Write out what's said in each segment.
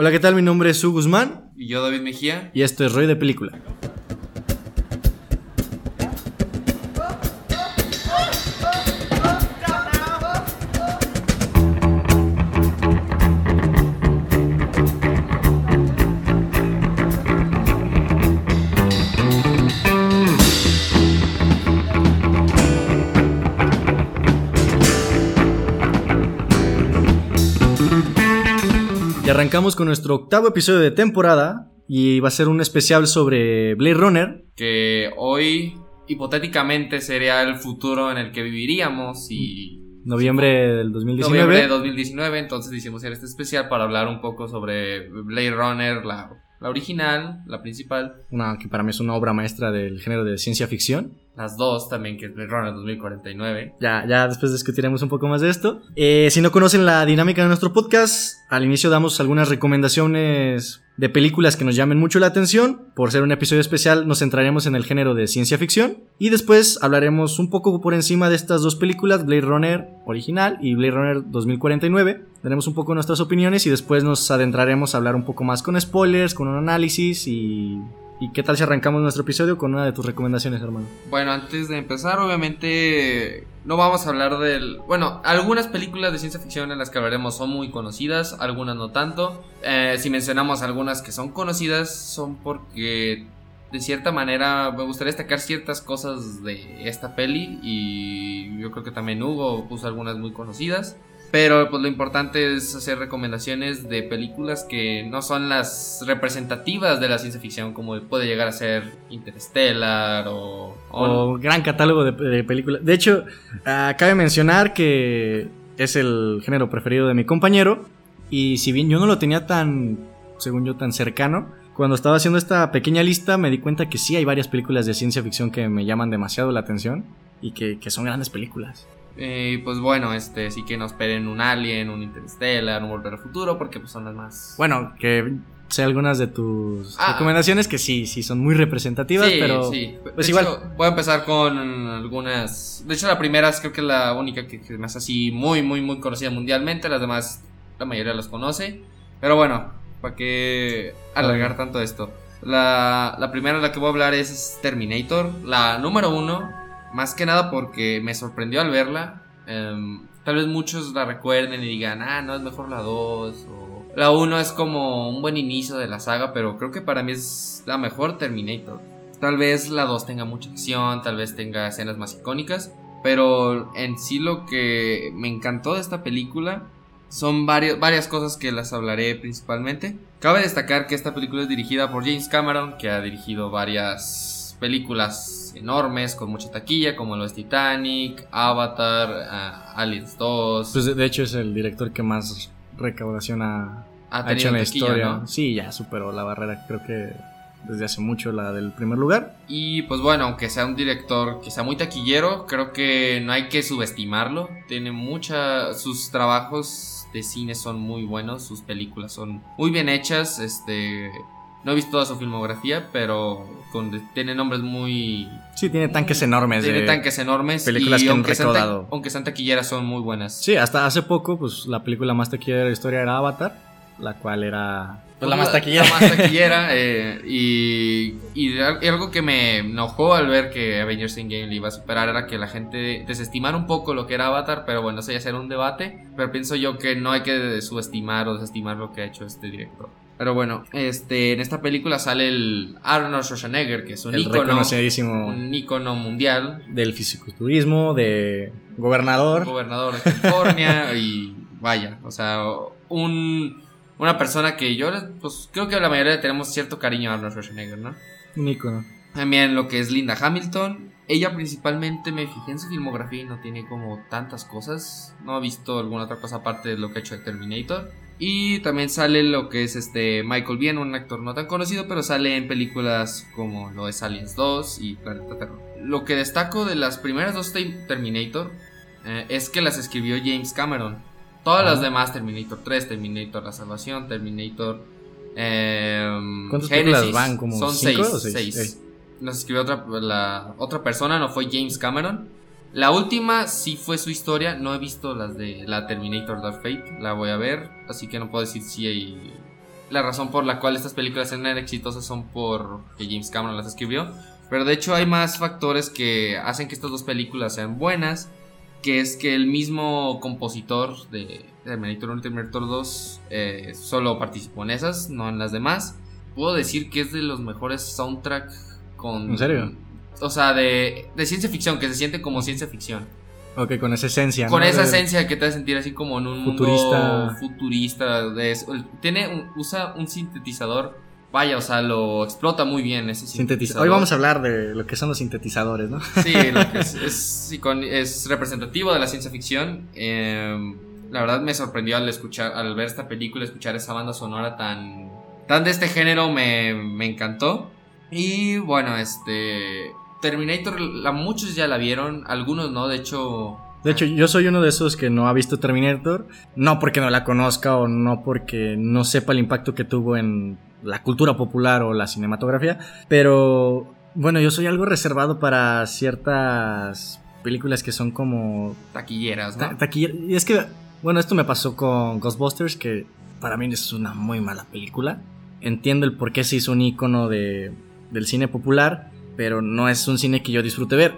Hola, ¿qué tal? Mi nombre es Su Guzmán Y yo, David Mejía. y esto es Roy de Película. Arrancamos con nuestro octavo episodio de temporada y va a ser un especial sobre Blade Runner. Que hoy, hipotéticamente, sería el futuro en el que viviríamos y. Noviembre del 2019. Noviembre de 2019, entonces hicimos este especial para hablar un poco sobre Blade Runner, la, la original, la principal, Una que para mí es una obra maestra del género de ciencia ficción. Las dos también, que es Blade Runner 2049. Ya, ya después discutiremos un poco más de esto. Eh, si no conocen la dinámica de nuestro podcast, al inicio damos algunas recomendaciones de películas que nos llamen mucho la atención. Por ser un episodio especial, nos centraremos en el género de ciencia ficción. Y después hablaremos un poco por encima de estas dos películas, Blade Runner original y Blade Runner 2049. Daremos un poco nuestras opiniones y después nos adentraremos a hablar un poco más con spoilers, con un análisis y... ¿Y qué tal si arrancamos nuestro episodio con una de tus recomendaciones, hermano? Bueno, antes de empezar, obviamente no vamos a hablar del... Bueno, algunas películas de ciencia ficción en las que hablaremos son muy conocidas, algunas no tanto. Eh, si mencionamos algunas que son conocidas, son porque de cierta manera me gustaría destacar ciertas cosas de esta peli y yo creo que también Hugo puso algunas muy conocidas. Pero pues lo importante es hacer recomendaciones de películas que no son las representativas de la ciencia ficción, como puede llegar a ser Interstellar o... O gran catálogo de, películas. De hecho, ah, cabe mencionar que es el género preferido de mi compañero. Y si bien yo no lo tenía tan, según yo, tan cercano, cuando estaba haciendo esta pequeña lista me di cuenta que sí hay varias películas de ciencia ficción que me llaman demasiado la atención y que son grandes películas. Eh, pues bueno, este sí que nos esperen un Alien, un Interstellar, un Volver al Futuro, porque pues son las más... Bueno, que sé algunas de tus Ah. recomendaciones que sí, sí son muy representativas, sí, pero sí. pues De igual. hecho, voy a empezar con algunas... De hecho, la primera es creo que la única que, que más así muy, muy, muy conocida mundialmente. Las demás, la mayoría las conoce. Pero bueno, ¿para qué alargar tanto esto? La, la primera de la que voy a hablar es Terminator, la número uno. Más que nada porque me sorprendió al verla. Em, tal vez muchos la recuerden y digan, ah, no, es mejor la 2. O... La 1 es como un buen inicio de la saga, pero creo que para mí es la mejor Terminator. Tal vez la 2 tenga mucha acción, tal vez tenga escenas más icónicas. Pero en sí lo que me encantó de esta película son varios, varias cosas que las hablaré principalmente. Cabe destacar que esta película es dirigida por James Cameron, que ha dirigido varias películas enormes con mucha taquilla, como lo es Titanic, Avatar, ah, Aliens 2. Pues de- hecho es el director que más recaudación ha, ha ha hecho en la historia. ¿no? Sí, ya superó la barrera, creo que desde hace mucho la del primer lugar. Y pues bueno, aunque sea un director que sea muy taquillero, creo que no hay que subestimarlo. Tiene mucha. Sus trabajos de cine son muy buenos, sus películas son muy bien hechas. Este. No he visto toda su filmografía, pero con, tiene nombres muy. Sí, tiene tanques enormes. Tiene de- tanques enormes. películas y que han aunque sean, ta- recaudado. aunque sean taquilleras, son muy buenas. Sí, hasta hace poco, pues la película más taquillera de la historia era Avatar, la cual era pues, la más taquillera. La más taquillera. eh, y, y algo que me enojó al ver que Avengers Endgame le iba a superar era que la gente desestimara un poco lo que era Avatar. Pero bueno, eso ya será un debate. Pero pienso yo que no hay que subestimar o desestimar lo que ha hecho este director. Pero bueno, este, en esta película sale el Arnold Schwarzenegger, que es un el ícono, reconocidísimo un ícono mundial, del fisiculturismo, de gobernador. gobernador de California y vaya, o sea, un, una persona que yo pues creo que la mayoría le tenemos cierto cariño a Arnold Schwarzenegger, ¿no? Un ícono. También lo que es Linda Hamilton, ella principalmente me fijé en su filmografía y no tiene como tantas cosas, no he visto alguna otra cosa aparte de lo que ha hecho de Terminator. Y también sale lo que es este Michael Biehn, un actor no tan conocido, pero sale en películas como lo es Aliens 2 y Planeta Terror. Lo que destaco de las primeras dos Te- Terminator eh, es que las escribió James Cameron. Todas Ah. las demás, Terminator 3, Terminator La Salvación, Terminator... ¿Cuántas películas Genesis, van? ¿Como Son cinco seis, o seis? seis. Nos escribió otra, la, otra persona, no fue James Cameron. La última sí fue su historia. No he visto las de la Terminator Dark Fate. La voy a ver. Así que no puedo decir si hay- la razón por la cual estas películas eran exitosas son por que James Cameron las escribió. Pero de hecho hay más factores que hacen que estas dos películas sean buenas. Que es que el mismo compositor de Terminator 1 y Terminator 2 eh, solo participó en esas, no en las demás. Puedo decir que es de los mejores soundtracks con... ¿En serio? O sea, de, de ciencia ficción, que se siente como ciencia ficción. Ok, con esa esencia. Con ¿no? esa De- esencia que te hace sentir así como en un Futurista. mundo futurista. De eso. tiene un- usa un sintetizador. Vaya, o sea, lo explota muy bien ese Sintetiza- sintetizador. Hoy vamos a hablar de lo que son los sintetizadores, ¿no? Sí, lo que es, es, representativo de la ciencia ficción. Eh, la verdad me sorprendió al escuchar, al ver esta película, escuchar esa banda sonora tan, tan de este género, me, me encantó. Y bueno, este Terminator, la, muchos ya la vieron, algunos no, de hecho. De hecho, yo soy uno de esos que no ha visto Terminator, no porque no la conozca o no porque no sepa el impacto que tuvo en la cultura popular o la cinematografía, pero bueno, yo soy algo reservado para ciertas películas que son como taquilleras, ¿no? ta- taquiller- Y es que, bueno, esto me pasó con Ghostbusters, que para mí es una muy mala película. Entiendo el por qué se hizo un icono de, del cine popular, pero no es un cine que yo disfrute ver.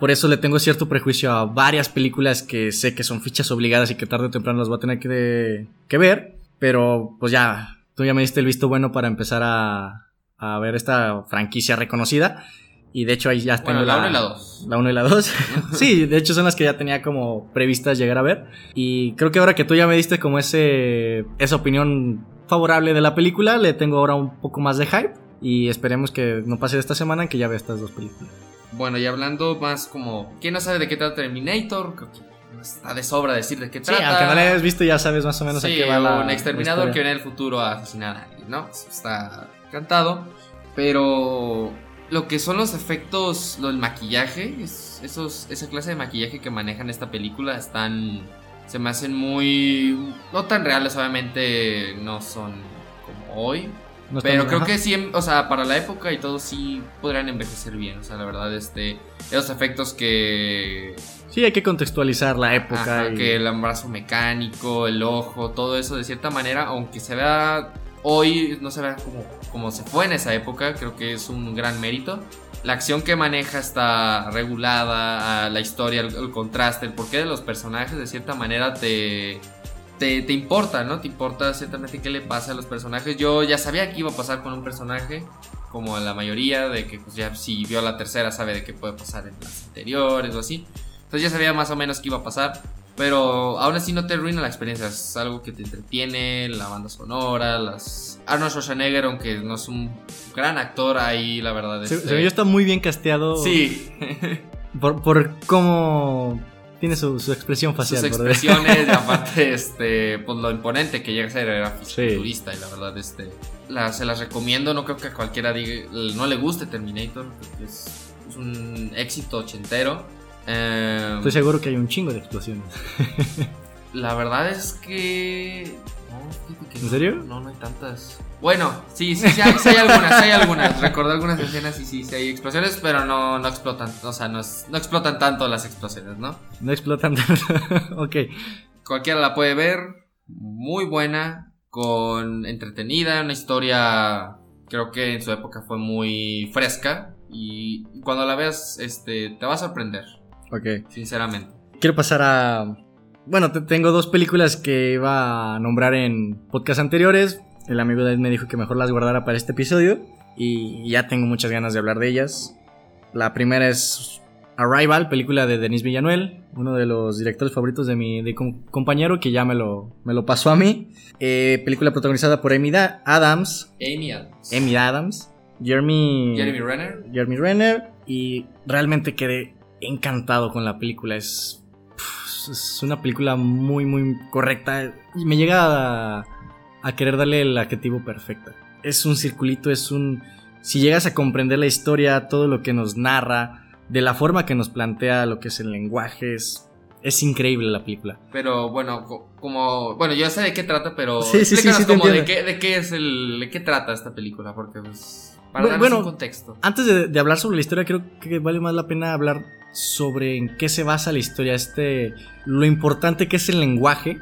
Por eso le tengo cierto prejuicio a varias películas que sé que son fichas obligadas y que tarde o temprano las voy a tener que, que ver. Pero pues ya, tú ya me diste el visto bueno para empezar a, a ver esta franquicia reconocida. Y de hecho ahí ya tengo Bueno, la 1 y la 2. la 1 y la 2. sí, de hecho son las que ya tenía como previstas llegar a ver. Y creo que ahora que tú ya me diste como ese esa opinión favorable de la película, le tengo ahora un poco más de hype. Y esperemos que no pase esta semana que ya vea estas dos películas. Bueno, y hablando más como. ¿Quién no sabe de qué trata Terminator? Creo que Está de sobra decir de qué Sí, trata. aunque no la hayas visto ya sabes más o menos a Sí, qué va la un exterminador la que viene del futuro a asesinar a alguien, ¿no? Está cantado. Pero lo que son los efectos, lo del maquillaje, es- esos, esa clase de maquillaje que manejan esta película están. Se me hacen muy. No tan reales, obviamente no son como hoy. No Pero creo que sí, o sea, para la época y todo sí podrían envejecer bien. O sea, la verdad, este. Esos efectos que Sí, hay que contextualizar la época. Ajá, y- que el brazo mecánico, el ojo, todo eso de cierta manera, aunque se vea hoy, no se vea como, como se fue en esa época, creo que es un gran mérito. La acción que maneja está regulada, la historia, el, el contraste, el porqué de los personajes, de cierta manera te, te, te importa, ¿no? Te importa ciertamente qué le pasa a los personajes. Yo ya sabía que iba a pasar con un personaje, como la mayoría, de que pues, ya si vio la tercera sabe de qué puede pasar en las anteriores o así. Entonces ya sabía más o menos qué iba a pasar. Pero aún así no te arruina la experiencia. Es algo que te entretiene, la banda sonora, las... Arnold Schwarzenegger, aunque no es un gran actor ahí, la verdad. Se, este- yo está muy bien casteado. Sí, Por, por cómo tiene su, su expresión facial. sus expresiones y aparte, este, pues lo imponente que llega a ser, era Sí. futurista y la verdad, este, la- se las recomiendo, no creo que a cualquiera diga- no le guste Terminator, porque es, es un éxito ochentero. Eh, Estoy seguro que hay un chingo de explosiones. La verdad es que. No, ¿En serio? No, no hay tantas. Bueno, sí, sí, sí hay, sí hay algunas, sí hay algunas. Recordé algunas escenas y sí, sí hay explosiones, pero no, no explotan. O sea, no, es- no explotan tanto las explosiones, ¿no? No explotan tanto. ok. Cualquiera la puede ver. Muy buena. Con entretenida. Una historia. Creo que en su época fue muy fresca. Y cuando la veas, este, te va a sorprender. Ok. Sinceramente. Quiero pasar a. Bueno, te- tengo dos películas que iba a nombrar en podcast anteriores. El amigo David me dijo que mejor las guardara para este episodio. Y ya tengo muchas ganas de hablar de ellas. La primera es Arrival, película de Denis Villanuel, uno de los directores favoritos de mi de compañero que ya me lo, me lo pasó a mí. Eh, película protagonizada por Amy Da- Adams. Amy Adams. Amy Adams. Jeremy. Jeremy Renner. Jeremy Renner y realmente quedé encantado con la película. Es, es una película muy, muy correcta y me llega a, a querer darle el adjetivo perfecta. Es un circulito, es un... Si llegas a comprender la historia, todo lo que nos narra, de la forma que nos plantea lo que es el lenguaje, es, es increíble la película. Pero bueno, co- como. Bueno, yo sé de qué trata, pero. Sí, sí, sí, sí, como de qué, de qué es el. de qué trata esta película, porque pues. Para darnos bueno, un contexto. Antes de, de hablar sobre la historia, creo que vale más la pena hablar sobre en qué se basa la historia. Este, lo importante que es el lenguaje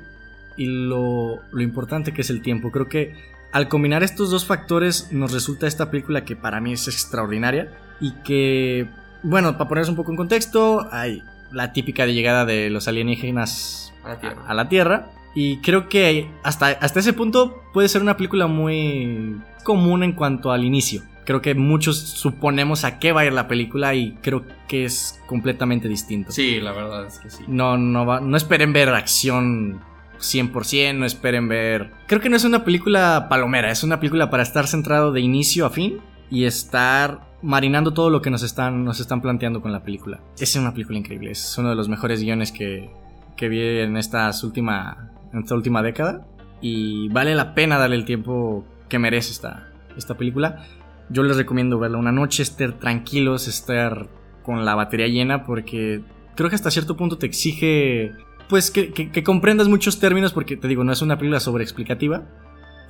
y lo, lo importante que es el tiempo. Creo que al combinar estos dos factores nos resulta esta película que para mí es extraordinaria y que, bueno, para ponerse un poco en contexto, hay la típica de llegada de los alienígenas A la Tierra. a la Tierra. Y creo que hasta, hasta ese punto puede ser una película muy común en cuanto al inicio. Creo que muchos suponemos a qué va a ir la película y creo que es completamente distinto. Sí, la verdad es que sí. No, no, va, no esperen ver acción 100%, no esperen ver... Creo que no es una película palomera, es una película para estar centrado de inicio a fin y estar marinando todo lo que nos están, nos están planteando con la película. Es una película increíble, es uno de los mejores guiones que, que vi en, estas última, en esta última década y vale la pena darle el tiempo que merece esta, esta película. Yo les recomiendo verla una noche, estar tranquilos, estar con la batería llena porque creo que hasta cierto punto te exige pues que, que- que comprendas muchos términos porque te digo, no es una película sobreexplicativa.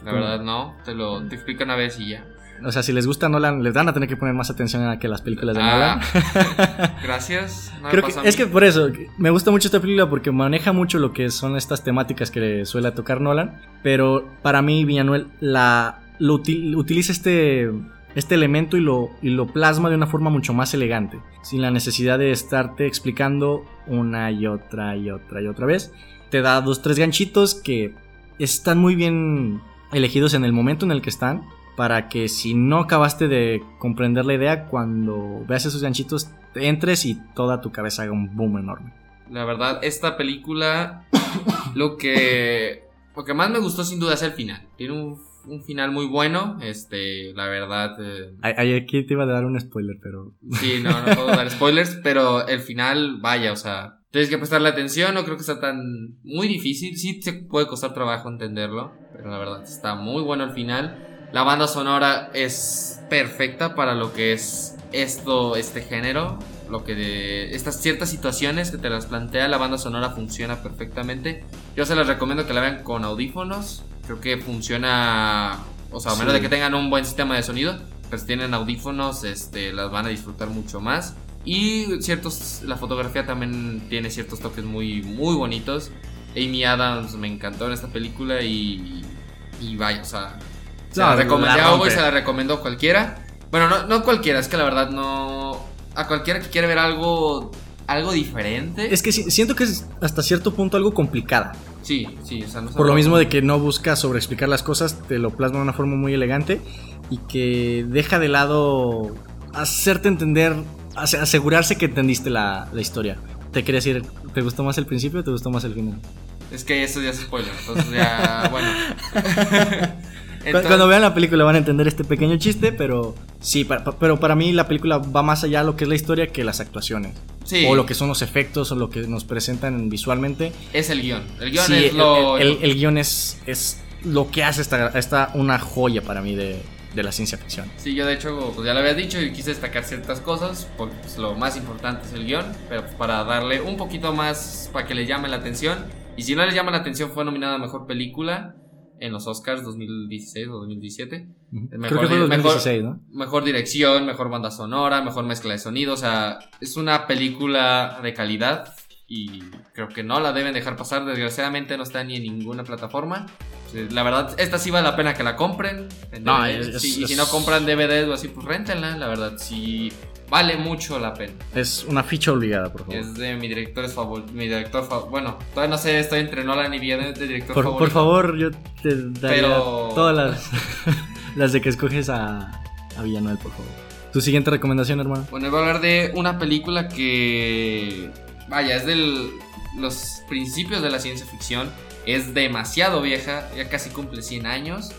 La verdad no, te lo te explican una vez y ya. O sea, si les gusta Nolan, les van a tener que poner más atención a que las películas de Ah, Nolan. gracias. No Creo que, es que por eso, me gusta mucho esta película porque maneja mucho lo que son estas temáticas que suele tocar Nolan. Pero para mí, Villanuel la, lo util- utiliza este, este elemento y lo, y lo plasma de una forma mucho más elegante. Sin la necesidad de estarte explicando una y otra y otra y otra vez. Te da dos, tres ganchitos que están muy bien elegidos en el momento en el que están. Para que si no acabaste de comprender la idea, cuando veas esos ganchitos, te entres y toda tu cabeza haga un boom enorme. La verdad, esta película, lo que, lo que más me gustó sin duda es el final. Tiene un, un final muy bueno. Este, la verdad, eh, Ay, Aquí te iba a dar un spoiler, pero. sí, no, no puedo dar spoilers, pero el final, vaya, o sea, tienes que prestarle atención. No creo que sea tan muy difícil. Sí, se puede costar trabajo entenderlo, pero la verdad está muy bueno el final. La banda sonora es perfecta para lo que es esto, este género. Lo que de estas ciertas situaciones que te las plantea la banda sonora funciona perfectamente. Yo se las recomiendo que la vean con audífonos. Creo que funciona, o sea, a menos Sí. de que tengan un buen sistema de sonido, si tienen audífonos, este, las van a disfrutar mucho más. Y ciertos, la fotografía también tiene ciertos toques muy, muy bonitos. Amy Adams me encantó en esta película y, y vaya, o sea, se No, la recomendé a Hugo y se la recomendó a cualquiera. Bueno, no, no cualquiera, es que la verdad no. A cualquiera que quiera ver algo. Algo diferente. Es que si- siento que es hasta cierto punto algo complicada. Sí, sí, o sea, no Por lo mismo de que no busca sobreexplicar las cosas, te lo plasma de una forma muy elegante y que deja de lado hacerte entender, ase- asegurarse que entendiste la, la historia. Te quería decir, ¿te gustó más el principio o te gustó más el final? Es que eso ya es spoiler, entonces ya. bueno. Entonces- Cuando vean la película van a entender este pequeño chiste, pero sí, pa- pa- pero para mí la película va más allá de lo que es la historia que las actuaciones. Sí. O lo que son los efectos o lo que nos presentan visualmente. Es el guion. El guion Sí, es el- lo. el, el guion es, es lo que hace esta, esta una joya para mí de, de la ciencia ficción. Sí, yo de hecho, pues ya lo había dicho y quise destacar ciertas cosas, porque pues, lo más importante es el guion, pero pues, para darle un poquito más, para que le llame la atención. Y si no le llama la atención, fue nominada a Mejor Película en los Oscars 2016 o 2017. Ujú. Mejor Creo que fue di- 2016, ¿no? Mejor dirección, mejor banda sonora, mejor mezcla de sonido, o sea, es una película de calidad y creo que no la deben dejar pasar, desgraciadamente no está ni en ninguna plataforma. La verdad, esta sí vale la pena que la compren. en No, DVD. es- es- Sí, y si no compran DVDs o así, pues réntenla. La verdad, sí vale mucho la pena. Es una ficha obligada, por favor. Es de mi director favorito. Mi director fa- Bueno, todavía no sé, estoy entre Nolan y Villeneuve de director Por, favorito. por favor, yo te daría Pero- todas las, las de que escoges a, a Villanuel, por favor. Tu siguiente recomendación, hermano. Bueno, voy a hablar de una película que. Vaya, es de los principios de la ciencia ficción. Es demasiado vieja, ya casi cumple 100 años.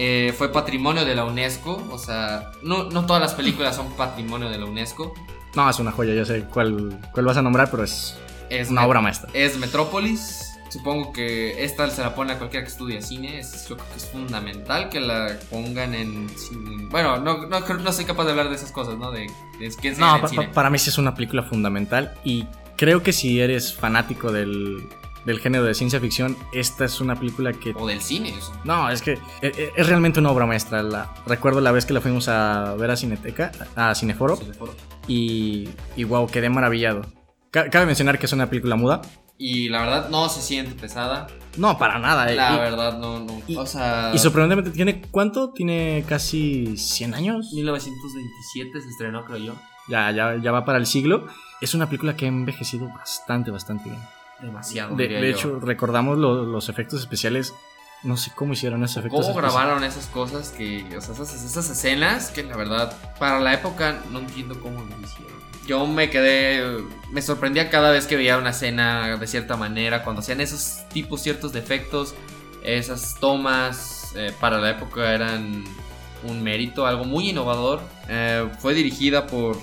Eh, fue patrimonio de la UNESCO. O sea, no, no todas las películas son patrimonio de la UNESCO. No, es una joya, yo sé cuál, cuál vas a nombrar, pero es Es una obra maestra. Es Metrópolis. Supongo que esta se la pone a cualquiera que estudie cine. Es, yo creo que es fundamental que la pongan en cine. Bueno, no, no, no soy capaz de hablar de esas cosas, ¿no? De, de enseñan No, en pa- cine. pa- para mí sí es una película fundamental y creo que si eres fanático del, del género de ciencia ficción, esta es una película que... O del cine. eso. No, es que e- e- es realmente una obra maestra. La, recuerdo la vez que la fuimos a ver a Cineteca, a Cineforo, Cineforo. y, y wow, quedé maravillado. Ca- Cabe mencionar que es una película muda, Y la verdad no se siente pesada. No, para nada. eh. La y, verdad no, no. y- o sea, y sorprendentemente, ¿tiene cuánto? ¿Tiene casi 100 años? 1927 se estrenó, creo yo. Ya, ya, ya va para el siglo. Es una película que ha envejecido bastante, bastante bien. Demasiado. De, hecho, recordamos lo- los efectos especiales. No sé cómo hicieron esos efectos ¿Cómo especiales. grabaron esas cosas que, o sea, esas, esas escenas que la verdad, para la época no entiendo cómo lo hicieron. Yo me quedé, me sorprendía cada vez que veía una escena de cierta manera, cuando hacían esos tipos, ciertos defectos, esas tomas, eh, para la época eran un mérito, algo muy innovador. Eh, fue dirigida por...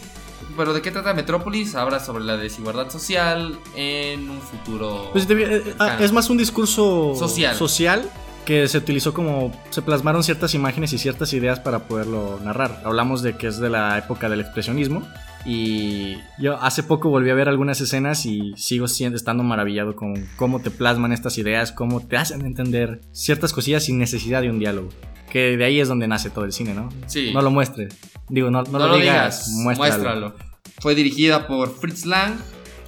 ¿Pero de qué trata Metrópolis? Habla sobre la desigualdad social en un futuro... Pues, eh, eh, ah, es más un discurso Social. social que se utilizó como se plasmaron ciertas imágenes y ciertas ideas para poderlo narrar. Hablamos de que es de la época del expresionismo y yo hace poco volví a ver algunas escenas y sigo siendo, estando maravillado con cómo te plasman estas ideas, cómo te hacen entender ciertas cosillas sin necesidad de un diálogo. Que de ahí es donde nace todo el cine, ¿no? Sí. No lo muestres. Digo, no, no, lo, digas, muéstralo. muéstralo. Fue dirigida por Fritz Lang,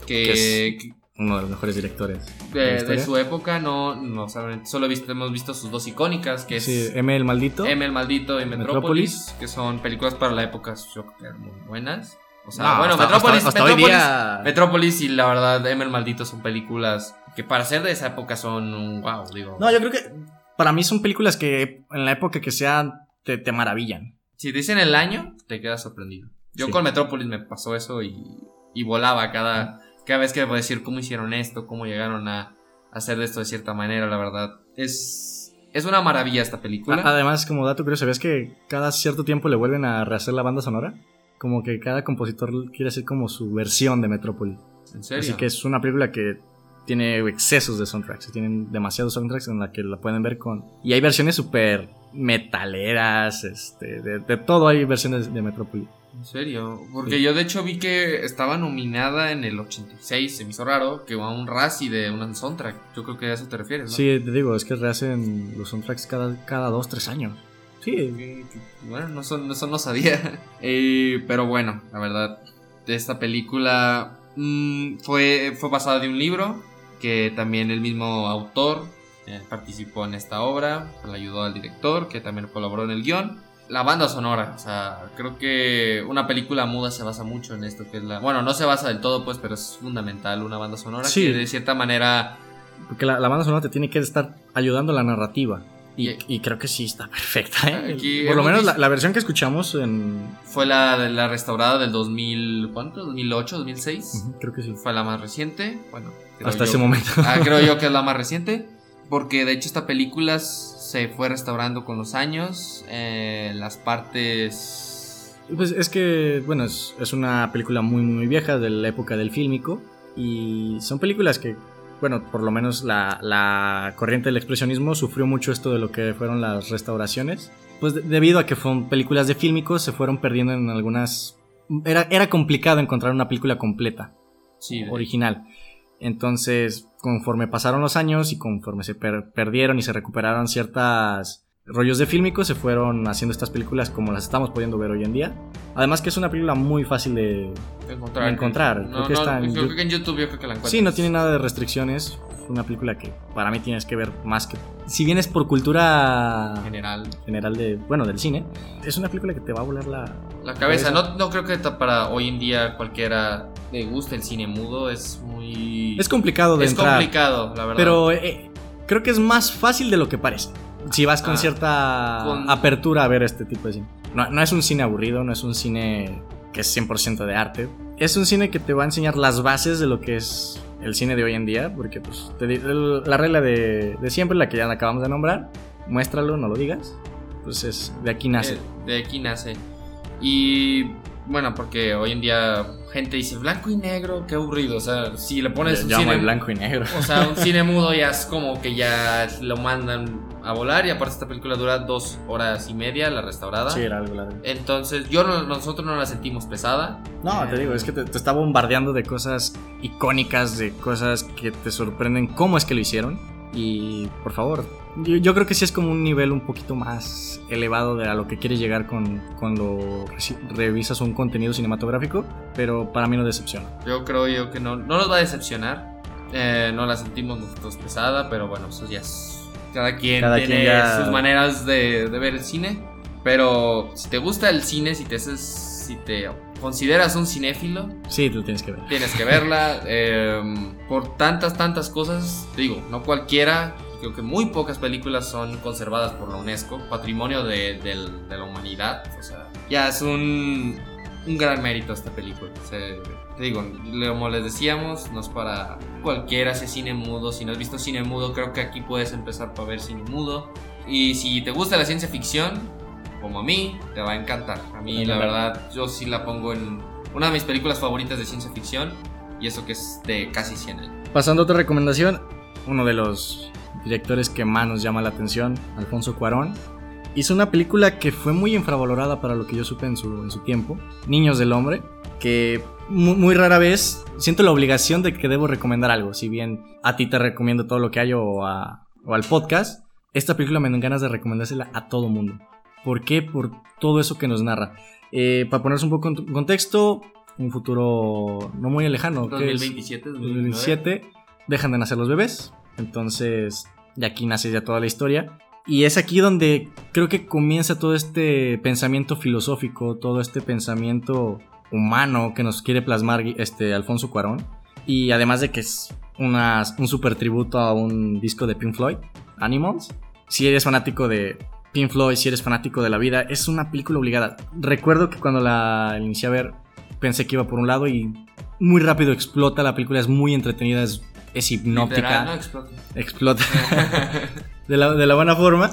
que, Que que Uno de los mejores directores. de, su época no, no saben, solo visto- hemos visto sus dos icónicas, que Sí, es M el maldito. M el Maldito y Metrópolis, que son películas para la época yo creo que eran muy buenas. O sea, No, bueno, hasta- Metrópolis, hasta- hasta hoy Metrópolis, día- Metrópolis y la verdad M el Maldito son películas que para ser de esa época son un wow, digo. No, yo creo que para mí son películas que en la época que sean te, te maravillan. Si dicen el año, te quedas sorprendido. Yo Sí. con Metrópolis me pasó eso y, y volaba cada, cada vez que me puedo decir cómo hicieron esto, cómo llegaron a, a hacer de esto de cierta manera, la verdad. Es, es una maravilla esta película. A- Además, como dato curioso, ¿sabías que cada cierto tiempo le vuelven a rehacer la banda sonora? Como que cada compositor quiere hacer como su versión de Metrópolis. ¿En serio? Así que es una película que tiene excesos de soundtracks. Tienen demasiados soundtracks en la que la pueden ver con... Y hay versiones súper metaleras, este, de, de todo hay versiones de Metrópolis. ¿En serio? Porque Sí. yo de hecho vi que estaba nominada en el 86, se me hizo raro, que va un Razzie de un soundtrack. Yo creo que a eso te refieres, ¿no? Sí, te digo, es que rehacen los soundtracks cada, cada dos, tres años. Sí, Bueno, no, son- eso no sabía. Eh, pero bueno, la verdad, esta película mm, fue, fue basada de un libro que también el mismo autor eh, participó en esta obra, le ayudó al director que también colaboró en el guion. La banda sonora, o sea, creo que una película muda se basa mucho en esto, que es la... Bueno, no se basa del todo, pues, pero es fundamental una banda sonora Sí. que de cierta manera... porque la, la banda sonora te tiene que estar ayudando a la narrativa. Y, creo que sí está perfecta, ¿eh? Aquí Por lo menos la, versión que escuchamos en... Fue la, la restaurada del 2000, ¿cuánto? ¿2008, 2006? Ujú, creo que sí. Fue la más reciente. Bueno, Hasta yo- ese momento. Ah, creo yo que es la más reciente. Porque de hecho esta película se fue restaurando con los años. eh, las partes... Pues es que, bueno, es, es una película muy, muy vieja de la época del fílmico. Y son películas que, bueno, por lo menos la, la corriente del expresionismo sufrió mucho esto de lo que fueron las restauraciones. Pues de- debido a que fueron películas de fílmicos, se fueron perdiendo en algunas... Era, era complicado encontrar una película completa. Sí, original. Entonces, conforme pasaron los años y conforme se per- perdieron y se recuperaron ciertas rollos de fílmicos, se fueron haciendo estas películas como las estamos pudiendo ver hoy en día. Además que es una película muy fácil de... de encontrar. de encontrar, No, creo que no, está en yo Yu- creo que en YouTube yo creo que la encuentras. Sí, no tiene nada de restricciones. Es una película que para mí tienes que ver más que... Si bien es por cultura general. general de... Bueno, del cine, es una película que te va a volar la... La cabeza, Cabeza. no, no creo que para hoy en día cualquiera le guste el cine mudo, es muy... Es complicado de es entrar. complicado, la verdad. Pero eh, creo que es más fácil de lo que parece. Si vas con Ah, cierta con- apertura a ver este tipo de cine. No, no es un cine aburrido, no es un cine que es 100% de arte. Es un cine que te va a enseñar las bases de lo que es el cine de hoy en día. Porque pues, te el- la regla de, de siempre, la que ya acabamos de nombrar, muéstralo, no lo digas. Pues es, de aquí nace. Eh, de aquí nace. Y bueno, porque hoy en día gente dice blanco y negro, qué aburrido. O sea, si le pones un cine blanco y negro. O sea, un cine mudo ya es como que ya lo mandan a volar. Y aparte, esta película dura dos horas y media, la restaurada. Sí, era algo largo. Entonces, yo no- nosotros no la sentimos pesada. No, te digo, es que te, te está bombardeando de cosas icónicas, de cosas que te sorprenden cómo es que lo hicieron. Y por favor, yo, yo creo que sí es como un nivel un poquito más elevado de a lo que quieres llegar con, cuando revisas un contenido cinematográfico, pero para mí no decepciona. Yo creo yo que no, no nos va a decepcionar. Eh, no la sentimos nosotros pesada, pero bueno, eso ya es. Cada quien Cada tiene quien ya- sus maneras de, de ver el cine. Pero si te gusta el cine, si te haces, si te consideras un cinéfilo, Sí, lo tienes que ver. tienes que verla. eh, por tantas, tantas cosas, digo, no cualquiera. Creo que muy pocas películas son conservadas por la UNESCO, patrimonio de, la humanidad. O sea, ya es un, un gran mérito esta película. Digo, como les decíamos, no es para cualquiera ese cine mudo. Si no has visto cine mudo, creo que aquí puedes empezar para ver cine mudo. Y si te gusta la ciencia ficción, como a mí, te va a encantar. A mí, la verdad, yo sí la pongo en una de mis películas favoritas de ciencia ficción. Y eso que es de casi 100 años. Pasando a otra recomendación, uno de los directores que más nos llama la atención, Alfonso Cuarón, hizo una película que fue muy infravalorada para lo que yo supe en su, en su tiempo, Niños del Hombre, que mu- muy, rara vez siento la obligación de que debo recomendar algo, si bien a ti te recomiendo todo lo que hay o, a- o al podcast, esta película me dan ganas de recomendársela a todo mundo. ¿Por qué? Por todo eso que nos narra. Eh, para ponerse un poco en contexto, un futuro no muy lejano, que es 2027, 2029. 2007 dejan de nacer los bebés. Entonces, de aquí nace ya toda la historia. Y es aquí donde creo que comienza todo este pensamiento filosófico, todo este pensamiento humano que nos quiere plasmar este Alfonso Cuarón. Y además de que es una- un super tributo a un disco de Pink Floyd, Animals. Si eres fanático de Pink Floyd, si eres fanático de la vida, es una película obligada. Recuerdo que cuando la inicié a ver pensé que iba por un lado y muy rápido explota. La película es muy entretenida, es, es hipnótica, ¿no? Explota. explota de la, de la buena forma.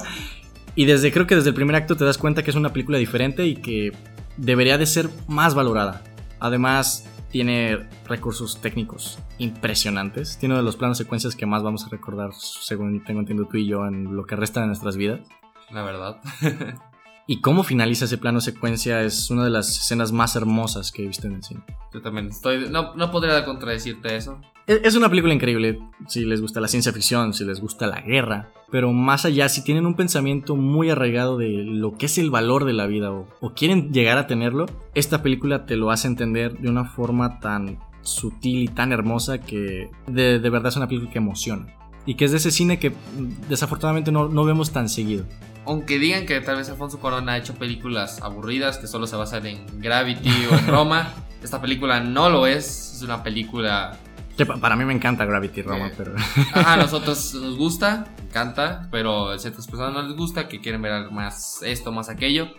Y desde creo que desde el primer acto te das cuenta que es una película diferente y que debería de ser más valorada. Además, tiene recursos técnicos impresionantes. Tiene uno de los planos secuencias que más vamos a recordar, según tengo entendido tú y yo, en lo que resta de nuestras vidas. La verdad. Y cómo finaliza ese plano secuencia es una de las escenas más hermosas que he visto en el cine. Yo también estoy. No, no podría contradecirte eso. Es es una película increíble si les gusta la ciencia ficción, si les gusta la guerra, pero más allá, si tienen un pensamiento muy arraigado de lo que es el valor de la vida o, o quieren llegar a tenerlo, esta película te lo hace entender de una forma tan sutil y tan hermosa que de, de verdad es una película que emociona. Y que es de ese cine que mm, desafortunadamente no, no vemos tan seguido. Aunque digan que tal vez Alfonso Cuarón ha hecho películas aburridas que solo se basan en Gravity o en Roma, esta película no lo es. Es una película. Que pa- para mí me encanta Gravity Roma, Eh. pero... A nosotros nos gusta, encanta, pero a ciertas personas no les gusta, que quieren ver más esto, más aquello.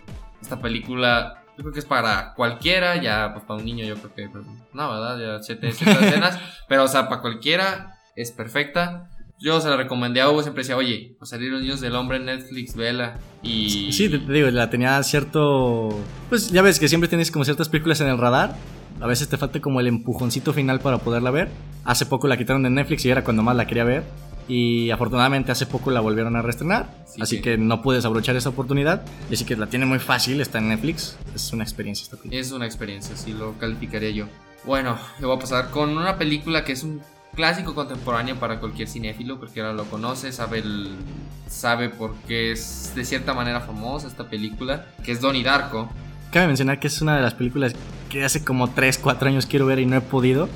Esta película, yo creo que es para cualquiera, ya pues para un niño yo creo que, pues, no, ¿verdad? Ya siete, siete escenas, pero o sea, para cualquiera es perfecta. Yo se la recomendé a Hugo, siempre decía, oye, a salir los niños del hombre en Netflix, vela. Y... Sí, te, te digo, la tenía cierto. Pues ya ves que siempre tienes como ciertas películas en el radar. A veces te falta como el empujoncito final para poderla ver. Hace poco la quitaron de Netflix y era cuando más la quería ver. Y afortunadamente hace poco la volvieron a reestrenar. Sí, así sí. que no puedes abrochar esa oportunidad. Y así que la tiene muy fácil, está en Netflix. Es una experiencia esta película. Es una experiencia, así lo calificaría yo. Bueno, yo voy a pasar con una película que es un clásico contemporáneo para cualquier cinéfilo, ahora lo conoce, sabe, el- sabe por qué es de cierta manera famosa esta película, que es Donnie Darko. Cabe mencionar que es una de las películas que hace como 3, 4 años quiero ver y no he podido.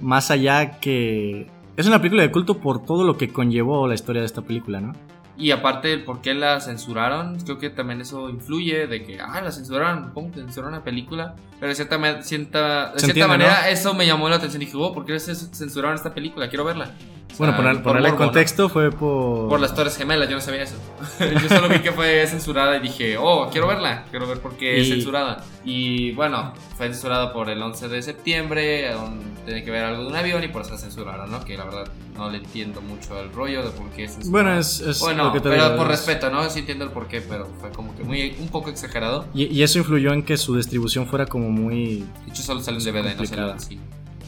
Más allá que... Es una película de culto por todo lo que conllevó la historia de esta película, ¿no? Y aparte el por qué la censuraron, creo que también eso influye de que, ah, la censuraron, ¿cómo censuraron una película? Pero de cierta, cierta, de cierta manera eso me llamó la atención y dije, oh, ¿por qué censuraron esta película? Quiero verla. O Bueno, sea, poner- por ponerle en morbo, ¿no? contexto fue por... Por las Torres Gemelas, yo no sabía eso. yo solo vi que fue censurada y dije, oh, quiero verla, quiero ver por qué es Y- censurada. Y bueno, fue censurada por el 11 de septiembre, tiene que ver algo de un avión y por eso la censuraron, ¿no? Que la verdad no le entiendo mucho el rollo de por qué es censurada. Bueno, es, es Bueno, que te pero digo, por es- respeto, ¿no? Sí entiendo el porqué, pero fue como que muy, un poco exagerado. Y, y eso influyó en que su distribución fuera como muy... De hecho, solo sale en DVD, no sale en cine.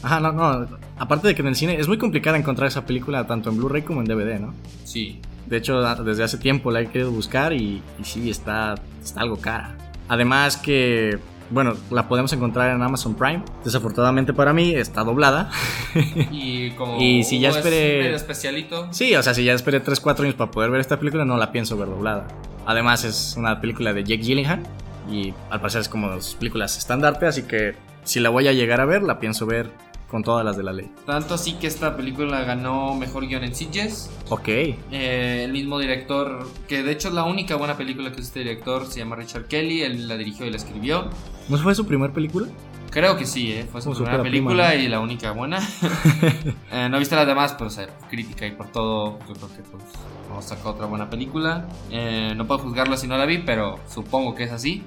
Ajá, no, no. Aparte de que en el cine es muy complicado encontrar esa película tanto en Blu-ray como en DVD, ¿no? Sí. De hecho, desde hace tiempo la he querido buscar y, y sí, está, está algo cara. Además que, bueno, la podemos encontrar en Amazon Prime. Desafortunadamente para mí está doblada. Y como Y si ya es esperé- especialito, Sí, o sea, si ya esperé 3-4 años para poder ver esta película, no la pienso ver doblada. Además es una película de Jake Gyllenhaal y al parecer es como sus películas estandarte, así que si la voy a llegar a ver, la pienso ver con todas las de la ley. Tanto así que esta película ganó mejor guion en Sitges. Ok. Eh, el mismo director, que de hecho es la única buena película que es este director, se llama Richard Kelly, él la dirigió y la escribió. ¿No fue su primera película? Creo que sí, ¿eh? fue su Como primera película prima, ¿no? y la única buena. Eh, no he visto las demás, pero o sea, crítica y por todo, yo creo que pues vamos a sacar otra buena película. Eh, no puedo juzgarlo si no la vi, pero supongo que es así.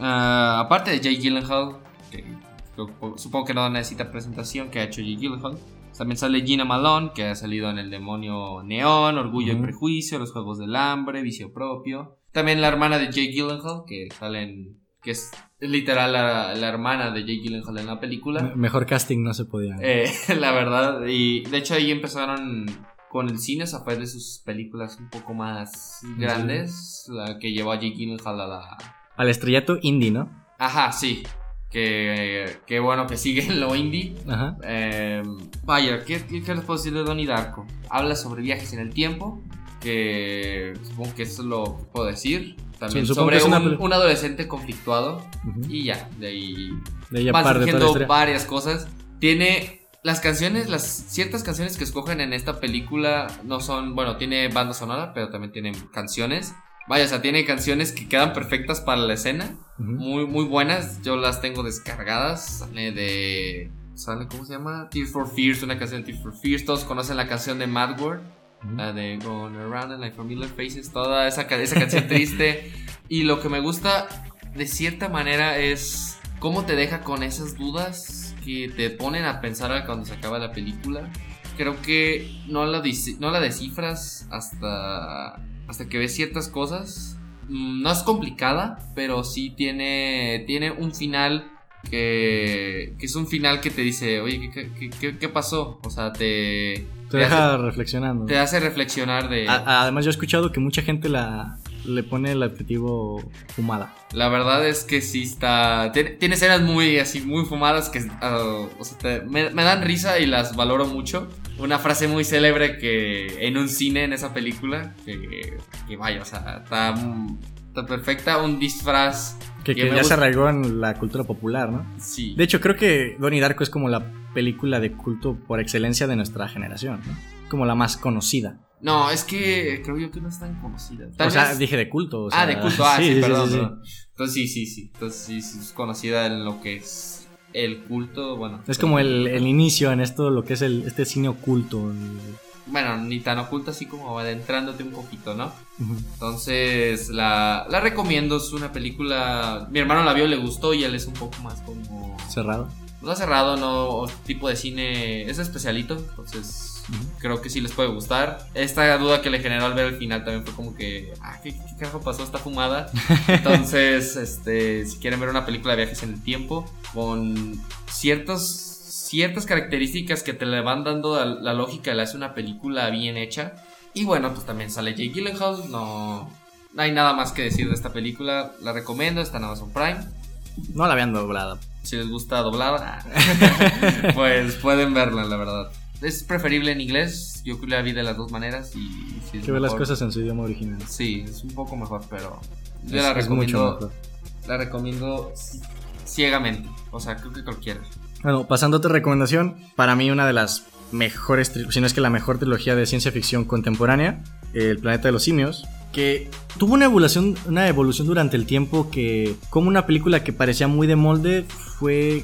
Ah, aparte de Jake Gyllenhaal, que supongo- que no necesita presentación, que ha hecho Jake Gyllenhaal. También sale Gina Malone, que ha salido en El Demonio Neón, Orgullo y Ujú. Prejuicio, Los Juegos del Hambre, Vicio Propio. También la hermana de Jake Gyllenhaal, que sale en... que es literal la, la hermana de Jake Gyllenhaal en la película. Me- Mejor casting no se podía. Eh, la verdad, y de hecho ahí empezaron con el cine, fue de sus películas un poco más grandes, la que llevó a Jake Gyllenhaal a la... Al estrellato indie, ¿no? Ajá, sí. Que, que bueno que sigue en lo indie. Ajá. Eh, vaya, ¿qué, qué, qué les puedo decir de Donnie Darko? Habla sobre viajes en el tiempo. Que supongo que eso es lo que puedo decir. También Sí, sobre una un, adolescente conflictuado. Y ya, de ahí De ahí van surgiendo varias cosas. Tiene las canciones, las ciertas canciones que escogen en esta película no son, bueno, tiene banda sonora, pero también tiene canciones. Vaya, o sea, tiene canciones que quedan perfectas para la escena, Ujú. muy muy buenas. Yo las tengo descargadas. Sale de sale cómo se llama? Tears for Fears, una canción de Tears for Fears. Todos conocen la canción de Mad World. Ujú. La de Going Around in Like Familiar Faces, toda esa, esa canción triste. Y lo que me gusta de cierta manera es cómo te deja con esas dudas que te ponen a pensar cuando se acaba la película. Creo que no la, no la descifras hasta, hasta que ves ciertas cosas. Mm, No es complicada, pero sí tiene, tiene un final que, que es un final que te dice, oye, ¿qué, qué- qué- qué pasó? O sea, te, Te deja reflexionando. te hace reflexionar de... A- además, yo he escuchado que mucha gente la le pone el adjetivo fumada. La verdad es que sí está... Tiene, tiene escenas muy así, muy fumadas que ah, o sea, te- me, me dan risa y las valoro mucho. Una frase muy célebre que en un cine en esa película, que, que vaya, o sea, está, está perfecta. Un disfraz... Que, Que que me ya se arraigó en la cultura popular, ¿no? Sí. De hecho, creo que Donnie Darko es como la película de culto por excelencia de nuestra generación, ¿no? Como la más conocida. No, es que creo yo que no es tan conocida. Tal o sea, vez- dije de culto. o sea, ah, de culto, ah, sí, perdón, sí. perdón. Entonces sí, sí, sí. Entonces sí, sí, es conocida en lo que es el culto, bueno. Es como el, el inicio en esto, lo que es el, este cine oculto. el- Bueno, ni tan oculto así como adentrándote un poquito, ¿no? Entonces, la, la recomiendo, es una película... Mi hermano la vio, le gustó y él es un poco más como... Cerrado. No cerrado, no tipo de cine, es especialito, entonces Creo que sí les puede gustar. Esta duda que le generó al ver el final también fue como que, ah, ¿qué, qué carajo pasó? Está fumada. Entonces, este, si quieren ver una película de viajes en el tiempo con ciertos, ciertas características que te le van dando a la lógica, le hace una película bien hecha. Y bueno, pues también sale Jake Gyllenhaal, no, no hay nada más que decir de esta película. La recomiendo, está en Amazon Prime. No la habían doblado. Si les gusta doblada, pues pueden verla, la verdad. Es preferible en inglés, yo la vi de las dos maneras y Que ver las cosas en su idioma original. Sí, es un poco mejor, pero yo Es- la mucho recomiendo, mejor. la recomiendo ciegamente, o sea, creo que cualquiera. Bueno, pasando a otra recomendación, para mí una de las mejores, si no es que la mejor trilogía de ciencia ficción contemporánea, El planeta de los simios, que tuvo una evolución, una evolución durante el tiempo que, como una película que parecía muy de molde, fue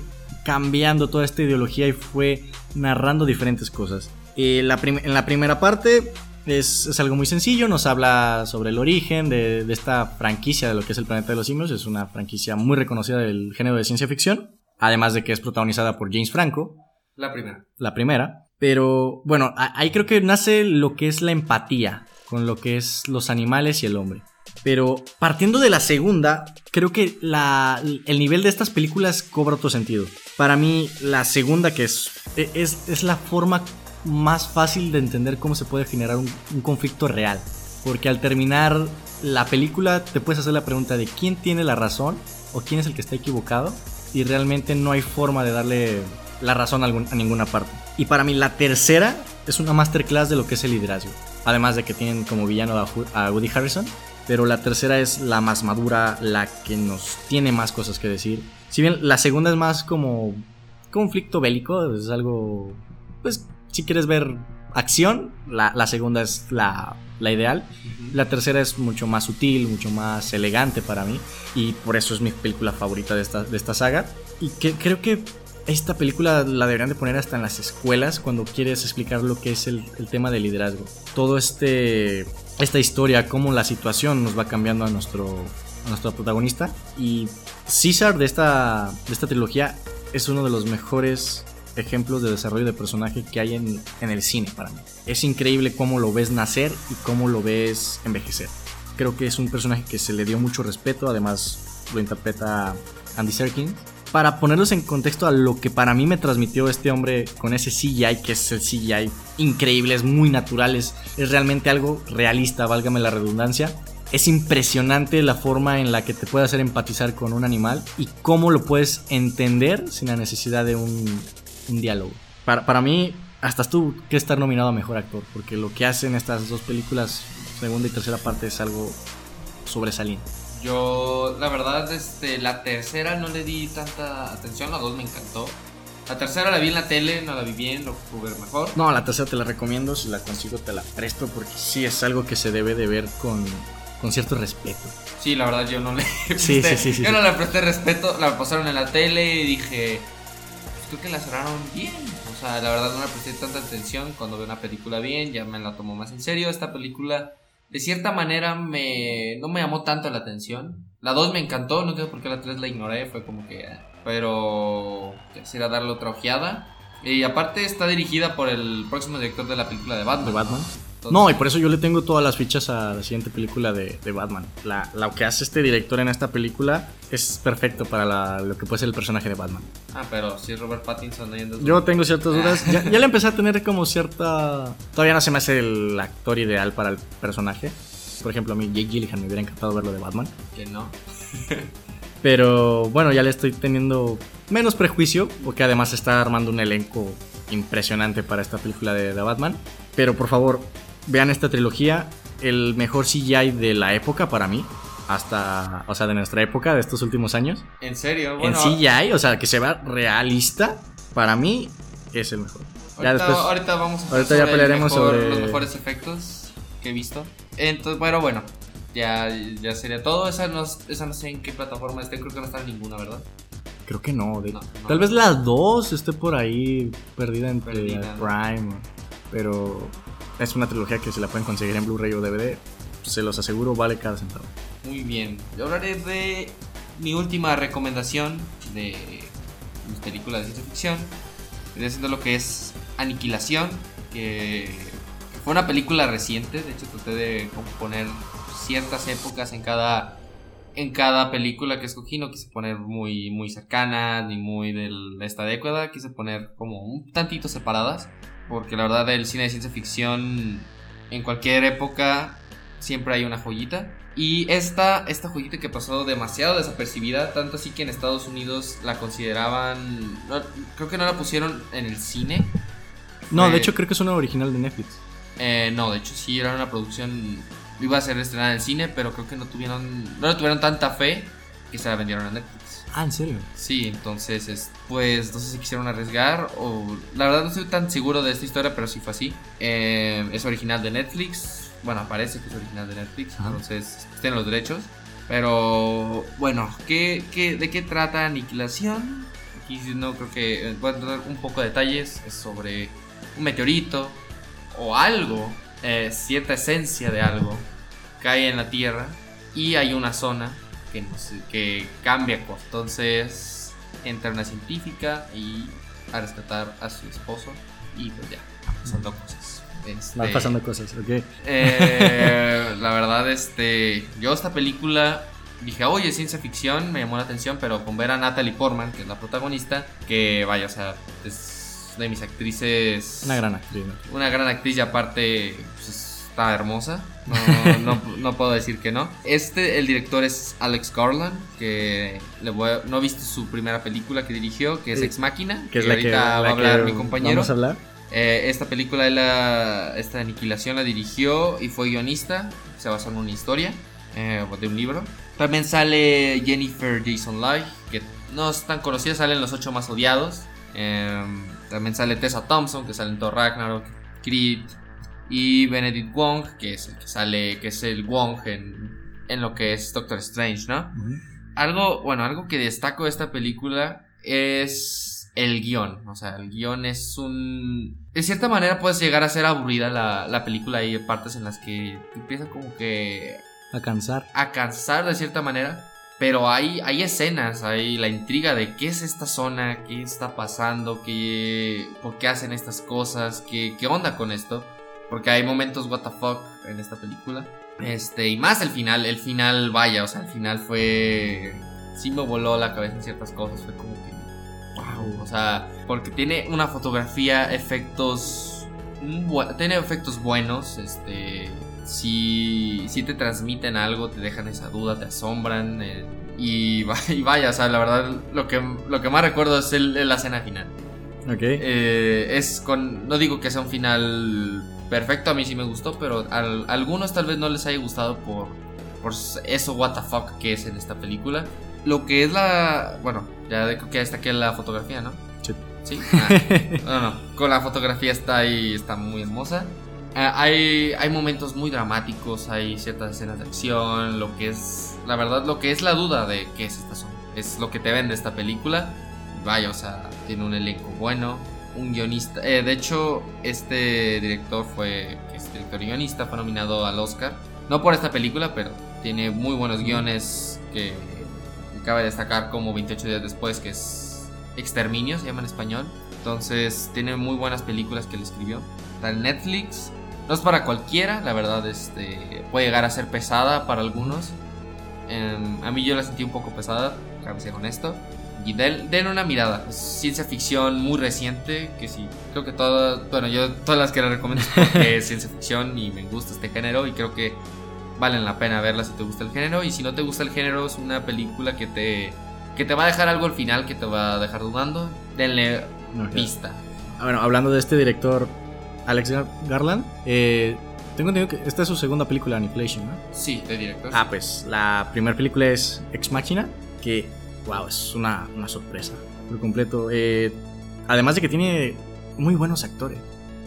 cambiando toda esta ideología y fue narrando diferentes cosas. Eh, la en la primera parte es, es algo muy sencillo, nos habla sobre el origen de, de esta franquicia de lo que es el planeta de los simios, es una franquicia muy reconocida del género de ciencia ficción, además de que es protagonizada por James Franco, La primera. la primera. Pero bueno, ahí creo que nace lo que es la empatía con lo que es los animales y el hombre. Pero partiendo de la segunda, creo que la- el nivel de estas películas cobra otro sentido. Para mí, la segunda, que es, e, es, es la forma más fácil de entender cómo se puede generar un, un conflicto real. Porque al terminar la película te puedes hacer la pregunta de quién tiene la razón o quién es el que está equivocado. Y realmente no hay forma de darle la razón a, algún- a ninguna parte. Y para mí la tercera es una masterclass de lo que es el liderazgo. Además de que tienen como villano a, a Woody Harrison. Pero la tercera es la más madura, la que nos tiene más cosas que decir. Si bien la segunda es más como conflicto bélico, es algo, pues, si quieres ver acción, la, la segunda es la, la ideal. La tercera es mucho más sutil, mucho más elegante para mí. Y por eso es mi película favorita de esta, de esta saga. Y que creo que esta película la deberían de poner hasta en las escuelas cuando quieres explicar lo que es el, el tema del liderazgo. Todo este esta historia, cómo la situación nos va cambiando a nuestro, a nuestro protagonista. Y César de esta, de esta trilogía es uno de los mejores ejemplos de desarrollo de personaje que hay en, en el cine para mí. Es increíble cómo lo ves nacer y cómo lo ves envejecer. Creo que es un personaje que se le dio mucho respeto, además lo interpreta Andy Serkins. Para ponerlos en contexto a lo que para mí me transmitió este hombre con ese CGI, que es el CGI increíble, es muy natural, es, es realmente algo realista, válgame la redundancia. Es impresionante la forma en la que te puede hacer empatizar con un animal y cómo lo puedes entender sin la necesidad de un, diálogo. Para, para mí, hasta tú que estar nominado a mejor actor, porque lo que hacen estas dos películas, segunda y tercera parte, es algo sobresaliente. Yo, la verdad, este, la tercera no le di tanta atención, la dos me encantó. La tercera la vi en la tele, no la vi bien, lo pude ver mejor. No, la tercera te la recomiendo, si la consigo te la presto, porque sí es algo que se debe de ver con, con cierto respeto. Sí, la verdad yo no le Sí, presté, sí, sí, sí, yo no le presté respeto, la pasaron en la tele y dije, pues creo que la cerraron bien. O sea, la verdad no le presté tanta atención cuando veo una película bien, ya me la tomo más en serio. Esta película, de cierta manera, me no me llamó tanto la atención. La 2 me encantó, no sé por qué la 3 la ignoré, fue como que... ah, Pero quisiera darle otra ojeada. Y aparte está dirigida por el próximo director de la película. ¿De Batman? Entonces- No, y por eso yo le tengo todas las fichas a la siguiente película de, de Batman. La, lo que hace este director en esta película es perfecto para la- lo que puede ser el personaje de Batman. Ah, pero si Robert Pattinson ahí en Yo tengo ciertas dudas. Ya, ya le empecé a tener como cierta. Todavía no se me hace el actor ideal para el personaje. Por ejemplo, a mí Jake Gyllenhaal me hubiera encantado verlo de Batman. Que no. Pero bueno, ya le estoy teniendo menos prejuicio, porque además está armando un elenco impresionante para esta película de, de Batman. Pero por favor, vean esta trilogía, el mejor CGI de la época para mí, hasta, o sea, de nuestra época, de estos últimos años. En serio, bueno. en CGI, o sea, que se vea realista, para mí es el mejor. Ya Ahorita, después, ahorita vamos a ahorita ya sobre el pelearemos mejor- sobre- los mejores efectos que he visto. Entonces, bueno, bueno. Ya, ya sería todo. Esa no, esa no sé en qué plataforma esté. Creo que no está en ninguna, ¿verdad? creo que no, de- No, no. Tal vez la 2 esté por ahí perdida entre. Prime, pero es una trilogía que se la pueden conseguir en Blu-ray o DVD. Se los aseguro, vale cada centavo. Muy bien. Yo hablaré de mi última recomendación de mis películas de ciencia ficción. Estoy haciendo lo que es Aniquilación, que fue una película reciente. De hecho, traté de poner ciertas épocas en cada en cada película que escogí. No quise poner muy, muy cercanas ni muy del- de esta década. Quise poner como un tantito separadas. Porque la verdad, el cine de ciencia ficción en cualquier época siempre hay una joyita. Y esta, esta joyita que pasó demasiado desapercibida, tanto así que en Estados Unidos la consideraban. no, creo que no la pusieron en el cine. No, Fue- de hecho creo que es una original de Netflix. Eh, no, de hecho sí era una producción. Iba a ser estrenada en el cine, pero creo que no tuvieron. No le tuvieron tanta fe que se la vendieron a Netflix. Ah, ¿en serio? Sí, entonces, es- pues no sé si quisieron arriesgar o... La verdad no estoy tan seguro de esta historia, pero sí fue así. Eh, es original de Netflix. Bueno, parece que es original de Netflix, Ajá. entonces tienen los derechos. Pero bueno, ¿qué, qué, de qué trata Aniquilación? Aquí no creo que... eh, Voy a dar un poco de detalles. Es sobre un meteorito o algo, eh, cierta esencia de algo, cae en la Tierra y hay una zona que, cambia cosas. Entonces entra una científica y a rescatar a su esposo y pues ya, pasando cosas. Este, Van pasando cosas, ok. eh, la verdad, este, yo esta película dije, oye, ciencia ficción, me llamó la atención, pero con ver a Natalie Portman, que es la protagonista, que vaya, o sea, es de mis actrices Una gran actriz. ¿no? una gran actriz y aparte pues, está hermosa. No, no, no puedo decir que no. Este, el director es Alex Garland, que le voy a- no he visto su primera película que dirigió, que es. Ex Máquina, Que es la que, ahorita va a la hablar que mi compañero. Vamos a hablar. Eh, esta película, él la- esta aniquilación la dirigió y fue guionista. Se basó en una historia eh, de un libro. También sale Jennifer Jason Leigh, que no es tan conocida, sale en Los Ocho Más Odiados. Em, también sale Tessa Thompson, que sale en Thor Ragnarok, Creed, y Benedict Wong, que es el que sale, que es el Wong en, en lo que es Doctor Strange, ¿no? Algo, bueno, algo que destaco de esta película es el guion. O sea, el guion es un. De cierta manera puedes llegar a ser aburrida la, la película. Hay partes en las que te empieza como que. A cansar. A cansar de cierta manera. Pero hay, hay escenas, hay la intriga de qué es esta zona, qué está pasando, qué, por qué hacen estas cosas, qué, qué onda con esto. Porque hay momentos what the fuck en esta película. Este, y más el final, el final, vaya, o sea, el final fue. Sí me voló la cabeza en ciertas cosas, fue como que. Wow, o sea, porque tiene una fotografía, efectos. Tiene efectos buenos, este. Si, si te transmiten algo, te dejan esa duda, te asombran. Eh, y, vaya, o sea, la verdad, lo que, lo que más recuerdo es la escena final. Ok. Eh, es con. No digo que sea un final perfecto, a mí sí me gustó, pero a, algunos tal vez no les haya gustado por, por eso what the fuck que es en esta película. Lo que es la... Bueno, ya que está aquí la fotografía, ¿no? Sí. ¿Sí? Ah, no, no, con la fotografía está ahí, está muy hermosa. Ah, hay, hay momentos muy dramáticos, hay ciertas escenas de acción, lo que es, la verdad, lo que es la duda de qué es esta zona. Es lo que te vende esta película. Vaya, o sea, tiene un elenco bueno, un guionista. Eh, de hecho, este director fue, es director y guionista, fue nominado al Oscar. No por esta película, pero tiene muy buenos guiones que, cabe destacar como 28 días después, que es Exterminio, se llama en español. Entonces, tiene muy buenas películas que él escribió. Está en Netflix. No es para cualquiera, la verdad, este, puede llegar a ser pesada para algunos. Em, a mí yo la sentí un poco pesada, cabe ser honesto y den, una mirada. Es ciencia ficción muy reciente, que sí, creo que todas, bueno, yo todas las que les recomiendo es porque es ciencia ficción y me gusta este género y creo que valen la pena verla si te gusta el género y si no te gusta el género es una película que te que te va a dejar algo al final que te va a dejar dudando. Denle vista. Ah, bueno, hablando de este director Alex Garland, eh, tengo entendido que esta es su segunda película, Annihilation, ¿no? Sí, de director. Ah, pues la primera película es Ex Machina, que wow, es una, una sorpresa por completo. Eh, además de que tiene muy buenos actores.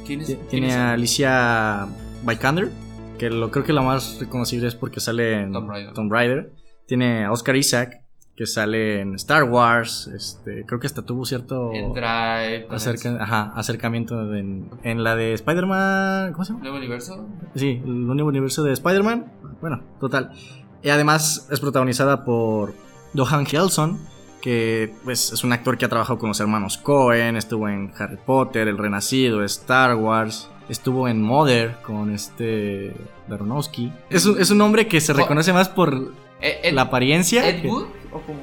¿Quién es? Tiene a Alicia Vikander, que lo, creo que la más reconocible es porque sale en Tomb Raider. Tiene a Oscar Isaac, que sale en Star Wars. Este, creo que hasta tuvo cierto acercamiento en, en, la de Spider-Man. ¿Cómo se llama? ¿Nuevo universo? Sí, el nuevo universo de Spider-Man. Bueno, total. Y además es protagonizada por Dohan Helson, que pues, es un actor que ha trabajado con los hermanos Cohen, estuvo en Harry Potter, El Renacido, Star Wars, estuvo en Mother con este Daronowski. Es un, es un hombre que se reconoce más por la apariencia. ¿Ed Wood? ¿O cómo,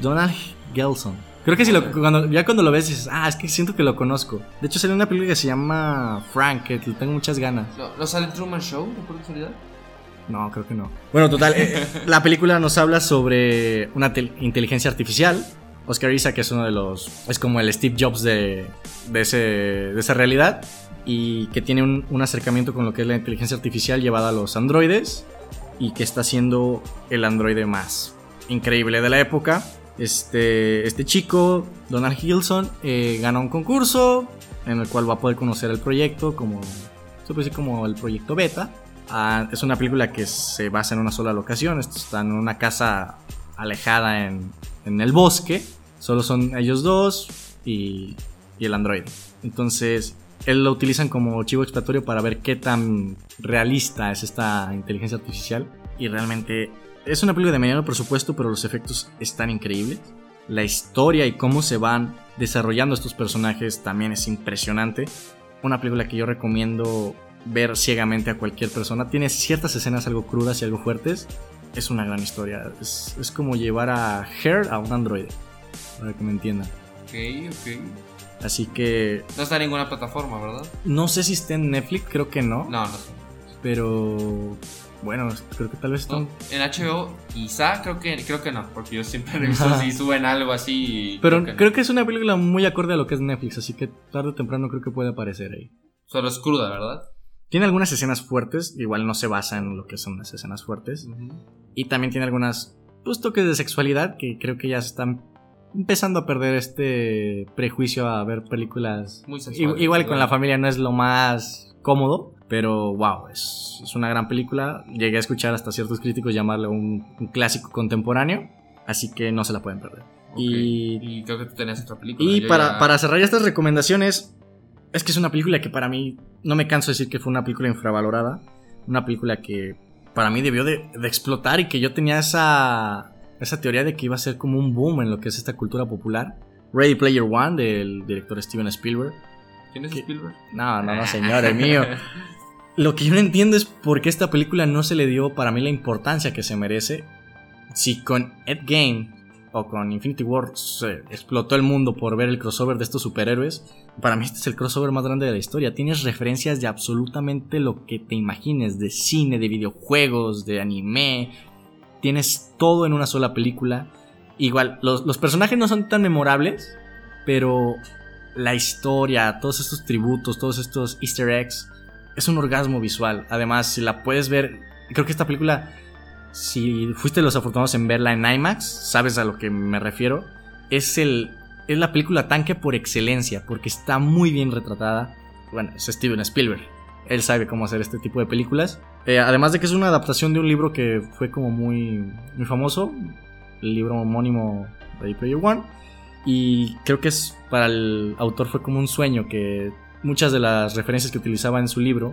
Donald Gelson. Creo que si lo, cuando, ya cuando lo ves dices, ah, es que siento que lo conozco. De hecho, sale una película que se llama Frank, que tengo muchas ganas. ¿No, ¿no sale Truman Show, por casualidad? No, creo que no. Bueno, total, eh, la película nos habla sobre una inteligencia artificial. Oscar Isaac es uno de los. Es como el Steve Jobs de, de, ese, de esa realidad. Y que tiene un, un, acercamiento con lo que es la inteligencia artificial llevada a los androides. Y que está siendo el androide más increíble de la época. Este, este chico, Donald Hilson, eh, gana un concurso en el cual va a poder conocer el proyecto como. Se puede decir como el proyecto beta Ah, es una película que se basa en una sola locación. Esto está en una casa alejada en, el bosque. Solo son ellos dos y, y el androide. Entonces, él lo utilizan como chivo expiatorio para ver qué tan realista es esta inteligencia artificial. Y realmente es una película de mediano presupuesto, pero los efectos están increíbles. La historia y cómo se van desarrollando estos personajes también es impresionante. Una película que yo recomiendo ver ciegamente a cualquier persona. Tiene ciertas escenas algo crudas y algo fuertes. Es una gran historia. Es, es como llevar a Her a un androide. Para que me entiendan. Ok, ok. Así que. No está en ninguna plataforma, ¿verdad? No sé si está en Netflix, creo que no. No, no Pero. Bueno, creo que tal vez está. en HBO, quizá, creo que, creo que no, porque yo siempre he visto si suben algo así. Pero creo que, creo que, es una película muy acorde a lo que es Netflix, así que tarde o temprano creo que puede aparecer ahí. Solo es cruda, ¿verdad? Tiene algunas escenas fuertes, igual no se basa en lo que son las escenas fuertes. Y también tiene algunas pues, toques de sexualidad que creo que ya se están empezando a perder este prejuicio a ver películas. Muy I- sensual. Igual con la familia no es lo más cómodo, pero wow, es, es una gran película. Llegué a escuchar hasta ciertos críticos llamarla un, un clásico contemporáneo, así que no se la pueden perder. Y, Y creo que tú tenías otra película. y para, ya- para cerrar estas recomendaciones, es que es una película que para mí, no me canso de decir que fue una película infravalorada, una película que para mí debió de, de explotar y que yo tenía esa, esa teoría de que iba a ser como un boom en lo que es esta cultura popular. Ready Player One del director Steven Spielberg. ¿Quién es. Spielberg? No, no, no, señor, el mío. Lo que yo no entiendo es por qué esta película no se le dio para mí la importancia que se merece. Si con Ed Game o con Infinity War se explotó el mundo por ver el crossover de estos superhéroes, para mí este es el crossover más grande de la historia. Tienes referencias de absolutamente lo que te imagines, de cine, de videojuegos, de anime. Tienes todo en una sola película. Igual, los, los personajes no son tan memorables, pero la historia, todos estos tributos, todos estos easter eggs, es un orgasmo visual. Además, si la puedes ver, creo que esta película, si fuiste los afortunados en verla en IMAX, sabes a lo que me refiero. Es, el, es la película tanque por excelencia, porque está muy bien retratada. Bueno, es Steven Spielberg. Él sabe cómo hacer este tipo de películas. Eh, además de que es una adaptación de un libro que fue como muy, muy famoso, el libro homónimo Ready Player One. Y creo que es para el autor fue como un sueño que muchas de las referencias que utilizaba en su libro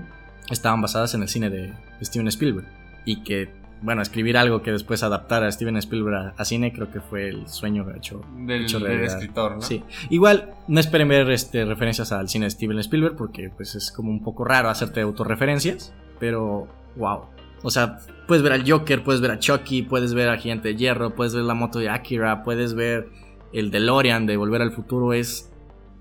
estaban basadas en el cine de Steven Spielberg. Y que, bueno, escribir algo que después adaptara a Steven Spielberg a, cine creo que fue el sueño hecho, Del, hecho del escritor, ¿no? Sí. Igual, no esperen ver este, referencias al cine de Steven Spielberg porque pues es como un poco raro hacerte autorreferencias. Pero, wow. O sea, puedes ver al Joker, puedes ver a Chucky, puedes ver a Gigante de Hierro, puedes ver la moto de Akira, puedes ver el DeLorean de Volver al Futuro. Es,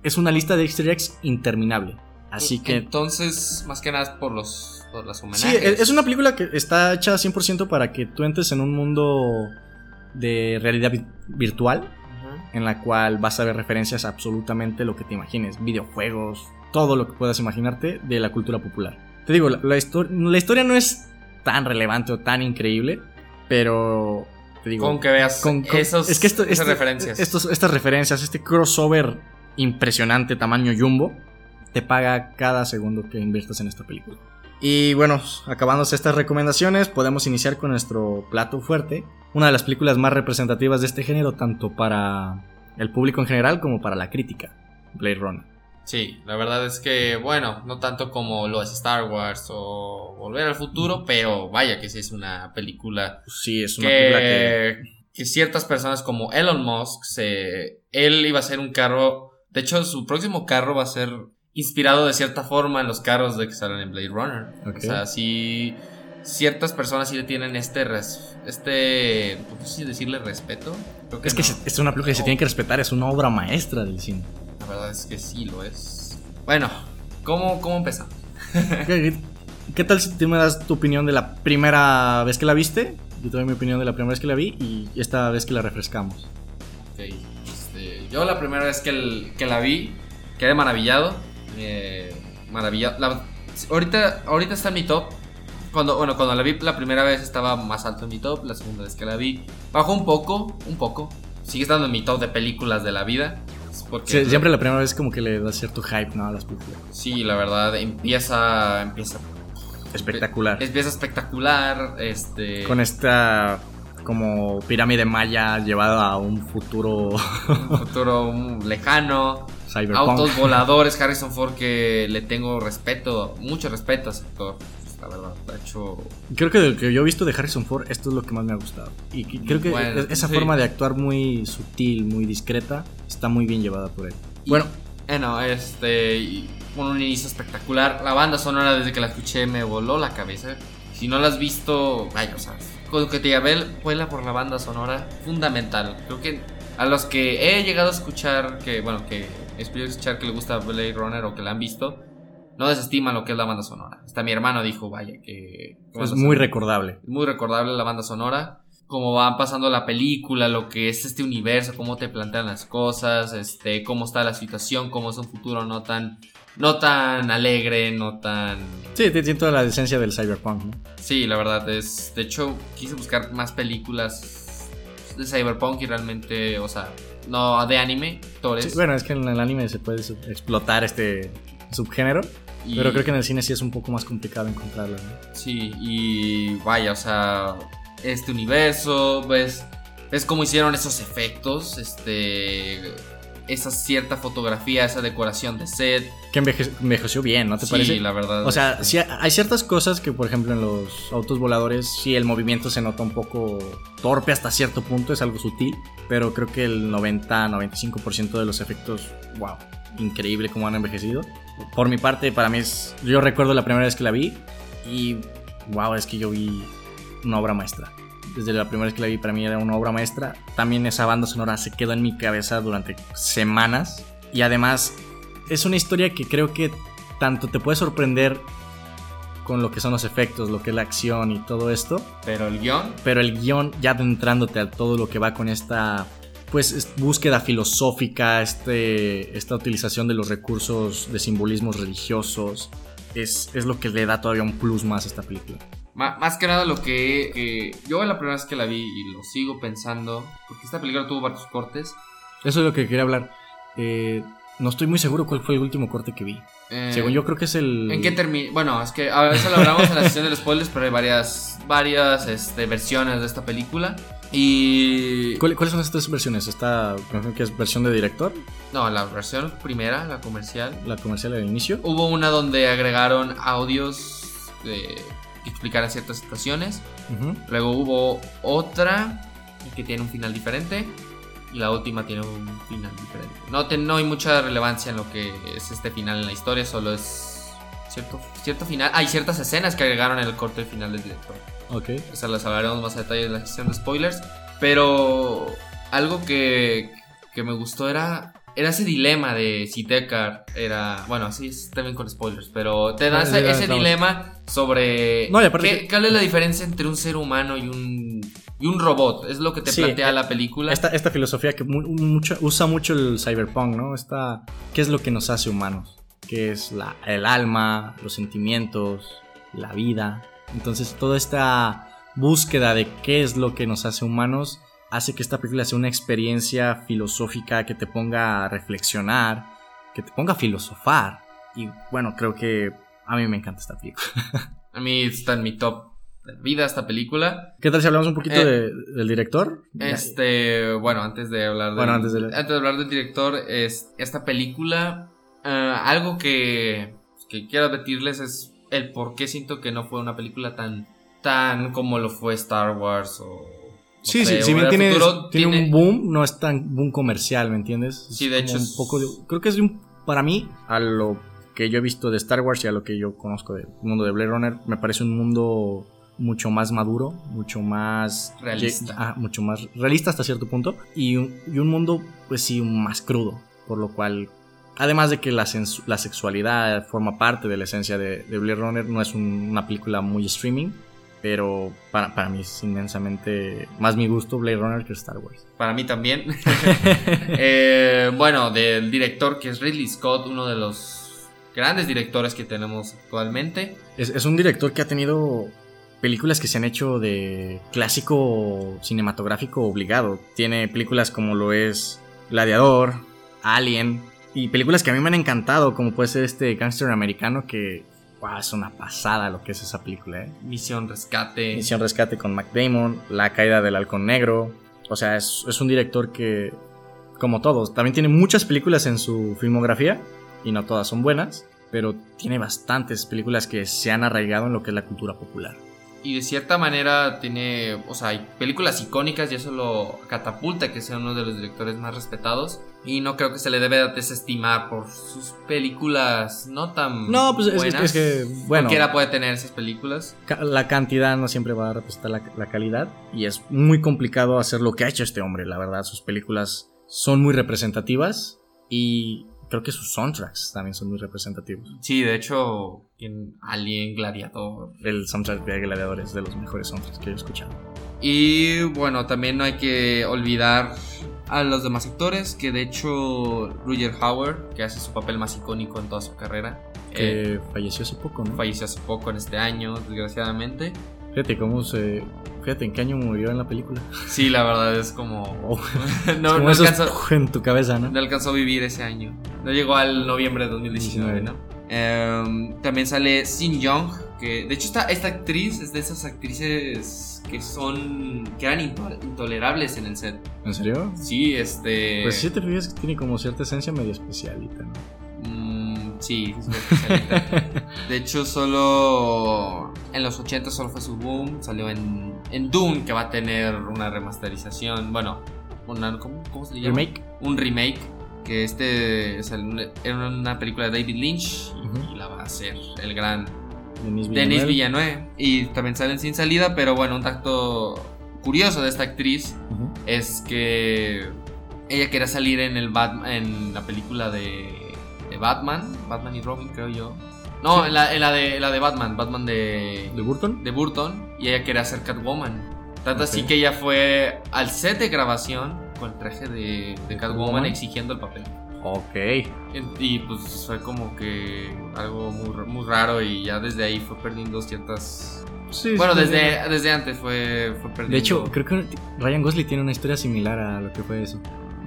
es una lista de easter eggs interminable. Así que... Entonces, más que nada por los, por las Sí, homenajes. es es una película que está hecha 100% para que tú entres en un mundo de realidad vi- virtual en la cual vas a ver referencias a absolutamente lo que te imagines, videojuegos, todo lo que puedas imaginarte de la cultura popular. Te digo, la, la histo- la historia no es tan relevante o tan increíble, pero te digo, Con que veas con- con- esos, es que esto- esas este- referencias. estos- estas referencias, este crossover impresionante tamaño jumbo, te paga cada segundo que inviertas en esta película. Y bueno, acabándose estas recomendaciones, podemos iniciar con nuestro plato fuerte, una de las películas más representativas de este género, tanto para el público en general como para la crítica, Blade Runner. Sí, la verdad es que, bueno, no tanto como lo es Star Wars o Volver al Futuro, pero vaya que sí es una película Sí, es una película que... que, que ciertas personas como Elon Musk, se, él iba a ser un carro, de hecho su próximo carro va a ser inspirado de cierta forma en los carros de que salen en Blade Runner. O sea, sí, ciertas personas sí le tienen este, res- este, no sé si decirle respeto. Creo Es que no. es una película que se tiene que respetar, es una obra maestra del cine. La verdad es que sí lo es. Bueno, ¿cómo, cómo empezamos? ¿Qué, qué tal si tú me das tu opinión de la primera vez que la viste? Yo te doy mi opinión de la primera vez que la vi y esta vez que la refrescamos. Ok, este, yo la primera vez que, el- que la vi, quedé maravillado. Eh, maravillado. La- ahorita, ahorita está en mi top. Cuando, bueno, cuando la vi la primera vez estaba más alto en mi top. La segunda vez que la vi bajó un poco, un poco. Sigue estando en mi top de películas de la vida. Porque Sí, siempre la primera vez como que le da cierto hype, ¿no? A las películas. Sí, la verdad, empieza, empieza, Espectacular. empieza espectacular. Este, Con esta como pirámide maya llevada a un futuro un futuro lejano. Cyberpunk. Autos voladores, Harrison Ford, que le tengo respeto, mucho respeto a ese actor. La verdad, ha hecho. Creo que de lo que yo he visto de Harrison Ford, esto es lo que más me ha gustado. Y creo que Bueno, esa sí. forma de actuar muy sutil, muy discreta, está muy bien llevada por él. y- Bueno, Bueno, este. y un inicio espectacular. La banda sonora, desde que la escuché, me voló la cabeza. Si no la has visto, vaya, o sea, con que te llame vuela por la banda sonora, fundamental. Creo que a los que he llegado a escuchar, que, bueno, que he escuchar que le gusta Blade Runner o que la han visto, no desestiman lo que es la banda sonora. Hasta mi hermano dijo, vaya, que. es muy recordable. Es muy recordable la banda sonora. Cómo van pasando la película, lo que es este universo, cómo te plantean las cosas, este, cómo está la situación, cómo es un futuro no tan, no tan alegre, no tan. Sí, tiene toda la esencia del cyberpunk, ¿no? Sí, la verdad es. De hecho, quise buscar más películas de Cyberpunk y realmente, o sea, no de anime, actores. Sí, bueno, es que en el anime se puede explotar este subgénero, y- pero creo que en el cine sí es un poco más complicado encontrarlo. ¿no? Sí, y vaya, o sea, este universo, ves, ves cómo hicieron esos efectos, este, esa cierta fotografía, esa decoración de set. Que enveje- envejeció bien, ¿no te sí, parece? la verdad. O sea, sí hay ciertas cosas que, por ejemplo, en los autos voladores, sí el movimiento se nota un poco torpe hasta cierto punto, es algo sutil, pero creo que el 90-95% de los efectos, wow, increíble cómo han envejecido. Por mi parte, para mí es, yo recuerdo la primera vez que la vi y, wow, es que yo vi una obra maestra. Desde la primera vez que la vi, para mí era una obra maestra. También esa banda sonora se quedó en mi cabeza durante semanas. Y además, es una historia que creo que tanto te puede sorprender con lo que son los efectos, lo que es la acción y todo esto, Pero el guion, pero el guion ya adentrándote a todo lo que va con esta pues es- búsqueda filosófica, este, esta utilización de los recursos de simbolismos religiosos, es, es lo que le da todavía un plus más a esta película. Más que nada lo que, que yo la primera vez que la vi y lo sigo pensando, porque esta película tuvo varios cortes. Eso es lo que quería hablar. Eh, no estoy muy seguro cuál fue el último corte que vi. eh, Según yo creo que es el... ¿En qué termina? Bueno, es que a veces lo hablamos en la sesión de los spoilers, pero hay varias, varias este, versiones de esta película. Y. ¿Cuál- ¿Cuáles son estas versiones? Esta, que es versión de director, No, la versión primera, la comercial. la comercial al inicio. Hubo una donde agregaron audios eh, que explicaran ciertas situaciones. Luego hubo otra que tiene un final diferente. Y la última tiene un final diferente. No, te- no hay mucha relevancia en lo que es este final en la historia, solo es cierto, cierto final. Hay ciertas escenas que agregaron en el corte final del director. Ok. O sea, las hablaremos más a detalle en la sesión de spoilers. Pero algo que, que me gustó era, era ese dilema de si Deckard era. Bueno, así es también con spoilers, pero te da Sí, ese, dilema sobre. No, y aparte ¿qué, que- ¿Cuál es la diferencia entre un ser humano y un, y un robot? Es lo que te Sí, plantea eh, la película. Esta, esta filosofía que mu- mucho- usa mucho el cyberpunk, ¿no? Esta, ¿Qué es lo que nos hace humanos? ¿Qué es la, el alma, los sentimientos, la vida? Entonces, toda esta búsqueda de qué es lo que nos hace humanos hace que esta película sea una experiencia filosófica que te ponga a reflexionar, que te ponga a filosofar. Y bueno, creo que a mí me encanta esta película. A mí está en mi top de vida esta película. ¿Qué tal si hablamos un poquito Eh, de- del director? Este, bueno, antes de hablar del, Bueno, antes de- antes de hablar del director, es esta película, eh, algo que, que quiero advertirles es el por qué siento que no fue una película tan, tan como lo fue Star Wars o... Sí, sé, sí, si bien tiene, un boom, no es tan boom comercial, ¿me entiendes? Es Sí, de hecho Un poco de- creo que es un, para mí, a lo que yo he visto de Star Wars y a lo que yo conozco del mundo de Blade Runner, me parece un mundo mucho más maduro, mucho más Realista. Ah, mucho más realista hasta cierto punto y un, y un mundo, pues sí, más crudo, por lo cual, además de que la, la sexualidad forma parte de la esencia de, de Blade Runner, no es un- una película muy streaming, pero para, para mí es inmensamente más mi gusto Blade Runner que Star Wars. Para mí también. Eh, bueno, del director que es Ridley Scott, uno de los grandes directores que tenemos actualmente. Es, es un director que ha tenido películas que se han hecho de clásico cinematográfico obligado. Tiene películas como lo es Gladiador, Alien, y películas que a mí me han encantado, como puede ser este Gangster Americano, que wow, es una pasada lo que es esa película. ¿eh? Misión Rescate. Misión Rescate con Mac Damon, La Caída del Halcón Negro. O sea, es, es un director que, como todos, también tiene muchas películas en su filmografía, y no todas son buenas, pero tiene bastantes películas que se han arraigado en lo que es la cultura popular. Y de cierta manera tiene, o sea, hay películas icónicas y eso lo catapulta que sea uno de los directores más respetados. Y no creo que se le debe desestimar por sus películas no tan No, pues es, es- buenas. es que, bueno, Cualquiera puede tener esas películas. la cantidad no siempre va a representar la, la calidad, y es muy complicado hacer lo que ha hecho este hombre, la verdad. Sus películas son muy representativas, y creo que sus soundtracks también son muy representativos. Sí, de hecho, en Alien, Gladiador. El soundtrack de Gladiador es de los mejores soundtracks que he escuchado. Y bueno, también no hay que olvidar a los demás actores, que de hecho Roger Howard, que hace su papel más icónico en toda su carrera, eh, Que falleció hace poco, ¿no? falleció hace poco en este año, desgraciadamente. Fíjate cómo se. Fíjate en qué año murió en la película. Sí, la verdad es como. Oh, no, como no alcanzó, en tu cabeza, ¿no? no alcanzó a vivir ese año. No llegó al noviembre de 2019, ¿no? Em, también sale Sin Young, que de hecho esta, esta actriz es de esas actrices que son. que eran into- intolerables en el set. ¿En serio? Sí, este. Pues sí te fijas que tiene como cierta esencia medio especialita, ¿no? Mm, sí, es. De hecho, solo en los 80 solo fue su boom. Salió en, en Dune, que va a tener una remasterización. Bueno, una, ¿cómo, cómo se le llama? Remake. Un remake. Que este era una película de David Lynch y, la va a hacer el gran Denis. Villanueva. Y también salen sin salida, pero bueno, un dato curioso de esta actriz es que ella quería salir en el Bat- en la película de, de Batman, Batman y Robin creo yo. No, Sí. en, la, en la de en la de Batman, Batman de, ¿De Burton? de Burton y ella quería ser Catwoman. Tanto así que ella fue al set de grabación con el traje de, de Catwoman Catwoman. exigiendo el papel. Ok. Y, pues fue como que algo muy, muy raro y ya desde ahí fue perdiendo ciertas... Sí, Bueno, sí. desde, desde antes fue, fue perdiendo... De hecho, creo que Ryan Gosling tiene una historia similar a lo que fue eso.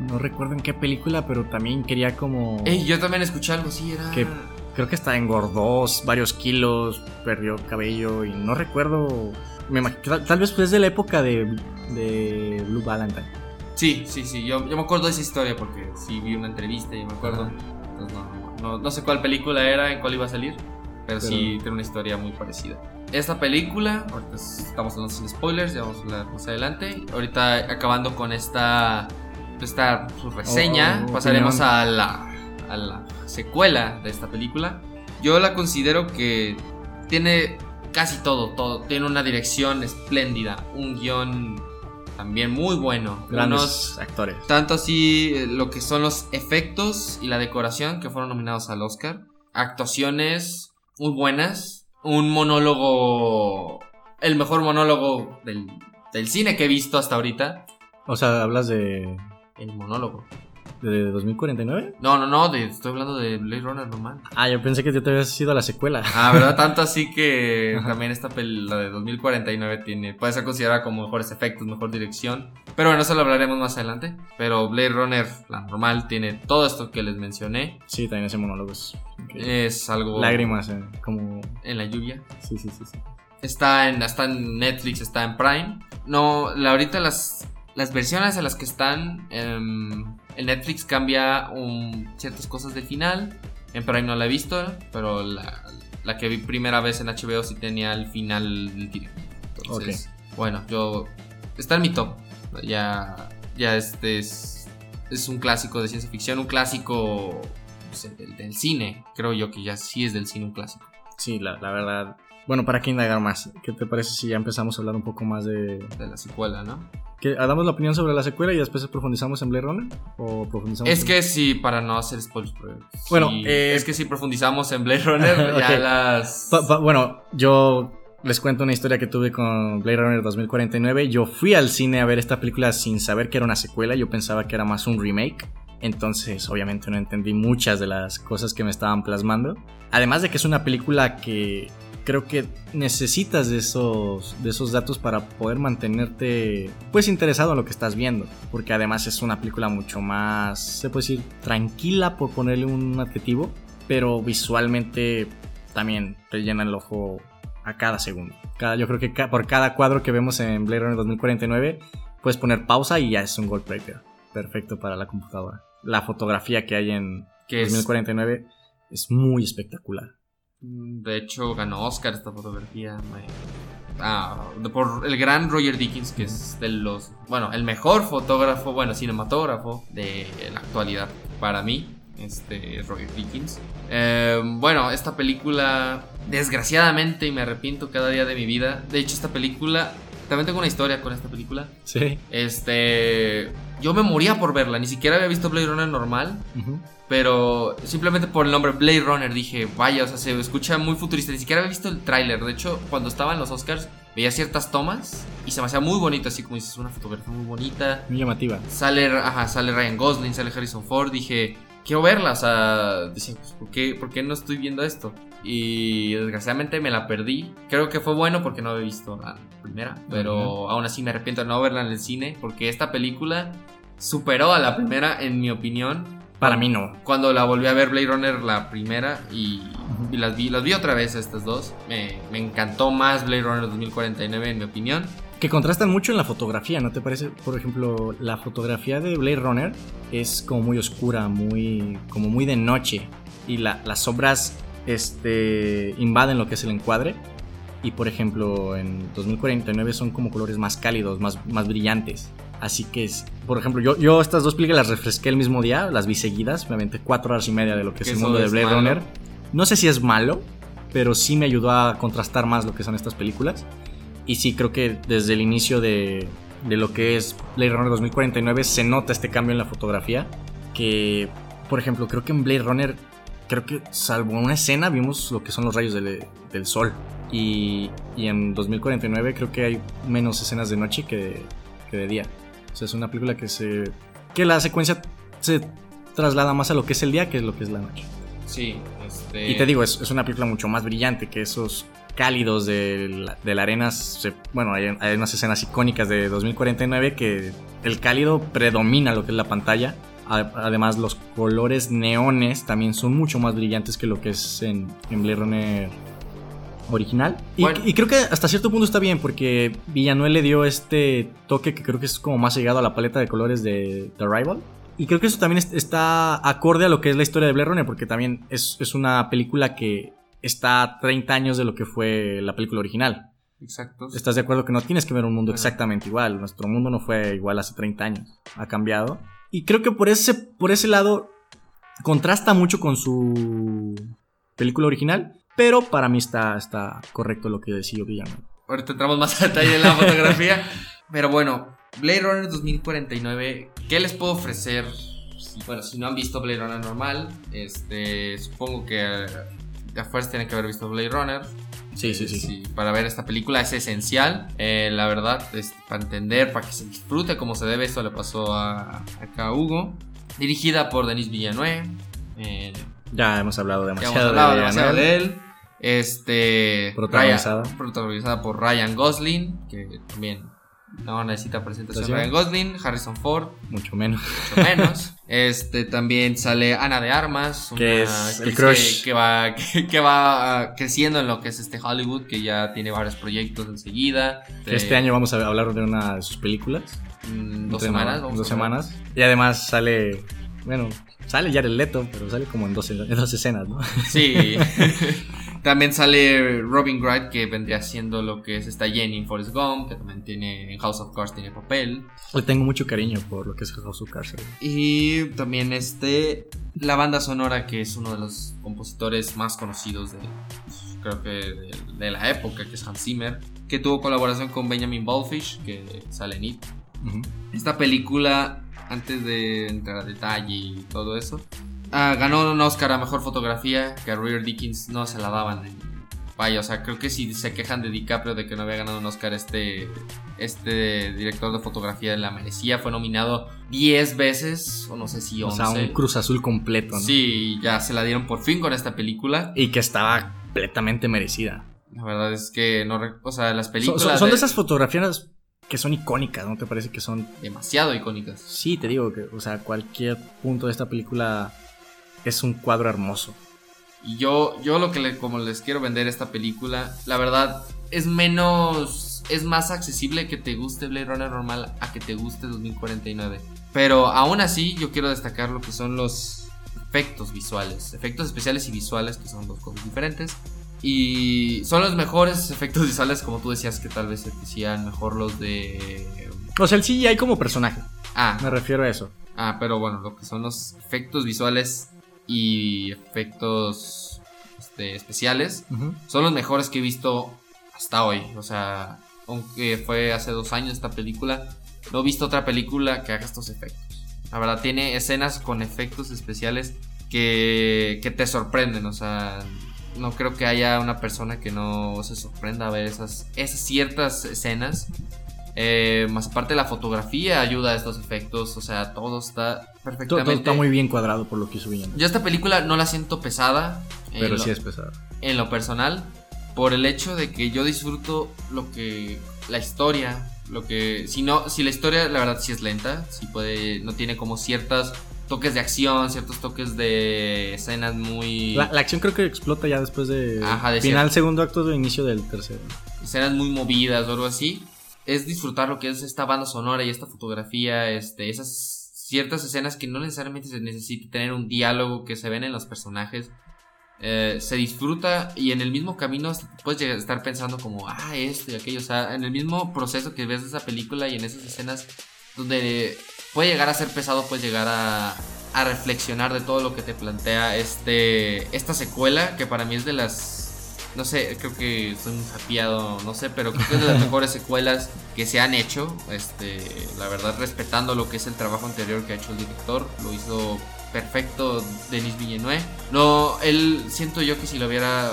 No recuerdo en qué película, pero también quería como... Ey, yo también escuché algo así, era... Que- Creo que hasta engordó varios kilos, perdió cabello y no recuerdo... Me tal, tal vez fue de la época de, de Blue Valentine. Sí, sí, sí, yo, yo me acuerdo de esa historia porque sí vi una entrevista y me acuerdo. Entonces, no, no, no sé cuál película era, en cuál iba a salir, pero, sí tiene una historia muy parecida. Esta película, ahorita estamos hablando sin spoilers, ya vamos a hablar más adelante. Ahorita acabando con esta, esta su reseña, Oh, oh, pasaremos opinión. a la, a la secuela de esta película. Yo la considero que tiene casi todo, todo. Tiene una dirección espléndida, un guion también muy bueno. Grandes unos- actores. tanto así eh, lo que son los efectos y la decoración que fueron nominados al Oscar. Actuaciones muy buenas. Un monólogo. El mejor monólogo del, del cine que he visto hasta ahorita. O sea, hablas de, El monólogo. de 2049. No, no, no, de- estoy hablando de Blade Runner normal. Ah, yo pensé que ya te habías ido a la secuela. Ah, ¿verdad? Tanto así que también esta peli, la de 2049, tiene, puede ser considerada como mejores efectos, mejor dirección. Pero bueno, eso lo hablaremos más adelante. Pero Blade Runner, la normal, tiene todo esto que les mencioné. Sí, también ese monólogo es. Es algo... Lágrimas, eh, como... En la lluvia. Sí, sí, sí, sí. Está en, está en Netflix, está en Prime. No, la, ahorita las, las versiones a las que están em, en Netflix cambia un- ciertas cosas del final. En Prime no la he visto, pero la, la que vi primera vez en HBO sí tenía el final del directo. Entonces, bueno, yo... Está en mi top. Ya, ya este es, es un clásico de ciencia ficción, un clásico pues, del, del cine. Creo yo que ya sí es del cine un clásico. Sí, la, la verdad. Bueno, para que indagar más, ¿qué te parece si ya empezamos a hablar un poco más de... De la secuela, ¿no? ¿Qué, ¿Damos la opinión sobre la secuela y después profundizamos en Blade Runner? ¿O profundizamos Es en- que sí, para no hacer spoilers. Bueno, sí, eh, es que si profundizamos en Blade Runner, ya las. Pa- pa- bueno, yo les cuento una historia que tuve con Blade Runner 2049. Yo fui al cine a ver esta película sin saber que era una secuela. Yo pensaba que era más un remake. Entonces, obviamente, no entendí muchas de las cosas que me estaban plasmando. Además de que es una película que creo que necesitas de esos, de esos datos para poder mantenerte pues interesado en lo que estás viendo. Porque además es una película mucho más, se puede decir, tranquila por ponerle un adjetivo. Pero visualmente también te llena el ojo a cada segundo. Cada, yo creo que ca- por cada cuadro que vemos en Blade Runner 2049 puedes poner pausa y ya es un gold breaker. Perfecto para la computadora. La fotografía que hay en que es- 2049 es muy espectacular. De hecho, ganó Oscar esta fotografía. ah, por el gran Roger Dickens, que es de los. Bueno, el mejor fotógrafo, bueno, cinematógrafo de la actualidad para mí. Este es Roger Dickens. Eh, bueno, esta película, desgraciadamente, y me arrepiento cada día de mi vida. De hecho, esta película. También tengo una historia con esta película. Sí. Este. Yo me moría por verla, ni siquiera había visto Blade Runner normal. Ujú. Pero simplemente por el nombre Blade Runner dije, vaya, o sea, se escucha muy futurista. Ni siquiera había visto el tráiler. De hecho, cuando estaba en los Oscars, veía ciertas tomas y se me hacía muy bonito, así como dices, una fotografía muy bonita. Muy llamativa. Sale, ajá, sale Ryan Gosling, sale Harrison Ford. Dije, quiero verla, o sea, decía, pues, ¿por qué, ¿por qué no estoy viendo esto? Y desgraciadamente me la perdí. Creo que fue bueno porque no había visto la primera, pero aún así me arrepiento de no verla en el cine porque esta película superó a la primera en mi opinión. Para mí no. Cuando la volví a ver Blade Runner la primera y, y las vi, las vi otra vez estas dos, me, me encantó más Blade Runner 2049 en mi opinión. Que contrastan mucho en la fotografía, ¿no te parece? Por ejemplo, la fotografía de Blade Runner es como muy oscura, muy como muy de noche y la- las sombras este, invaden lo que es el encuadre. Y por ejemplo, en 2049 son como colores más cálidos, más, más brillantes. Así que, es, por ejemplo, yo, yo estas dos películas las refresqué el mismo día, las vi seguidas, me aventé cuatro horas y media de lo que es el mundo de Blade malo. Runner. No sé si es malo, pero sí me ayudó a contrastar más lo que son estas películas. Y sí, creo que desde el inicio de, de lo que es Blade Runner 2049 se nota este cambio en la fotografía. Que, por ejemplo, creo que en Blade Runner, creo que salvo una escena, vimos lo que son los rayos del, del sol. Y, y en 2049 creo que hay menos escenas de noche que de, que de día. O sea, es una película que se. que la secuencia se traslada más a lo que es el día que es lo que es la noche. Sí, este... Y te digo, es, es una película mucho más brillante que esos cálidos de la, de la arena. se- bueno, hay, hay unas escenas icónicas de 2049 que el cálido predomina lo que es la pantalla. Además, los colores neones también son mucho más brillantes que lo que es en, en Blade Runner original. Y, Bueno. y creo que hasta cierto punto está bien porque Villanueva le dio este toque que creo que es como más llegado a la paleta de colores de The Arrival. Y creo que eso también es- está acorde a lo que es la historia de Blade Runner, porque también es, es una película que está a 30 años de lo que fue la película original. Exacto. ¿Estás de acuerdo que no tienes que ver un mundo exactamente igual? Nuestro mundo no fue igual hace 30 años, ha cambiado. Y creo que por ese, por ese lado contrasta mucho con su película original, pero para mí está, está correcto lo que decía Villanueva. Ahorita entramos más a detalle en la fotografía. Pero bueno, Blade Runner 2049, ¿qué les puedo ofrecer? Bueno, si no han visto Blade Runner normal, este, supongo que a fuerza tienen que haber visto Blade Runner. Sí, sí, sí. Sí, para ver esta película es esencial. eh, la verdad, es para entender, para que se disfrute como se debe. Esto le pasó a, acá a Hugo. Dirigida por Denis Villeneuve. eh, Ya hemos hablado demasiado, hemos hablado de demasiado de él. Este. Protagonizada. Ryan- protagonizada por Ryan Gosling. Que también no necesita presentación. Ryan Gosling, Harrison Ford, Mucho menos. mucho menos. este también sale Ana de Armas. Que una es el crush. Que, que va, que, que va ah, creciendo en lo que es este Hollywood. Que ya tiene varios proyectos enseguida. Que Este año vamos a hablar de una de sus películas. mm, Dos semanas. vamos Dos semanas. Y además sale. Bueno, sale Jared Leto, pero sale como en dos, en dos escenas, ¿no? Sí. también sale Robin Wright, que vendría siendo lo que es esta Jenny en Forrest Gump, que también tiene en House of Cards tiene papel. Le tengo mucho cariño por lo que es House of Cards. Y también este la banda sonora, que es uno de los compositores más conocidos de pues, creo que de, de la época, que es Hans Zimmer, que tuvo colaboración con Benjamin Ballfish, que sale en It. Ujú. Esta película, antes de entrar a detalle y todo eso, ah, ganó un Oscar a Mejor Fotografía, que a Roger Dickens no se la daban. Vaya, o sea, creo que si se quejan de DiCaprio de que no había ganado un Oscar, este, este director de fotografía la merecía. Fue nominado 10 veces, o no sé si O 11. sea, un Cruz Azul completo, ¿no? Sí, ya se la dieron por fin con esta película. Y que estaba completamente merecida. La verdad es que no... O sea, las Son, películas... son- son de de- esas fotografías que son icónicas, ¿no te parece que son? Demasiado icónicas. Sí, te digo que, o sea, cualquier punto de esta película es un cuadro hermoso. Y yo, yo lo que le- como les quiero vender esta película, la verdad, es menos. Es más accesible que te guste Blade Runner normal a que te guste 2049. Pero aún así, yo quiero destacar lo que son los efectos visuales. Efectos especiales y visuales, que son dos cosas diferentes. Y son los mejores efectos visuales, como tú decías, que tal vez se te hacían mejor los de. O sea, el CGI como personaje, Ah, me refiero a eso. Ah, pero bueno, lo que son los efectos visuales y efectos este, especiales son los mejores que he visto hasta hoy. O sea, aunque fue hace dos años esta película, no he visto otra película que haga estos efectos. La verdad, tiene escenas con efectos especiales que, que te sorprenden. O sea, no creo que haya una persona que no se sorprenda a ver esas, esas ciertas escenas. Eh, más aparte la fotografía ayuda a estos efectos, o sea, todo está perfectamente. todo está muy bien cuadrado por lo que hizo Villanueva. Yo esta película no la siento pesada. Pero lo- sí es pesado. en lo personal por el hecho de que yo disfruto lo que la historia lo que si no si la historia la verdad sí es lenta sí puede no tiene como ciertos toques de acción ciertos toques de escenas muy La, la acción creo que explota ya después de, Ajá, de final, cierto. segundo acto de inicio del tercero. escenas muy movidas o algo así es disfrutar lo que es esta banda sonora y esta fotografía este esas ciertas escenas que no necesariamente se necesita tener un diálogo que se ven en los personajes eh, se disfruta y en el mismo camino puedes llegar a estar pensando como, ah, esto y aquello, o sea, en el mismo proceso que ves de esa película y en esas escenas donde puede llegar a ser pesado, puedes llegar a, a reflexionar de todo lo que te plantea este, esta secuela, que para mí es de las, no sé, creo que soy un sapiado, no sé, pero creo que es de las mejores secuelas que se han hecho, este, la verdad, respetando lo que es el trabajo anterior que ha hecho el director, lo hizo perfecto Denis Villeneuve. No, él siento yo que si lo hubiera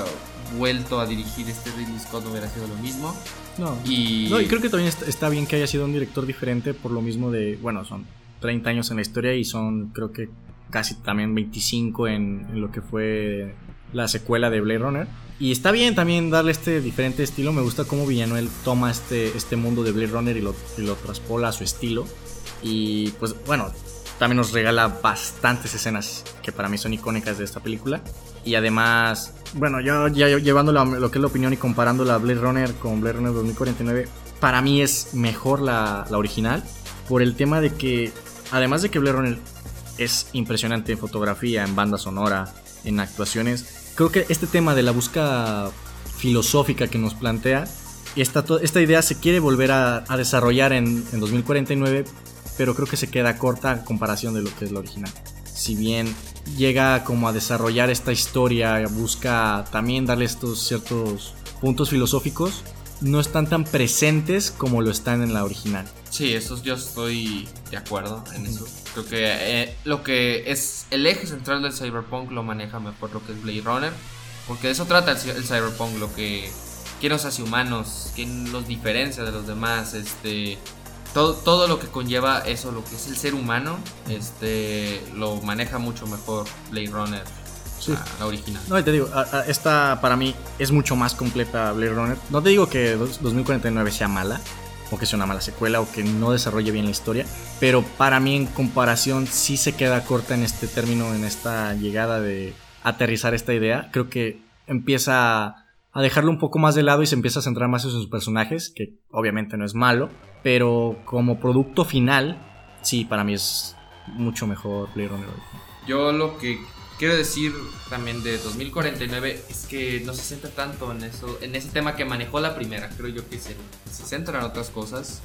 vuelto a dirigir este Ridley Scott no hubiera sido lo mismo. No. Y, No, y creo que también está, está bien que haya sido un director diferente por lo mismo de, bueno, son 30 años en la historia y son creo que casi también 25 en, en lo que fue la secuela de Blade Runner. Y está bien también darle este diferente estilo. Me gusta cómo Villanuel toma este, este mundo de Blade Runner y lo, y lo traspola a su estilo. Y pues bueno, también nos regala bastantes escenas que para mí son icónicas de esta película. Y además, bueno, yo ya llevando la- lo que es la opinión y comparando la Blade Runner con Blade Runner 2049, para mí es mejor la, la original. Por el tema de que, además de que Blade Runner es impresionante en fotografía, en banda sonora, en actuaciones, creo que este tema de la búsqueda filosófica que nos plantea, esta, esta idea se quiere volver a, desarrollar en, en 2049, pero creo que se queda corta a comparación de lo que es la original. Si bien llega como a desarrollar esta historia, busca también darle estos ciertos puntos filosóficos, no están tan presentes como lo están en la original. Sí, eso yo estoy de acuerdo en eso. Creo que eh, lo que es el eje central del cyberpunk lo maneja mejor lo que es Blade Runner. Porque de eso trata el, el cyberpunk, lo que qué nos hace humanos, qué nos diferencia de los demás, este todo, todo lo que conlleva eso, lo que es el ser humano, este lo maneja mucho mejor Blade Runner, Sí. la, la original. No, y te digo, a- a- esta para mí es mucho más completa Blade Runner. No te digo que dos- 2049 sea mala, o que sea una mala secuela, o que no desarrolle bien la historia, pero para mí en comparación sí se queda corta en este término, en esta llegada de aterrizar esta idea. Creo que empieza a dejarlo un poco más de lado y se empieza a centrar más en sus personajes, que obviamente no es malo, pero como producto final, sí, para mí es mucho mejor Blade Runner. Yo lo que quiero decir también de 2049 es que no se centra tanto en eso, en ese tema que manejó la primera. Creo yo que se, se centra en otras cosas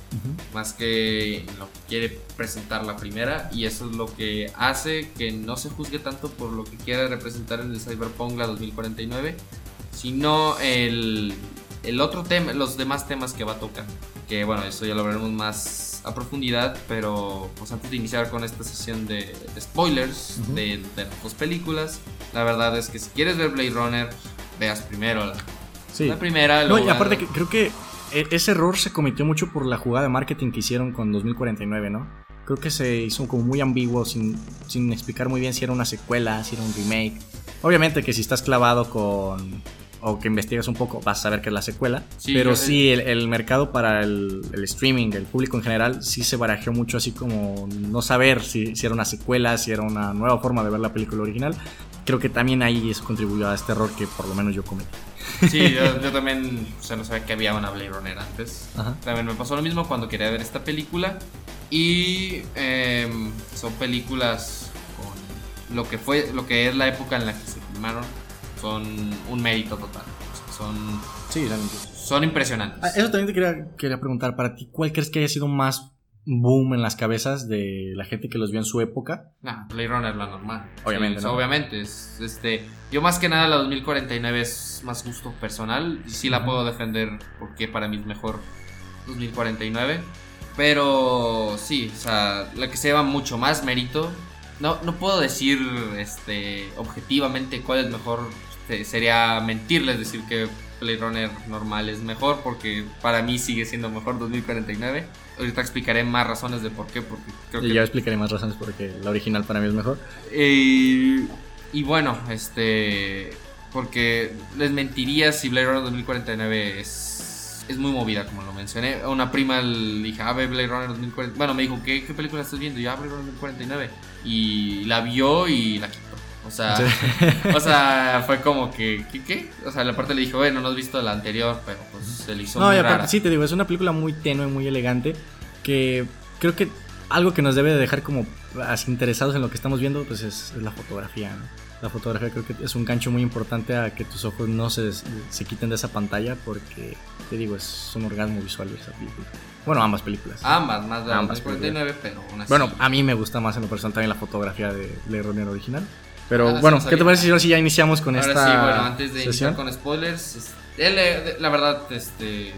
más que en lo que quiere presentar la primera y eso es lo que hace que no se juzgue tanto por lo que quiere representar en el Cyberpunk la 2049, sino el, el otro tema, los demás temas que va a tocar. Que bueno, eso ya lo veremos más a profundidad, pero pues antes de iniciar con esta sesión de, de spoilers de, de las dos películas, la verdad es que si quieres ver Blade Runner, veas primero la, Sí. la primera. No, y aparte que creo que e- ese error se cometió mucho por la jugada de marketing que hicieron con 2049, ¿no? Creo que se hizo como muy ambiguo, sin, sin explicar muy bien si era una secuela, si era un remake. Obviamente que si estás clavado con... o que investigas un poco, vas a saber que es la secuela. Sí, pero sí, el, el mercado para el, el streaming, el público en general, sí se barajeó mucho así como no saber si, si era una secuela, si era una nueva forma de ver la película original. Creo que también ahí eso contribuyó a este error que por lo menos yo cometí. Sí, yo, yo también, o sea, no sabía que había una Blade Runner antes. Ajá. También me pasó lo mismo cuando quería ver esta película. Y em, son películas con lo que fue, lo que es la época en la que se filmaron. Son un mérito total. Son, Sí, realmente. son impresionantes. Ah, Eso también te quería, quería preguntar, para ti, ¿cuál crees que haya sido más boom en las cabezas de la gente que los vio en su época? Nah, Blade Runner la normal. Obviamente, Sí, ¿no? Obviamente. Es, este, yo más que nada la 2049 es más gusto personal. Y sí la puedo defender porque para mí es mejor 2049. Pero sí, o sea, la que se lleva mucho más mérito. No, no puedo decir este, objetivamente cuál es mejor. Este, sería mentirles decir que Blade Runner normal es mejor porque para mí sigue siendo mejor 2049. Ahorita explicaré más razones de por qué, porque creo Y que ya explicaré más razones porque la original para mí es mejor. Eh, y bueno, este. Porque les mentiría si Blade Runner 2049 es, es muy movida, como lo mencioné. A una prima le dije, ah, ve Blade Runner 2049. Bueno, me dijo, ¿qué, qué película estás viendo? Y yo, ah, Blade Runner 2049. Y la vio y la quitó. O sea, Sí. o sea, fue como que, ¿qué, qué? O sea, la parte le dijo, bueno, no has visto la anterior, pero pues se le hizo No, muy y aparte, rara. sí, te digo, es una película muy tenue, muy elegante, que creo que algo que nos debe de dejar como así interesados en lo que estamos viendo, pues es, es la fotografía, ¿no? La fotografía creo que es un gancho muy importante a que tus ojos no se, se quiten de esa pantalla porque, te digo, es un orgasmo visual esa película. Bueno, ambas películas. Ambas, más de Ambas 2049, pero así. Bueno, a mí me gusta más en lo personal también la fotografía de Blade Runner original. Pero Ah, bueno, ¿qué te parece si ya iniciamos con Ahora esta sí, bueno, antes de sesión? iniciar con spoilers, denle, de- la verdad, este,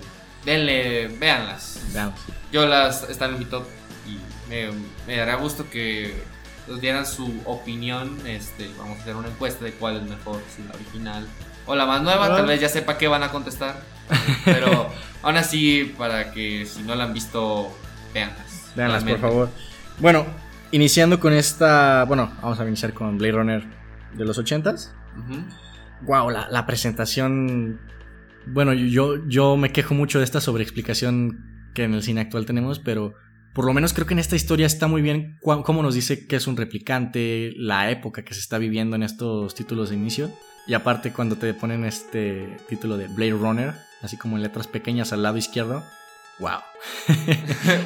denle, véanlas. Veamos. Yo las están en mi top y me, me dará gusto que nos dieran su opinión. Este, vamos a hacer una encuesta de cuál es mejor, si la original o la más nueva. Ah. Tal vez ya sepa qué van a contestar, pero aún así, para que si no la han visto, véanlas. Veanlas, por favor. Bueno, iniciando con esta. Bueno, vamos a iniciar con Blade Runner de los 80s. Ujú. Wow, la, la presentación. Bueno, yo, yo me quejo mucho de esta sobreexplicación que en el cine actual tenemos, pero por lo menos creo que en esta historia está muy bien cómo nos dice que es un replicante, la época que se está viviendo en estos títulos de inicio. Y aparte, cuando te ponen este título de Blade Runner, así como en letras pequeñas al lado izquierdo. Wow.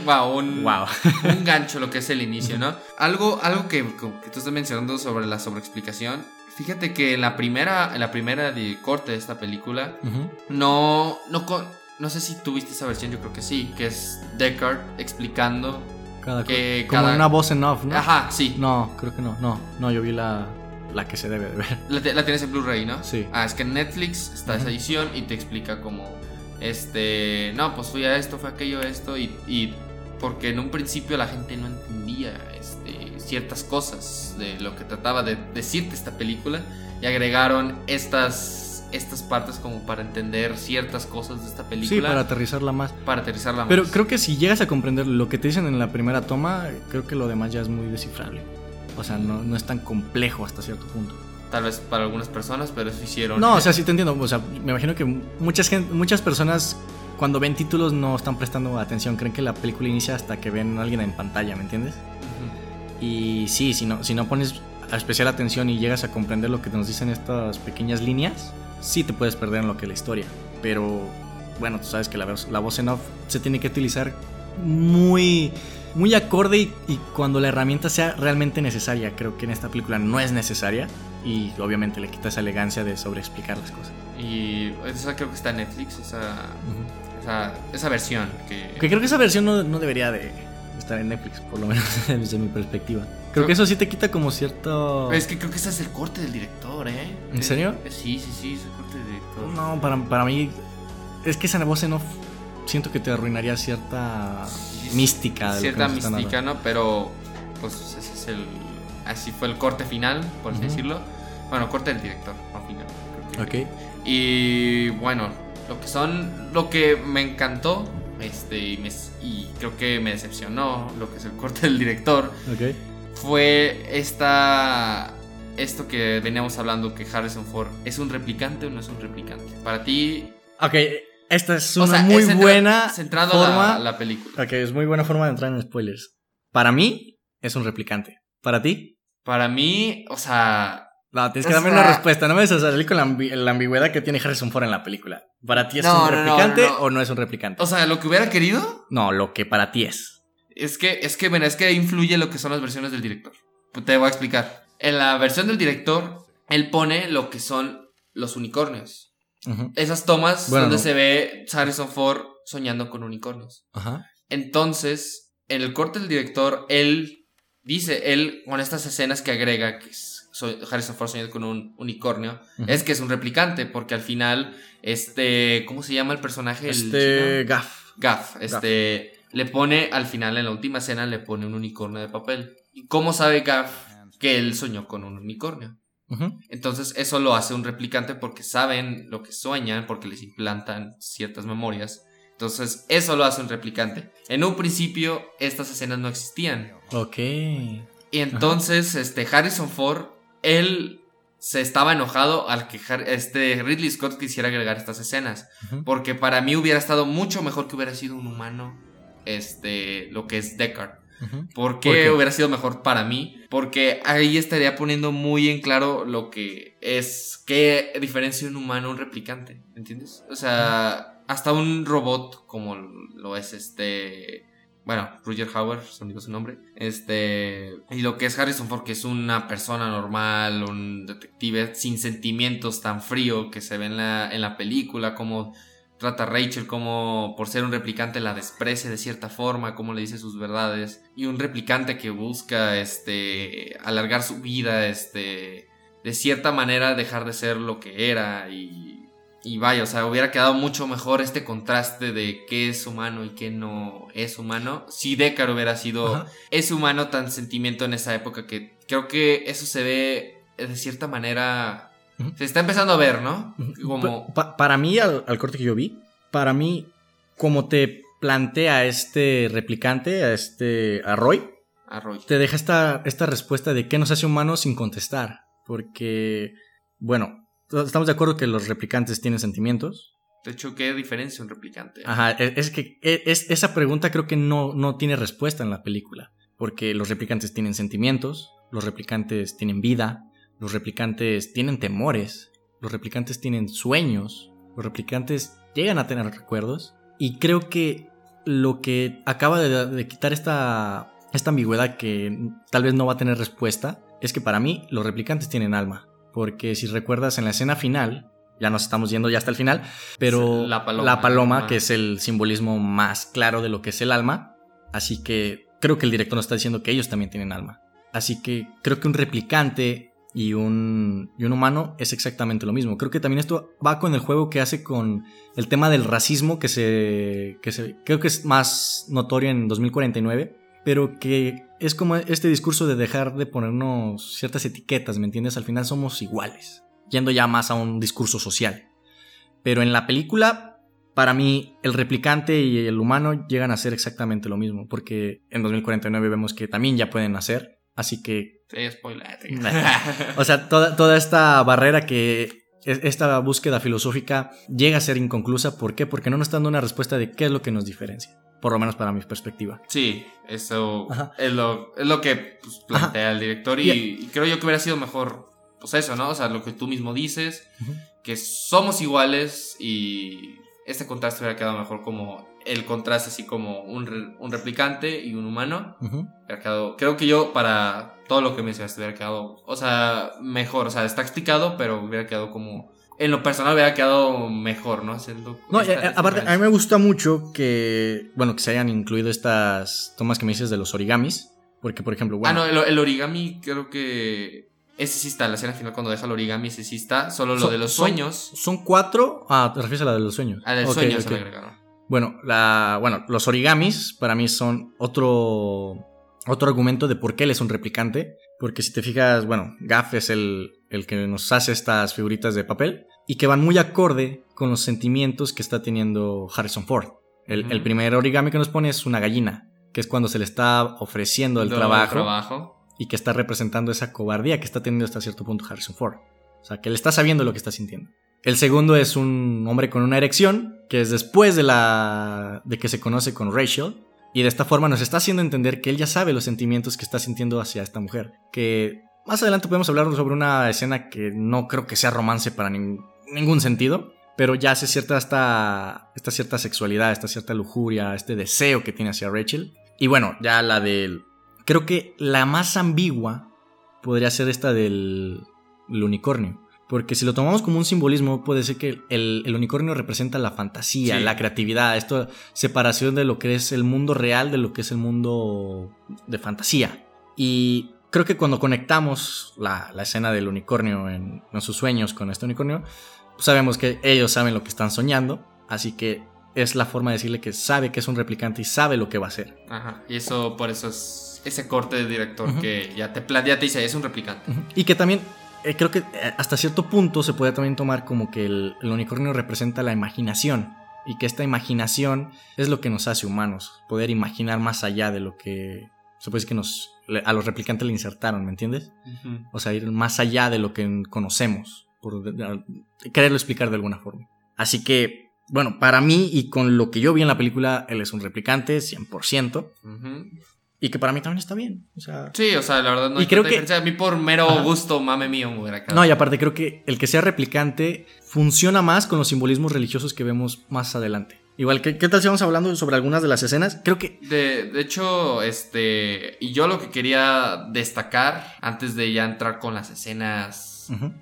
wow, un, Wow. un gancho lo que es el inicio, ¿no? Algo, algo que, que tú estás mencionando sobre la sobreexplicación. Fíjate que en la primera, la primera de corte de esta película, no, no, con- no sé si tuviste esa versión, yo creo que sí, que es Deckard explicando. Cada, Que como cada- una voz en off, ¿no? Ajá, sí. No, creo que no. No, no, yo vi la, la que se debe de ver. La, tienes en Blu-ray, ¿no? Sí. Ah, es que en Netflix está esa edición y te explica como, este, no, pues fui a esto, fue aquello, esto, y, y porque en un principio la gente no entendía este, ciertas cosas de lo que trataba de decirte esta película y agregaron estas, estas partes como para entender ciertas cosas de esta película. Sí, para aterrizarla más. para aterrizarla Pero más. creo que si llegas a comprender lo que te dicen en la primera toma, creo que lo demás ya es muy descifrable. O sea, no, no es tan complejo hasta cierto punto. Tal vez para algunas personas, pero eso hicieron. No, o sea, sí te entiendo. O sea, me imagino que muchas, muchas personas cuando ven títulos no están prestando atención. Creen que la película inicia hasta que ven a alguien en pantalla, ¿me entiendes? Ujú. Y sí, si no, si no pones especial atención y llegas a comprender lo que nos dicen estas pequeñas líneas, sí te puedes perder en lo que es la historia. Pero bueno, tú sabes que la, voz- la voz en off se tiene que utilizar muy, muy acorde y, y cuando la herramienta sea realmente necesaria. Creo que en esta película no es necesaria y obviamente le quita esa elegancia de sobreexplicar las cosas. Y esa creo que está en Netflix, esa, esa, esa versión que... Que creo que esa versión no, no debería de estar en Netflix, por lo menos desde mi perspectiva. Creo que eso sí te quita como cierto... Es que creo que ese es el corte del director, ¿eh? ¿En serio? Sí, sí, sí, es el corte del director. No, para, para mí es que esa voz en off siento que te arruinaría cierta Sí, mística. de Cierta mística, ¿no? Pero, pues ese es el... Así fue el corte final, por así Ujú. decirlo. Bueno, corte del director, no final. Ok. Y bueno, lo que son, lo que me encantó, este, y, me- y creo que me decepcionó, lo que es el corte del director, Ok. fue esta esto que veníamos hablando que Harrison Ford es un replicante o no es un replicante. Para ti, Ok, esta es o una sea, muy es buena centrado forma. la, la película. Ok, es muy buena forma de entrar en spoilers. Para mí es un replicante. ¿Para ti? Para mí, o sea, No, tienes que darme sea- una respuesta. No me vas a salir con la, ambi- la ambigüedad que tiene Harrison Ford en la película. ¿Para ti es No, un no, replicante no, o no es un replicante? o sea, lo que hubiera querido no, lo que para ti es. es que es que bueno, es que influye lo que son las versiones del director. Pues Te voy a explicar. En la versión del director, él pone lo que son los unicornios. Esas tomas Bueno, donde se ve Harrison Ford soñando con unicornios. Ajá. Entonces, en el corte del director, él dice, él con estas escenas que agrega, que es so- Harrison Ford soñando con un unicornio, es que es un replicante, porque al final, este, ¿cómo se llama el personaje? Este. Gaff. Gaff, este, le pone, al final, en la última escena, le pone un unicornio de papel. ¿Y cómo sabe Gaff que él soñó con un unicornio? Entonces eso lo hace un replicante porque saben lo que sueñan, porque les implantan ciertas memorias. Entonces eso lo hace un replicante. En un principio estas escenas no existían. Ok. Y entonces este Harrison Ford, él se estaba enojado al que este Ridley Scott quisiera agregar estas escenas. Porque para mí hubiera estado mucho mejor que hubiera sido un humano, este, lo que es Deckard. Ujú. ¿Por qué, ¿Por qué? hubiera sido mejor para mí? Porque ahí estaría poniendo muy en claro lo que es, qué diferencia un humano a un replicante, ¿entiendes? O sea, hasta un robot como lo es este... Bueno, Roger Hauer, se me su nombre. Este. Y lo que es Harrison Ford, que es una persona normal, un detective sin sentimientos tan frío que se ve en la, en la película, como trata a Rachel, como por ser un replicante la desprecia de cierta forma, como le dice sus verdades. Y un replicante que busca este. alargar su vida, este. de cierta manera dejar de ser lo que era. Y. Y vaya, o sea, hubiera quedado mucho mejor este contraste de qué es humano y qué no es humano. Si Deckard hubiera sido Ajá. ese humano tan sentimiento en esa época que creo que eso se ve de cierta manera. Se está empezando a ver, ¿no? Como. Pa- pa- para mí, al, al corte que yo vi, para mí, como te plantea este replicante, a este a Roy, a Roy. te deja esta, esta respuesta de qué nos hace humanos sin contestar. Porque, bueno, estamos de acuerdo que los replicantes tienen sentimientos. De hecho, ¿qué diferencia un replicante? Ajá, e- es que e- es, esa pregunta creo que no, no tiene respuesta en la película. Porque los replicantes tienen sentimientos, los replicantes tienen vida, los replicantes tienen temores, los replicantes tienen sueños, los replicantes llegan a tener recuerdos. Y creo que lo que acaba de, de quitar esta, esta ambigüedad que tal vez no va a tener respuesta es que para mí los replicantes tienen alma. Porque si recuerdas en la escena final, ya nos estamos yendo ya hasta el final, pero La paloma, que es el simbolismo más claro de lo que es el alma. Así que creo que el director nos está diciendo que ellos también tienen alma. Así que creo que un replicante y un, y un humano es exactamente lo mismo. Creo que también esto va con el juego que hace con el tema del racismo que se, que se creo que es más notorio en 2049, pero que es como este discurso de dejar de ponernos ciertas etiquetas, ¿me entiendes? Al final somos iguales, yendo ya más a un discurso social. Pero en la película, para mí, el replicante y el humano llegan a ser exactamente lo mismo, porque en 2049 vemos que también ya pueden nacer, así que Sí, spoiler. o sea, toda, toda esta barrera que es- esta búsqueda filosófica llega a ser inconclusa. ¿Por qué? Porque no nos está dando una respuesta de qué es lo que nos diferencia. Por lo menos para mi perspectiva. Sí, eso es lo, es lo que pues, plantea el director y, creo yo que hubiera sido mejor, pues eso, ¿no? O sea, lo que tú mismo dices, que somos iguales y este contraste hubiera quedado mejor como el contraste así como un, un replicante y un humano. Ujú. Hubiera quedado, creo que yo para todo lo que mencionaste hubiera quedado, o sea, mejor, o sea, está explicado, pero hubiera quedado como, en lo personal hubiera quedado mejor, ¿no? Haciendo No, esta- a- esta aparte, a mí me gusta mucho que, bueno, que se hayan incluido estas tomas que me dices de los origamis. Porque, por ejemplo, bueno, Ah, no, el, el origami creo que. Ese sí está, la escena final cuando deja el origami, ese sí está. Solo lo Son- de los sueños. son cuatro. Ah, te refieres a la de los sueños. A los Ok, sueños ok. se le agregaron. Bueno, la, bueno, los origamis para mí son otro, otro argumento de por qué él es un replicante. Porque si te fijas, bueno, Gaff es el, el que nos hace estas figuritas de papel y que van muy acorde con los sentimientos que está teniendo Harrison Ford. El, primer origami que nos pone es una gallina, que es cuando se le está ofreciendo el trabajo, trabajo. y que está representando esa cobardía que está teniendo hasta cierto punto Harrison Ford. O sea, que él está sabiendo lo que está sintiendo. El segundo es un hombre con una erección, que es después de la de que se conoce con Rachel y de esta forma nos está haciendo entender que él ya sabe los sentimientos que está sintiendo hacia esta mujer, que más adelante podemos hablar sobre una escena que no creo que sea romance para ningún sentido, pero ya hace cierta esta, esta cierta sexualidad, esta cierta lujuria, este deseo que tiene hacia Rachel. Y bueno, ya la del Creo que la más ambigua podría ser esta del el unicornio. Porque si lo tomamos como un simbolismo, puede ser que el, el unicornio representa la fantasía, Sí. la creatividad, esta separación de lo que es el mundo real de lo que es el mundo de fantasía. Y creo que cuando conectamos la, la escena del unicornio en, en sus sueños con este unicornio, sabemos que ellos saben lo que están soñando. Así que es la forma de decirle que sabe que es un replicante y sabe lo que va a hacer. Ajá. Y eso, por eso es ese corte de director que ya te, ya te dice, es un replicante. Y que también eh, creo que eh, hasta cierto punto se puede también tomar como que el, el unicornio representa la imaginación y que esta imaginación es lo que nos hace humanos, poder imaginar más allá de lo que se puede decir que nos a los replicantes le insertaron, ¿me entiendes? O sea, ir más allá de lo que conocemos, por quererlo explicar de alguna forma. Así que, bueno, para mí y con lo que yo vi en la película, él es un replicante 100%. Ujú. Y que para mí también está bien. O sea, Sí, o sea, la verdad no Y hay creo tanta que- diferencia. A mí por mero Ajá. gusto, mame mío, hubiera quedado. no, y aparte creo que el que sea replicante funciona más con los simbolismos religiosos que vemos más adelante. Igual, ¿qué, qué tal si vamos hablando sobre algunas de las escenas? Creo que... De, de hecho, este. Y yo lo que quería destacar antes de ya entrar con las escenas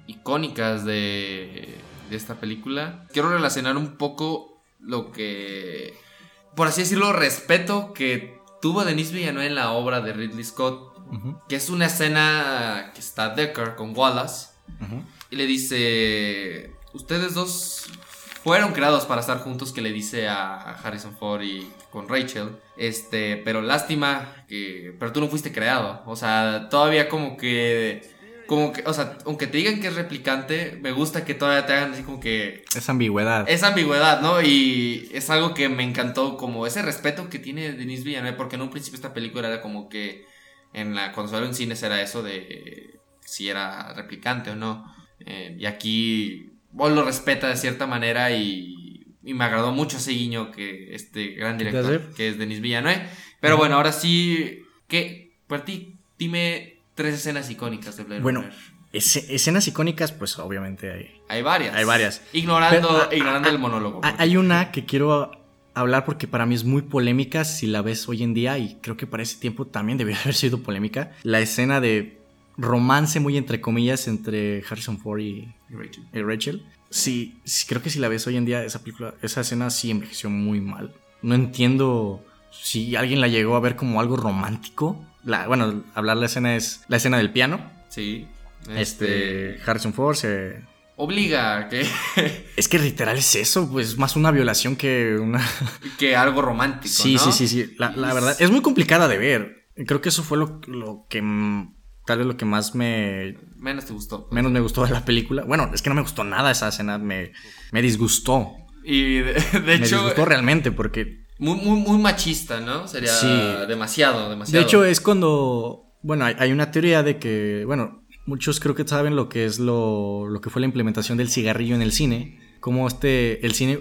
Icónicas de, de esta película, quiero relacionar un poco lo que. Por así decirlo, respeto que tuvo Denis Villeneuve en la obra de Ridley Scott. Que es una escena que está Decker con Wallace. Y le dice, ustedes dos fueron creados para estar juntos, que le dice a Harrison Ford y con Rachel. Este, pero lástima que, pero tú no fuiste creado. O sea, todavía como que, como que, o sea, aunque te digan que es replicante, me gusta que todavía te hagan así como que Esa ambigüedad. esa ambigüedad, ¿no? Y es algo que me encantó, como ese respeto que tiene Denis Villeneuve, porque en un principio esta película era como que en la cuando salió en cines era eso de si era replicante o no. Eh, y aquí Paul lo respeta de cierta manera y, y me agradó mucho ese guiño que este gran director que es Denis Villeneuve. Pero bueno, ahora sí, ¿qué? Por ti, dime tres escenas icónicas de Blade Bueno, Runner. Escenas icónicas, pues obviamente hay. Hay varias. hay varias. Ignorando, Pero, ah, ignorando ah, el monólogo. Ah, Hay una que quiero hablar porque para mí es muy polémica si la ves hoy en día y creo que para ese tiempo también debió haber sido polémica. La escena de romance muy entre comillas entre Harrison Ford y, Rachel. y Rachel. Sí, sí, creo que si la ves hoy en día esa película, esa escena sí envejeció muy mal. No entiendo si alguien la llegó a ver como algo romántico. La, bueno, hablar la escena es la escena del piano. Sí. Este, Harrison Ford se, Obliga a que, Es que literal es eso, pues más una violación que una... que algo romántico. Sí, ¿no? sí, sí, sí. La, la verdad, es muy complicada de ver. Creo que eso fue lo, lo que... Tal vez lo que más me... Menos te gustó. Menos me gustó de la película. Bueno, es que no me gustó nada esa escena. Me, me disgustó. Y de, de me hecho, disgustó realmente porque... muy, muy, muy machista, ¿no? Sería Sí. demasiado, De demasiado. hecho, es cuando... Bueno, hay, hay una teoría de que... Bueno, muchos creo que saben lo que es lo, lo que fue la implementación del cigarrillo en el cine. Como este... El cine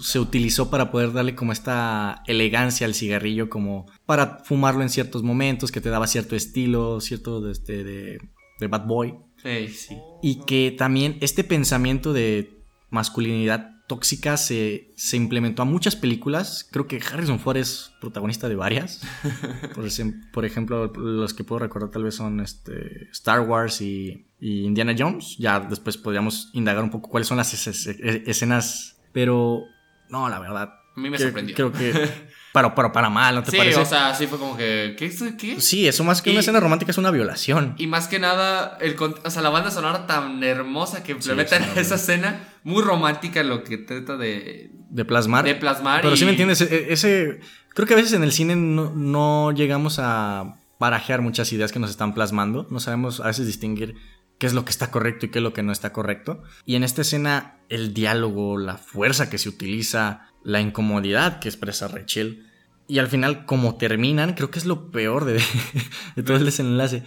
se utilizó para poder darle como esta elegancia al cigarrillo, como para fumarlo en ciertos momentos, que te daba cierto estilo, cierto de, este, de, de bad boy. Sí, sí. Y que también este pensamiento de masculinidad tóxica se, se implementó a muchas películas. Creo que Harrison Ford es protagonista de varias. Por, ejemplo, los que puedo recordar tal vez son este, Star Wars y, y Indiana Jones. Ya después podríamos indagar un poco cuáles son las es- es- escenas. Pero no, la verdad. A mí me que- sorprendió. Creo que... Pero, pero para mal, ¿no te Sí, parece? o sea, sí fue como que. ¿Qué? sí, eso más que Y- una escena romántica es una violación. Y más que nada, el, o sea, la banda sonora tan hermosa que implementan una esa escena, muy romántica lo que trata de, De plasmar. de plasmar. Pero y- sí me entiendes, e- ese... Creo que a veces en el cine no, no llegamos a barajear muchas ideas que nos están plasmando. No sabemos a veces distinguir qué es lo que está correcto y qué es lo que no está correcto. Y en esta escena, el diálogo, la fuerza que se utiliza, la incomodidad que expresa Rachel. Y al final, como terminan, creo que es lo peor de, de todo el desenlace.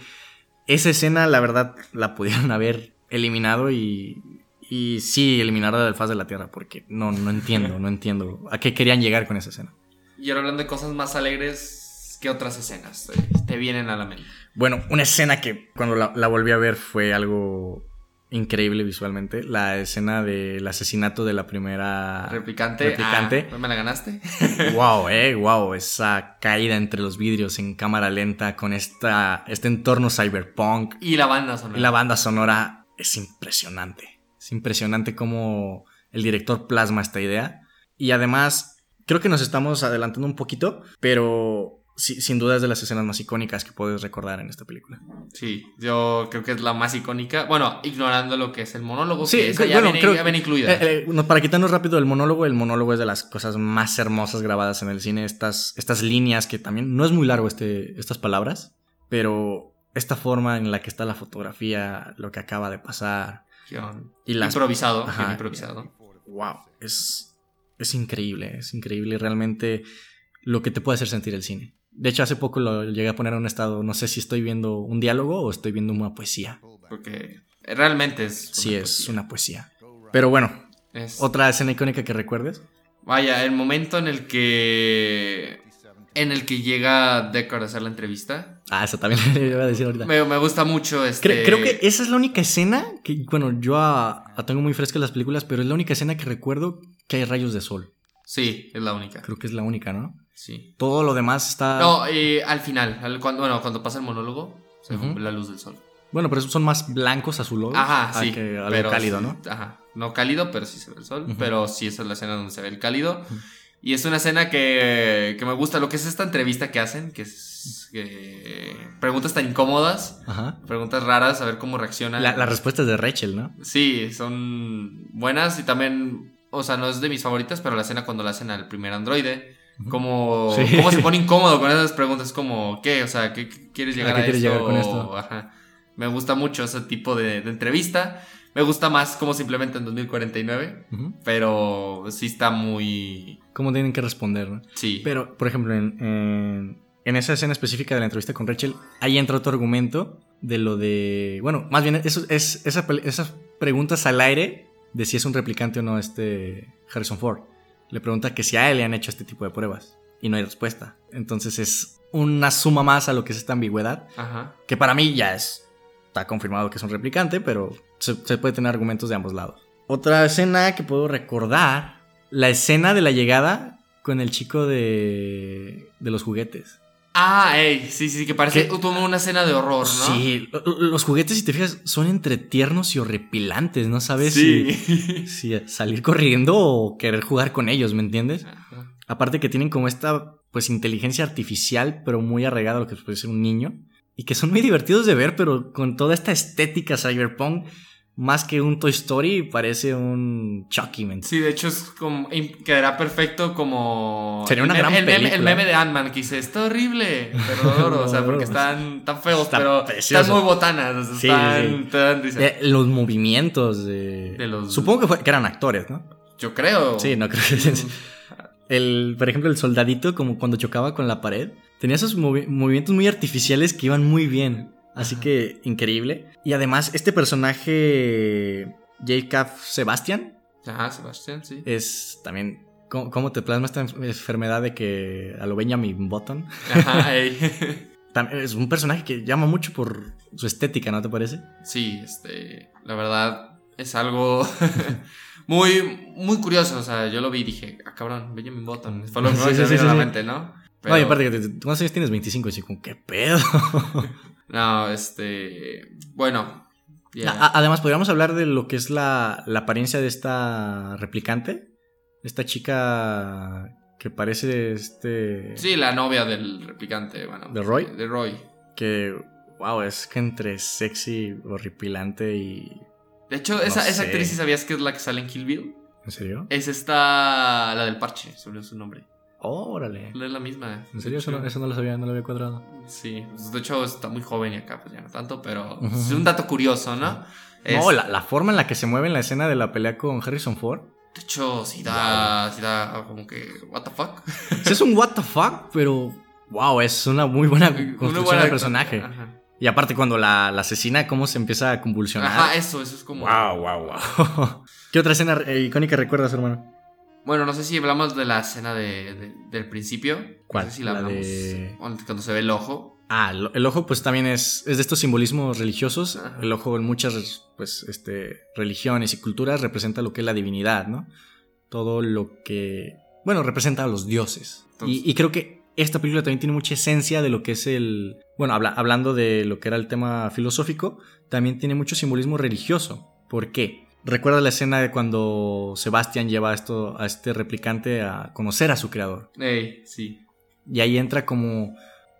Esa escena, la verdad, la pudieron haber eliminado y, y sí, eliminarla del faz de la Tierra, porque no, no entiendo, no entiendo a qué querían llegar con esa escena. Y ahora hablando de cosas más alegres, ¿qué otras escenas te, vienen a la mente? Bueno, una escena que cuando la, la volví a ver fue algo increíble visualmente. La escena del asesinato de la primera Replicante. replicante. Ah, ¿Me la ganaste? wow, eh, wow, esa caída entre los vidrios en cámara lenta con esta, este entorno cyberpunk y la banda sonora. y la banda sonora es impresionante. Es impresionante cómo el director plasma esta idea. Y además, creo que nos estamos adelantando un poquito, pero sí- sin duda es de las escenas más icónicas que puedes recordar en esta película. Sí, yo creo que es la más icónica. Bueno, ignorando lo que es el monólogo, Sí, que esa ya, bueno, viene, creo- ya viene incluida. Eh, eh, para quitarnos rápido el monólogo, el monólogo es de las cosas más hermosas grabadas en el cine. Estas, estas líneas que también no es muy largo este, estas palabras, pero esta forma en la que está la fotografía, lo que acaba de pasar. Guión. Y las- Improvisado. Ajá. guion improvisado. Wow, es, es increíble, es increíble realmente lo que te puede hacer sentir el cine. De hecho, hace poco lo llegué a poner en un estado, no sé si estoy viendo un diálogo o estoy viendo una poesía. Porque realmente es. Sí, es una poesía. Pero bueno, Es- otra escena icónica que recuerdes. Vaya, el momento en el que. En el que llega Deckard a hacer la entrevista. Ah, eso también le iba a decir ahorita. Me, me gusta mucho este. Cre- Creo que esa es la única escena que, bueno, yo a- a tengo muy frescas las películas, pero es la única escena que recuerdo que hay rayos de sol. Sí, es la única. Creo que es la única, ¿no? Sí. Todo lo demás está... No, eh, al final, al- cuando, bueno, cuando pasa el monólogo, se ve Ujú. la luz del sol. Bueno, pero son más blancos azulosos. Ajá, sí. que algo pero cálido, sí, ¿no? Ajá. No cálido, pero sí se ve el sol. Pero sí, esa es la escena donde se ve el cálido. Ujú. Y es una escena que, que me gusta. Lo que es esta entrevista que hacen, que es que preguntas tan incómodas, Ajá. preguntas raras, a ver cómo reaccionan. La, la respuesta es de Rachel, ¿no? Sí, son buenas y también, o sea, no es de mis favoritas, pero la escena cuando la hacen al primer androide, como Sí. cómo se pone incómodo con esas preguntas, como, ¿qué? O sea, ¿qué, qué quieres llegar qué a, quieres esto? llegar con esto? Ajá. Me gusta mucho ese tipo de, de entrevista. Me gusta más cómo se implementa en 2049, Ujú. pero sí está muy... ¿Cómo tienen que responder, no? Sí. Pero, por ejemplo, en, en- en esa escena específica de la entrevista con Rachel, ahí entra otro argumento de lo de. Bueno, más bien, eso es esa esas preguntas al aire de si es un replicante o no este Harrison Ford. Le pregunta que si a él le han hecho este tipo de pruebas y no hay respuesta. Entonces es una suma más a lo que es esta ambigüedad, Ajá. que para mí ya es. Está confirmado que es un replicante, pero se, se puede tener argumentos de ambos lados. Otra escena que puedo recordar, la escena de la llegada con el chico de, de los juguetes. Ah, ey, sí, sí, que parece ¿Qué? tuvo una escena de horror, ¿no? Sí, lo- lo- los juguetes, si te fijas, son entre tiernos y horripilantes, ¿no sabes Sí. si, si salir corriendo o querer jugar con ellos, ¿me entiendes? Ajá. Aparte que tienen como esta, pues, inteligencia artificial, pero muy arraigada a lo que puede ser un niño. Y que son muy divertidos de ver, pero con toda esta estética cyberpunk, más que un Toy Story, parece un Chucky, ¿me entiendes? Sí, de hecho es como quedará perfecto como Sería una el, gran el meme, el película. meme de Ant-Man que dice, está horrible, pero o sea, porque están tan feos, Está pero precioso. están muy botanas, Sí, están, sí. tan- dice, los movimientos de... De los- Supongo que, fue- que eran actores, ¿no? yo creo. Sí, no creo que... El, por ejemplo, el soldadito, como cuando chocaba con la pared, tenía esos movi- movimientos muy artificiales que iban muy bien. Así que increíble. Y además, este personaje, Jacob Sebastian, Ajá, Sebastián, sí. es también. ¿Cómo, cómo te plasma esta enfermedad de que a lo Benjamin Button? Ajá, ey. Es un personaje que llama mucho por su estética, ¿no te parece? Sí, este, la verdad es algo muy, muy curioso, o sea, yo lo vi y dije, ah, cabrón, Benjamin Button, fue lo que sí, sí, sí, la mente, ¿no? No, y aparte ¿cuántos años tienes? 25, y así como, ¿qué pedo? No, este, bueno, Además, podríamos hablar de lo que es la, la apariencia de esta replicante. Esta chica que parece este. Sí, la novia del replicante, bueno. ¿De Roy? De Roy. Que, wow, es que entre sexy, horripilante y. De hecho, esa, No esa actriz, ¿sí sabías que es la que sale en Kill Bill? ¿En serio? Es esta, la del parche, sobre su nombre. Órale. Es la misma. ¿En serio? Eso no, eso no lo sabía, no lo había cuadrado. Sí, pues, de hecho está muy joven y acá pues ya no tanto, pero es un dato curioso, ¿no? Es- No, la, la forma en la que se mueve en la escena de la pelea con Harrison Ford. De hecho, sí da, sí da como que, what the fuck. Sí, es un what the fuck, pero. Wow, es una muy buena construcción buena- del personaje. Ajá. Y aparte, cuando la, la asesina, cómo se empieza a convulsionar. Ajá, eso, eso es como. Wow, wow, wow. ¿Qué otra escena eh, icónica recuerdas, hermano? Bueno, no sé si hablamos de la escena de, de- del principio. ¿Cuál? No sé si la, La hablamos. de- Cuando se ve el ojo. Ah, el, el ojo pues también es, es de estos simbolismos religiosos. Ajá. El ojo en muchas pues, este, religiones y culturas representa lo que es la divinidad, ¿no? Todo lo que, bueno, representa a los dioses. Entonces- Y, y creo que esta película también tiene mucha esencia de lo que es el, bueno, habla- hablando de lo que era el tema filosófico, también tiene mucho simbolismo religioso. ¿Por qué? Recuerda la escena de cuando Sebastián lleva a, esto, a este replicante a conocer a su creador. Ey, sí. Y ahí entra como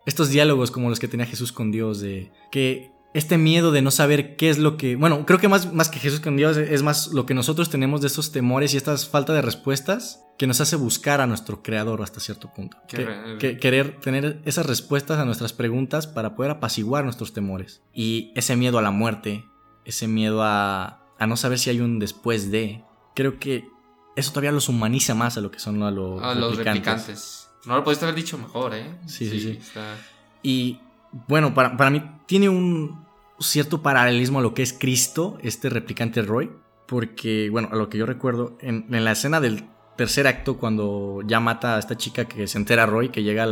estos diálogos como los que tenía Jesús con Dios de que este miedo de no saber qué es lo que. Bueno, creo que más, más que Jesús con Dios es más lo que nosotros tenemos de esos temores y esta falta de respuestas que nos hace buscar a nuestro creador hasta cierto punto. Que, querer tener esas respuestas a nuestras preguntas para poder apaciguar nuestros temores. Y ese miedo a la muerte, ese miedo a, a no saber si hay un después de. Creo que eso todavía los humaniza más a lo que son a los, a los replicantes. No lo pudiste haber dicho mejor, ¿eh? Sí, sí, sí. Y bueno, para, para mí tiene un, cierto paralelismo a lo que es Cristo, este replicante Roy, porque, bueno, a lo que yo recuerdo, en, la escena del tercer acto, cuando ya mata a esta chica que se entera Roy, que llega a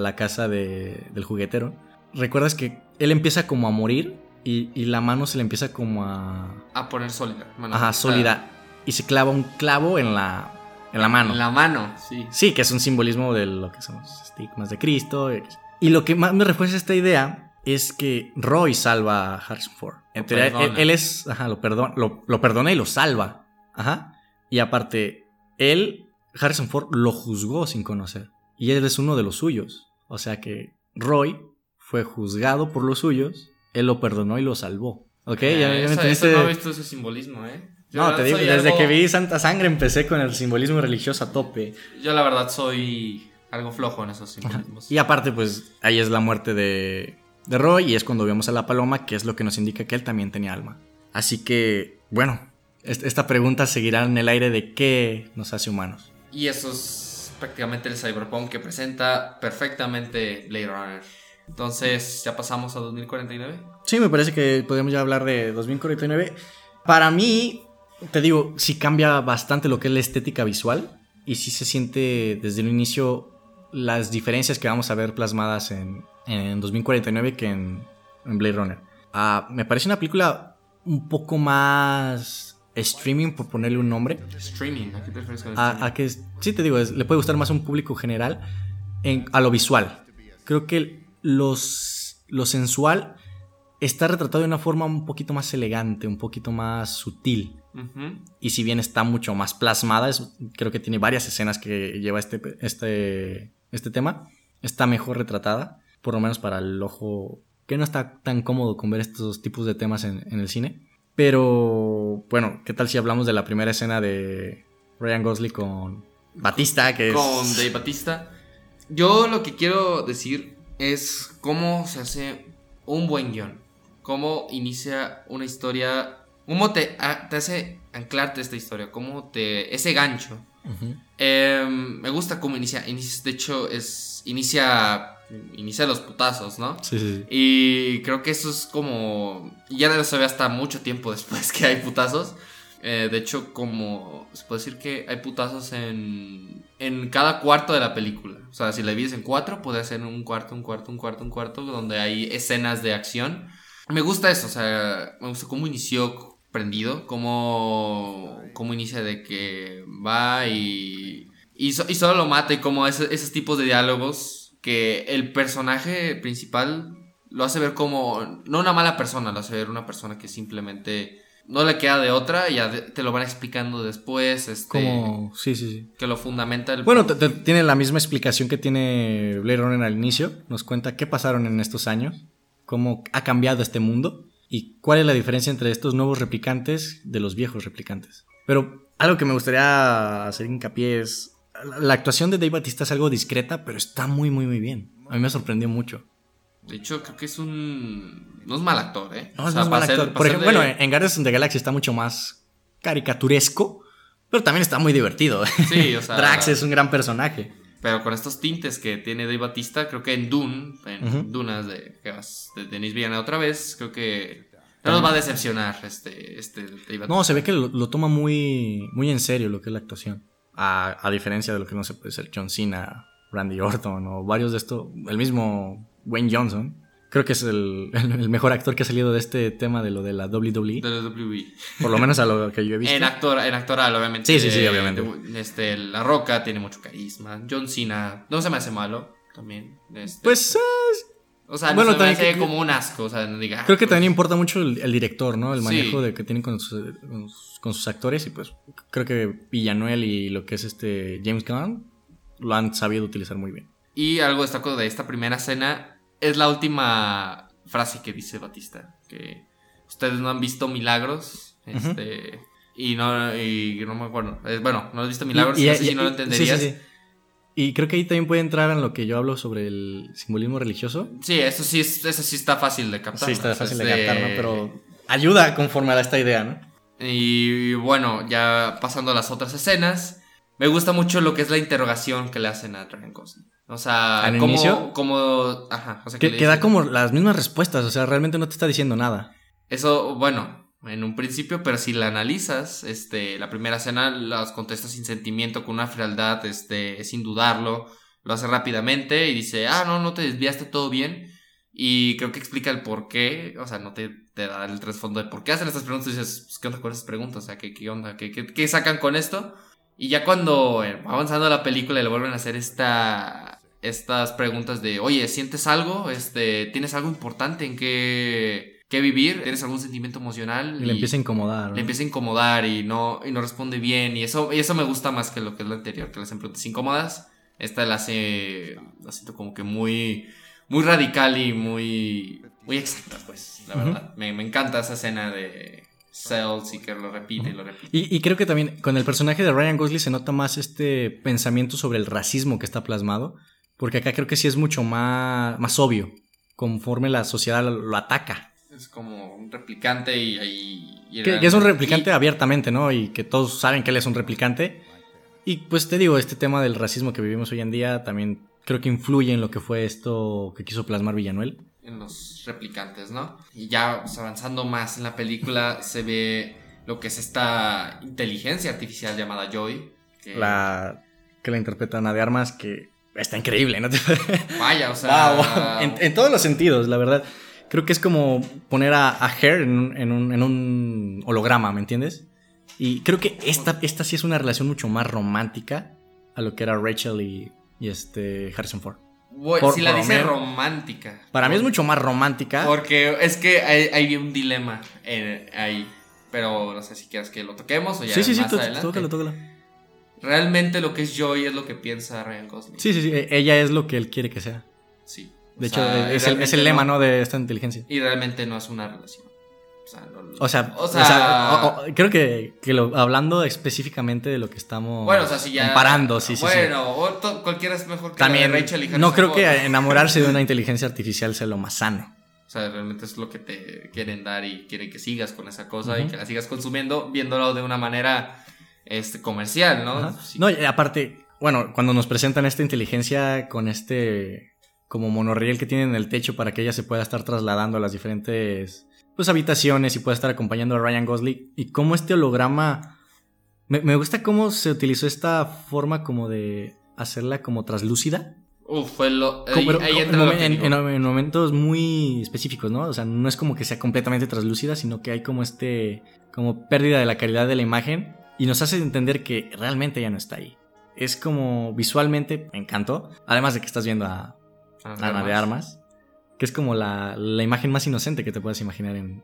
la, casa del juguetero, recuerdas que él empieza como a morir y, la mano se le empieza como a... A poner sólida. Ajá, sólida. Y se clava un clavo en la, en la mano. En la mano, sí. Sí, que es un simbolismo de lo que son los estigmas de Cristo. Y lo que más me refuerza esta idea es que Roy salva a Harrison Ford. él, es, ajá, lo, perdona, lo, perdona y lo salva. Ajá. Y aparte, él, Harrison Ford, lo juzgó sin conocer. Y él es uno de los suyos. O sea que Roy fue juzgado por los suyos, él lo perdonó y lo salvó. ¿Ok? ya, me entendiste. no he visto ese simbolismo, ¿eh? no, te digo, desde que vi Santa Sangre empecé con el simbolismo religioso a tope. Yo la verdad soy algo flojo en esos simbolismos. Y aparte, pues ahí es la muerte de, de Roy y es cuando vemos a la paloma, que es lo que nos indica que él también tenía alma. Así que, bueno, esta pregunta seguirá en el aire de qué nos hace humanos. Y eso es prácticamente el cyberpunk que presenta perfectamente Blade Runner. Entonces, ¿ya pasamos a 2049? Sí, me parece que podemos ya hablar de 2049. Para mí, te digo, sí cambia bastante lo que es la estética visual y sí se siente desde el inicio las diferencias que vamos a ver plasmadas en, en 2049 que en, Blade Runner. Ah, me parece una película un poco más streaming, por ponerle un nombre. Streaming, ¿a qué te refieres a, que, sí, te digo, le puede gustar más a un público general en, a lo visual. Creo que los, lo sensual está retratado de una forma un poquito más elegante, un poquito más sutil. Y si bien está mucho más plasmada, creo que tiene varias escenas que lleva este, este, este tema, está mejor retratada por lo menos para el ojo que no está tan cómodo con ver estos tipos de temas en, el cine. Pero bueno, ¿qué tal si hablamos de la primera escena de Ryan Gosling con Batista? Que Con Dave Batista. Yo lo que quiero decir es cómo se hace un buen guion. Cómo inicia una historia. Cómo te, te hace anclarte esta historia. Cómo te. Ese gancho. Em, me gusta cómo inicia. inicia. De hecho, es. Inicia inicia los putazos, ¿no? Sí, sí. Y creo que eso es como. Ya no se ve hasta mucho tiempo después que hay putazos. Eh, de hecho, como. Se puede decir que hay putazos en. En cada cuarto de la película. O sea, si la divides en cuatro, puede ser un cuarto, un cuarto, un cuarto, un cuarto, donde hay escenas de acción. Me gusta eso, o sea, me gusta cómo inició prendido, cómo, cómo inicia de que va y, y, solo lo mata y como esos tipos de diálogos que el personaje principal lo hace ver como, no una mala persona, lo hace ver una persona que simplemente no le queda de otra y ya te lo van explicando después. Este, como, sí, sí, sí. Que lo fundamenta el... Bueno, tiene la misma explicación que tiene Blade Runner al inicio. Nos cuenta qué pasaron en estos años, cómo ha cambiado este mundo y cuál es la diferencia entre estos nuevos replicantes de los viejos replicantes. Pero algo que me gustaría hacer hincapié es la actuación de Dave Batista es algo discreta, pero está muy, muy, muy bien. A mí me sorprendió mucho. De hecho, creo que es un. No es mal actor, ¿eh? No, es mal actor. Por ejemplo, bueno, en Guardians of the Galaxy está mucho más caricaturesco, pero también está muy divertido. Sí, o sea. Drax es un gran personaje. Pero con estos tintes que tiene Dave Batista, creo que en Dune, en Dunas de, de Denis otra vez, creo que no nos va a decepcionar este, este Dave Batista. No, se ve que lo, lo, toma muy, muy en serio lo que es la actuación. A, diferencia de lo que no se puede ser John Cena, Randy Orton o varios de estos, el mismo Wayne Johnson. Creo que es el, mejor actor que ha salido de este tema de lo de la WWE. De la WWE. Por lo menos a lo que yo he visto. En, actor, en actoral, obviamente. Sí, sí, sí, obviamente. Este, la Roca tiene mucho carisma. John Cena no se me hace malo también. Este, pues o sea, bueno, no se como un asco. O sea, no diga, creo que pues también importa mucho el, director, ¿no? El manejo de que tienen con sus, con sus, actores. Y pues creo que Villanuel y lo que es este James Gunn lo han sabido utilizar muy bien. Y algo destaco de esta primera escena es la última frase que dice Batista. que ustedes no han visto Milagros. Este. Y no, y no me acuerdo. Eh, bueno, no has visto Milagros, Y- y- no sé si y- no lo sí, entenderías. sí, Sí, sí. Y creo que ahí también puede entrar en lo que yo hablo sobre el simbolismo religioso. eso sí, es- eso sí está fácil de captar. Sí, está fácil de es captar, ¿no? Pero ayuda conforme a esta idea, ¿no? Y bueno, ya pasando a las otras escenas, me gusta mucho lo que es la interrogación que le hacen a Ryan Gosling. O sea, ¿Al como, inicio? como, ajá, o sea, Que, que da como las mismas respuestas, o sea, realmente no te está diciendo nada. Eso, bueno, en un principio, pero si la analizas, este, la primera escena las contesta sin sentimiento, con una frialdad, este, sin dudarlo, lo hace rápidamente y dice, ah, no, no te desviaste todo bien. Y creo que explica el por qué, o sea, no te, te da el trasfondo de por qué hacen estas preguntas. Y dices, pues, ¿qué onda con esas preguntas? O sea, ¿qué, qué onda? ¿Qué, qué, qué sacan con esto? Y ya cuando eh, va avanzando la película y le vuelven a hacer esta, estas preguntas de, oye, ¿sientes algo? Este, ¿Tienes algo importante en qué, qué vivir? ¿Tienes algún sentimiento emocional? Y le empieza a incomodar. ¿no? le empieza a incomodar y no, y no responde bien. Y eso, y eso me gusta más que lo que es lo anterior, que hacen preguntas incómodas. Esta la hace, la siento como que muy, muy radical y muy, muy exacta, pues, la verdad. Me, me encanta esa escena de Cells y que lo repite y lo repite. Y, y creo que también con el personaje de Ryan Gosling se nota más este pensamiento sobre el racismo que está plasmado. Porque acá creo que sí es mucho más, más obvio, conforme la sociedad lo, lo ataca. Es como un replicante y ahí... y Que, que es un y- replicante abiertamente, ¿no? Y que todos saben que él es un replicante. Y pues te digo, este tema del racismo que vivimos hoy en día también creo que influye en lo que fue esto que quiso plasmar Villanuel. en los replicantes, ¿no? Y ya pues, avanzando más en la película se ve lo que es esta inteligencia artificial llamada Joy. Que, La que la interpreta Ana de Armas, que está increíble, ¿no? Vaya, o sea... Wow, en, en todos los sentidos, la verdad. Creo que es como poner a, a Hair en un, en, un, en un holograma, ¿me entiendes? Y creo que esta, esta sí es una relación mucho más romántica a lo que era Rachel y, y este Harrison Ford. Por- si la dice romántica. Para mí es mucho más romántica. Porque es que hay, hay un dilema en- ahí. Pero no sé si quieres que lo toquemos o ya sí, sí, sí, más adelante. tócalo, tócalo. Realmente lo que es Joy es lo que piensa Ryan Gosling. Sí, sí, sí, e- ella es lo que él quiere que sea. Sí. De O hecho, sea, es, el, es el lema, ¿no? De esta inteligencia. Y realmente no es una relación. O sea, no- O sea, o sea, o- creo que, que lo- hablando específicamente de lo que estamos Bueno, o sea, si ya. comparando, sí, sí, sí. Bueno, to- cualquiera es mejor que la de También, Rachel y no creo que enamorarse de una inteligencia artificial sea lo más sano. O sea, realmente es lo que te quieren dar y quieren que sigas con esa cosa y que la sigas consumiendo, viéndolo de una manera este, comercial, ¿no? Sí. No, y aparte, bueno, cuando nos presentan esta inteligencia con este como monorriel que tiene en el techo para que ella se pueda estar trasladando a las diferentes pues, habitaciones y pueda estar acompañando a Ryan Gosling y cómo este holograma me, me gusta cómo se utilizó esta forma como de hacerla como traslúcida Uf, fue lo. Ahí, Como- pero ahí como entra en, lo en momentos muy específicos, ¿no? O sea, no es como que sea completamente translúcida, sino que hay como este, como pérdida de la calidad de la imagen y nos hace entender que realmente ya no está ahí. Es como visualmente, me encantó, además de que estás viendo a Ana de Armas, que es como la, la imagen más inocente que te puedes imaginar en,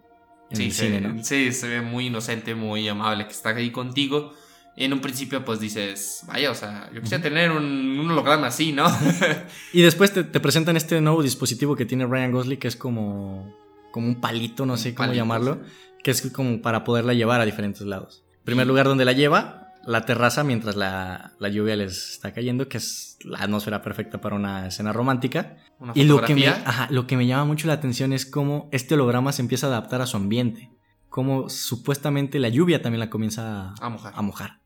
en Sí, el se, cine, ¿no? sí, se ve muy inocente, muy amable, que está ahí contigo. Y en un principio, pues dices, vaya, o sea, yo quisiera tener un, un holograma así, ¿no? Y después te, te presentan este nuevo dispositivo que tiene Ryan Gosling, que es como, como un palito, no Un sé cómo llamarlo, sí. que es como para poderla llevar a diferentes lados. Primer lugar donde la lleva, la terraza mientras la, la lluvia les está cayendo, que es la atmósfera perfecta para una escena romántica. Una Y lo que, me, ajá, lo que me llama mucho la atención es cómo este holograma se empieza a adaptar a su ambiente. Cómo supuestamente la lluvia también la comienza a, mojar. a mojar.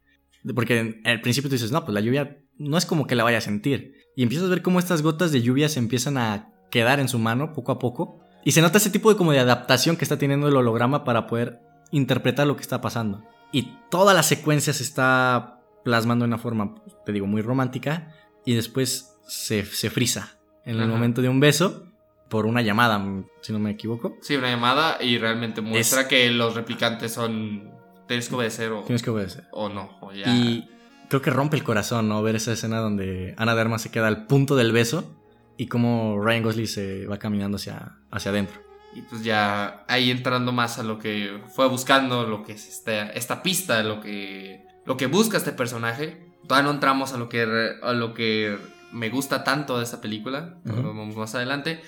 Porque en- al principio tú dices, no, pues la lluvia no es como que la vaya a sentir. Y empiezas a ver cómo estas gotas de lluvia se empiezan a quedar en su mano poco a poco. Y se nota ese tipo de como de adaptación que está teniendo el holograma para poder interpretar lo que está pasando. Y toda la secuencia se está plasmando de una forma, te digo, muy romántica. Y después se, se frisa en el Ajá. momento de un beso por una llamada, si no me equivoco. Sí, una llamada y realmente muestra que los replicantes son. Tienes que obedecer o, Tienes que obedecer. o no. O ya. Y creo que rompe el corazón, ¿no? Ver esa escena donde Ana de Armas se queda al punto del beso y cómo Ryan Gosling se va caminando hacia, hacia adentro. Y pues ya ahí entrando más a lo que fue buscando, lo que es esta, esta pista, lo que, lo que busca este personaje. Todavía no entramos a lo que, a lo que me gusta tanto de esta película. Lo vamos más adelante.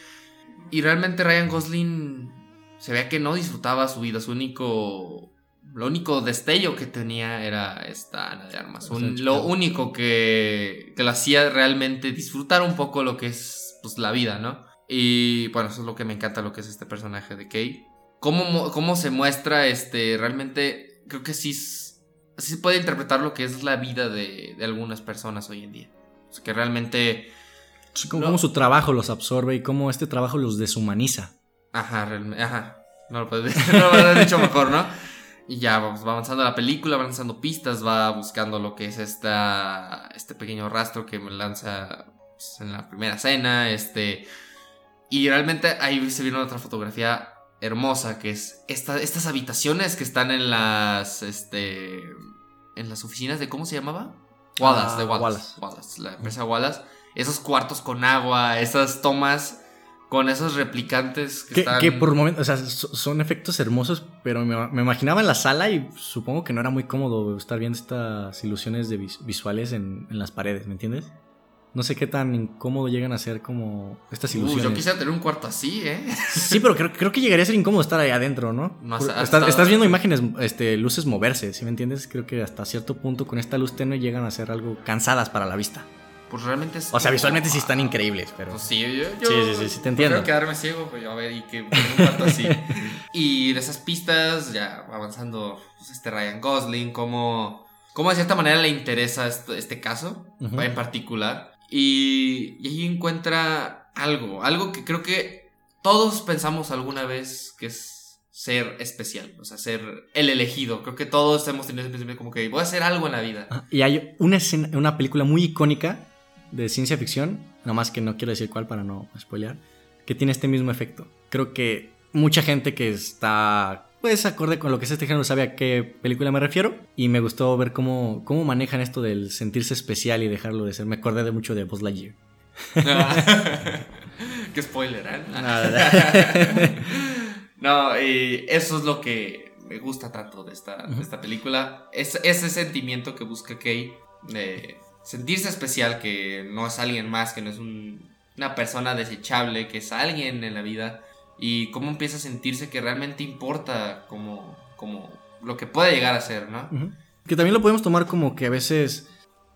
Y realmente Ryan Gosling se veía que no disfrutaba su vida, su único lo único destello que tenía era esta Ana de Armas. lo único que, que la hacía realmente disfrutar un poco lo que es pues, la vida, ¿no? Y bueno, eso es lo que me encanta, lo que es este personaje de Kay. Cómo, cómo se muestra, este, realmente, creo que sí, sí se puede interpretar lo que es la vida de, de algunas personas hoy en día. O sea, que realmente... cómo, su trabajo los absorbe y cómo este trabajo los deshumaniza. Ajá, realmente, ajá. No lo puedes no lo haber dicho mejor, ¿no? Y ya va avanzando la película, va lanzando pistas, va buscando lo que es esta, este pequeño rastro que me lanza pues, en la primera escena. Este, y realmente ahí se viene otra fotografía hermosa, que es esta, estas habitaciones que están en las, este, en las oficinas de, ¿cómo se llamaba? Wallace, de ah, Wallace, Wallace. La empresa Wallace. Esos cuartos con agua, esas tomas con esos replicantes que, están... que por momentos, o sea, son efectos hermosos, pero me, imaginaba en la sala y supongo que no era muy cómodo estar viendo estas ilusiones de visuales en, las paredes, ¿me entiendes? No sé qué tan incómodo llegan a ser como estas ilusiones. yo quisiera tener un cuarto así, ¿eh? Sí, pero creo, creo que llegaría a ser incómodo estar ahí adentro, ¿no? estás, viendo imágenes, este, luces moverse, ¿sí me entiendes? Creo que hasta cierto punto con esta luz tenue llegan a ser algo cansadas para la vista pues realmente es. O sea, visualmente sí están increíbles, pero. Pues sí, yo, sí, sí, sí, te entiendo. Quiero quedarme ciego, pues a ver, y que un cuarto así. y de esas pistas, ya avanzando, pues este Ryan Gosling, cómo, cómo de cierta manera le interesa este, este caso, en particular. Y, y ahí encuentra algo, algo que creo que todos pensamos alguna vez que es ser especial, o sea, ser el elegido. Creo que todos hemos tenido ese pensamiento como que voy a hacer algo en la vida. Ah, y hay una escena, una película muy icónica de ciencia ficción, nada más que no quiero decir cuál para no spoilear, que tiene este mismo efecto. Creo que mucha gente que está pues acorde con lo que es este género sabe a qué película me refiero y me gustó ver cómo, cómo manejan esto del sentirse especial y dejarlo de ser. Me acordé de mucho de Buzz Lightyear. qué spoiler, ¿eh? no, y eso es lo que me gusta tanto de esta, de esta película. Es ese sentimiento que busca Kay de sentirse especial, que no es alguien más, que no es una persona desechable, que es alguien en la vida, y cómo empieza a sentirse que realmente importa como, como lo que puede llegar a ser, ¿no? Que también lo podemos tomar como que a veces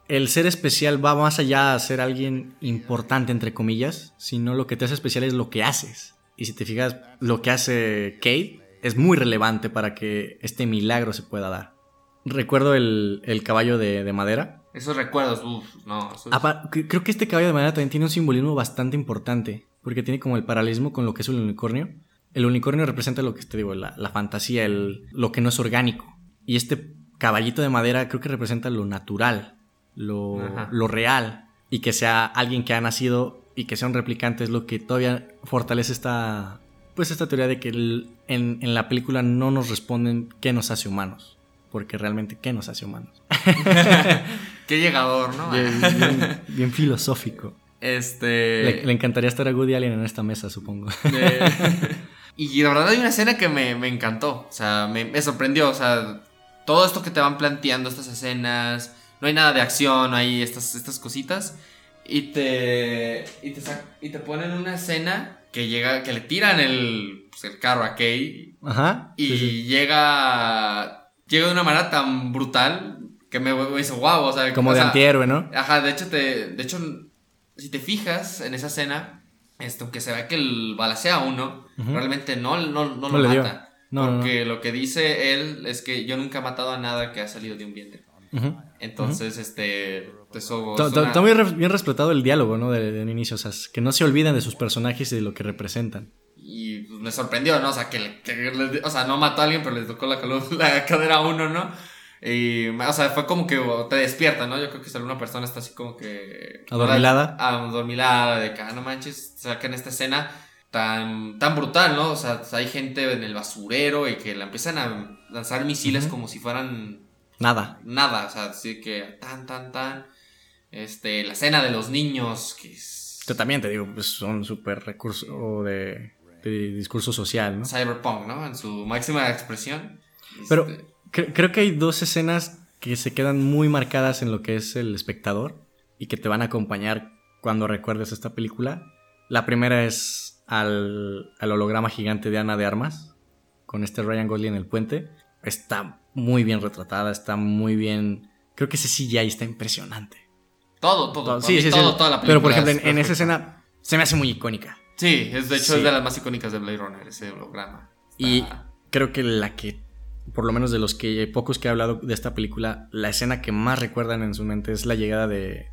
el ser especial va más allá de ser alguien importante, entre comillas, sino lo que te hace especial es lo que haces. Y si te fijas, lo que hace Kate es muy relevante para que este milagro se pueda dar. Recuerdo el, caballo de madera esos recuerdos, uff, no. Creo que este caballo de madera también tiene un simbolismo bastante importante, porque tiene como el paralelismo con lo que es el unicornio. El unicornio representa lo que te digo, la, fantasía, el, lo que no es orgánico. Y este caballito de madera creo que representa lo natural, lo, lo real. Y que sea alguien que ha nacido y que sea un replicante es lo que todavía fortalece esta, pues esta teoría de que en, en la película no nos responden qué nos hace humanos porque realmente, ¿qué nos hace humanos? Qué llegador, ¿no? Bien, filosófico. Este. Le, encantaría estar a Woody Allen en esta mesa, supongo. y la verdad hay una escena que me, encantó. O sea, me, sorprendió. O sea, todo esto que te van planteando, estas escenas. No hay nada de acción, no hay estas, estas cositas. Y te. Y te, y te ponen una escena que llega. que le tiran el, pues, el carro a Kay. Ajá. Y llega llega de una manera tan brutal que me, hizo wow, o sea, como de antihéroe, ¿no? Ajá, de hecho te de hecho si te fijas en esa escena, esto aunque se ve que el balacea a uno, realmente no, no, no, lo mata. porque lo que dice él es que yo nunca he matado a nada que ha salido de un vientre. Entonces, este. Eso. Está muy bien respetado el diálogo, ¿no? De, de, un inicio. O sea, que no se olviden de sus personajes y de lo que representan. Y pues, me sorprendió, ¿no? O sea, que, o sea, no mató a alguien, pero le tocó la, la cadera a uno, ¿no? Y, o sea, fue como que te despierta, ¿no? Yo creo que si alguna persona está así como que... ¿Adormilada? Adormilada, de que, ah, no manches, o sea, que en esta escena tan, tan brutal, ¿no? O sea, hay gente en el basurero y que la empiezan a lanzar misiles como si fueran... Nada. Nada, o sea, así que tan, tan, tan... Este, la escena de los niños, que es... Yo también te digo, pues son súper recursos de discurso social, ¿no? Cyberpunk, ¿no? En su máxima expresión. Pero este, creo que hay dos escenas que se quedan muy marcadas en lo que es el espectador y que te van a acompañar cuando recuerdes esta película. La primera es al, holograma gigante de Ana de Armas, con este Ryan Gosling en el puente, está muy bien retratada, está muy bien... Creo que ese CGI está impresionante. Todo, todo. Sí, sí, sí. todo, toda la Pero por película ejemplo, en, es en esa escena se me hace muy icónica. Sí, es de hecho Sí. es de las más icónicas de Blade Runner, ese holograma. Y creo que la que, por lo menos de los que pocos que he hablado de esta película, la escena que más recuerdan en su mente es la llegada de,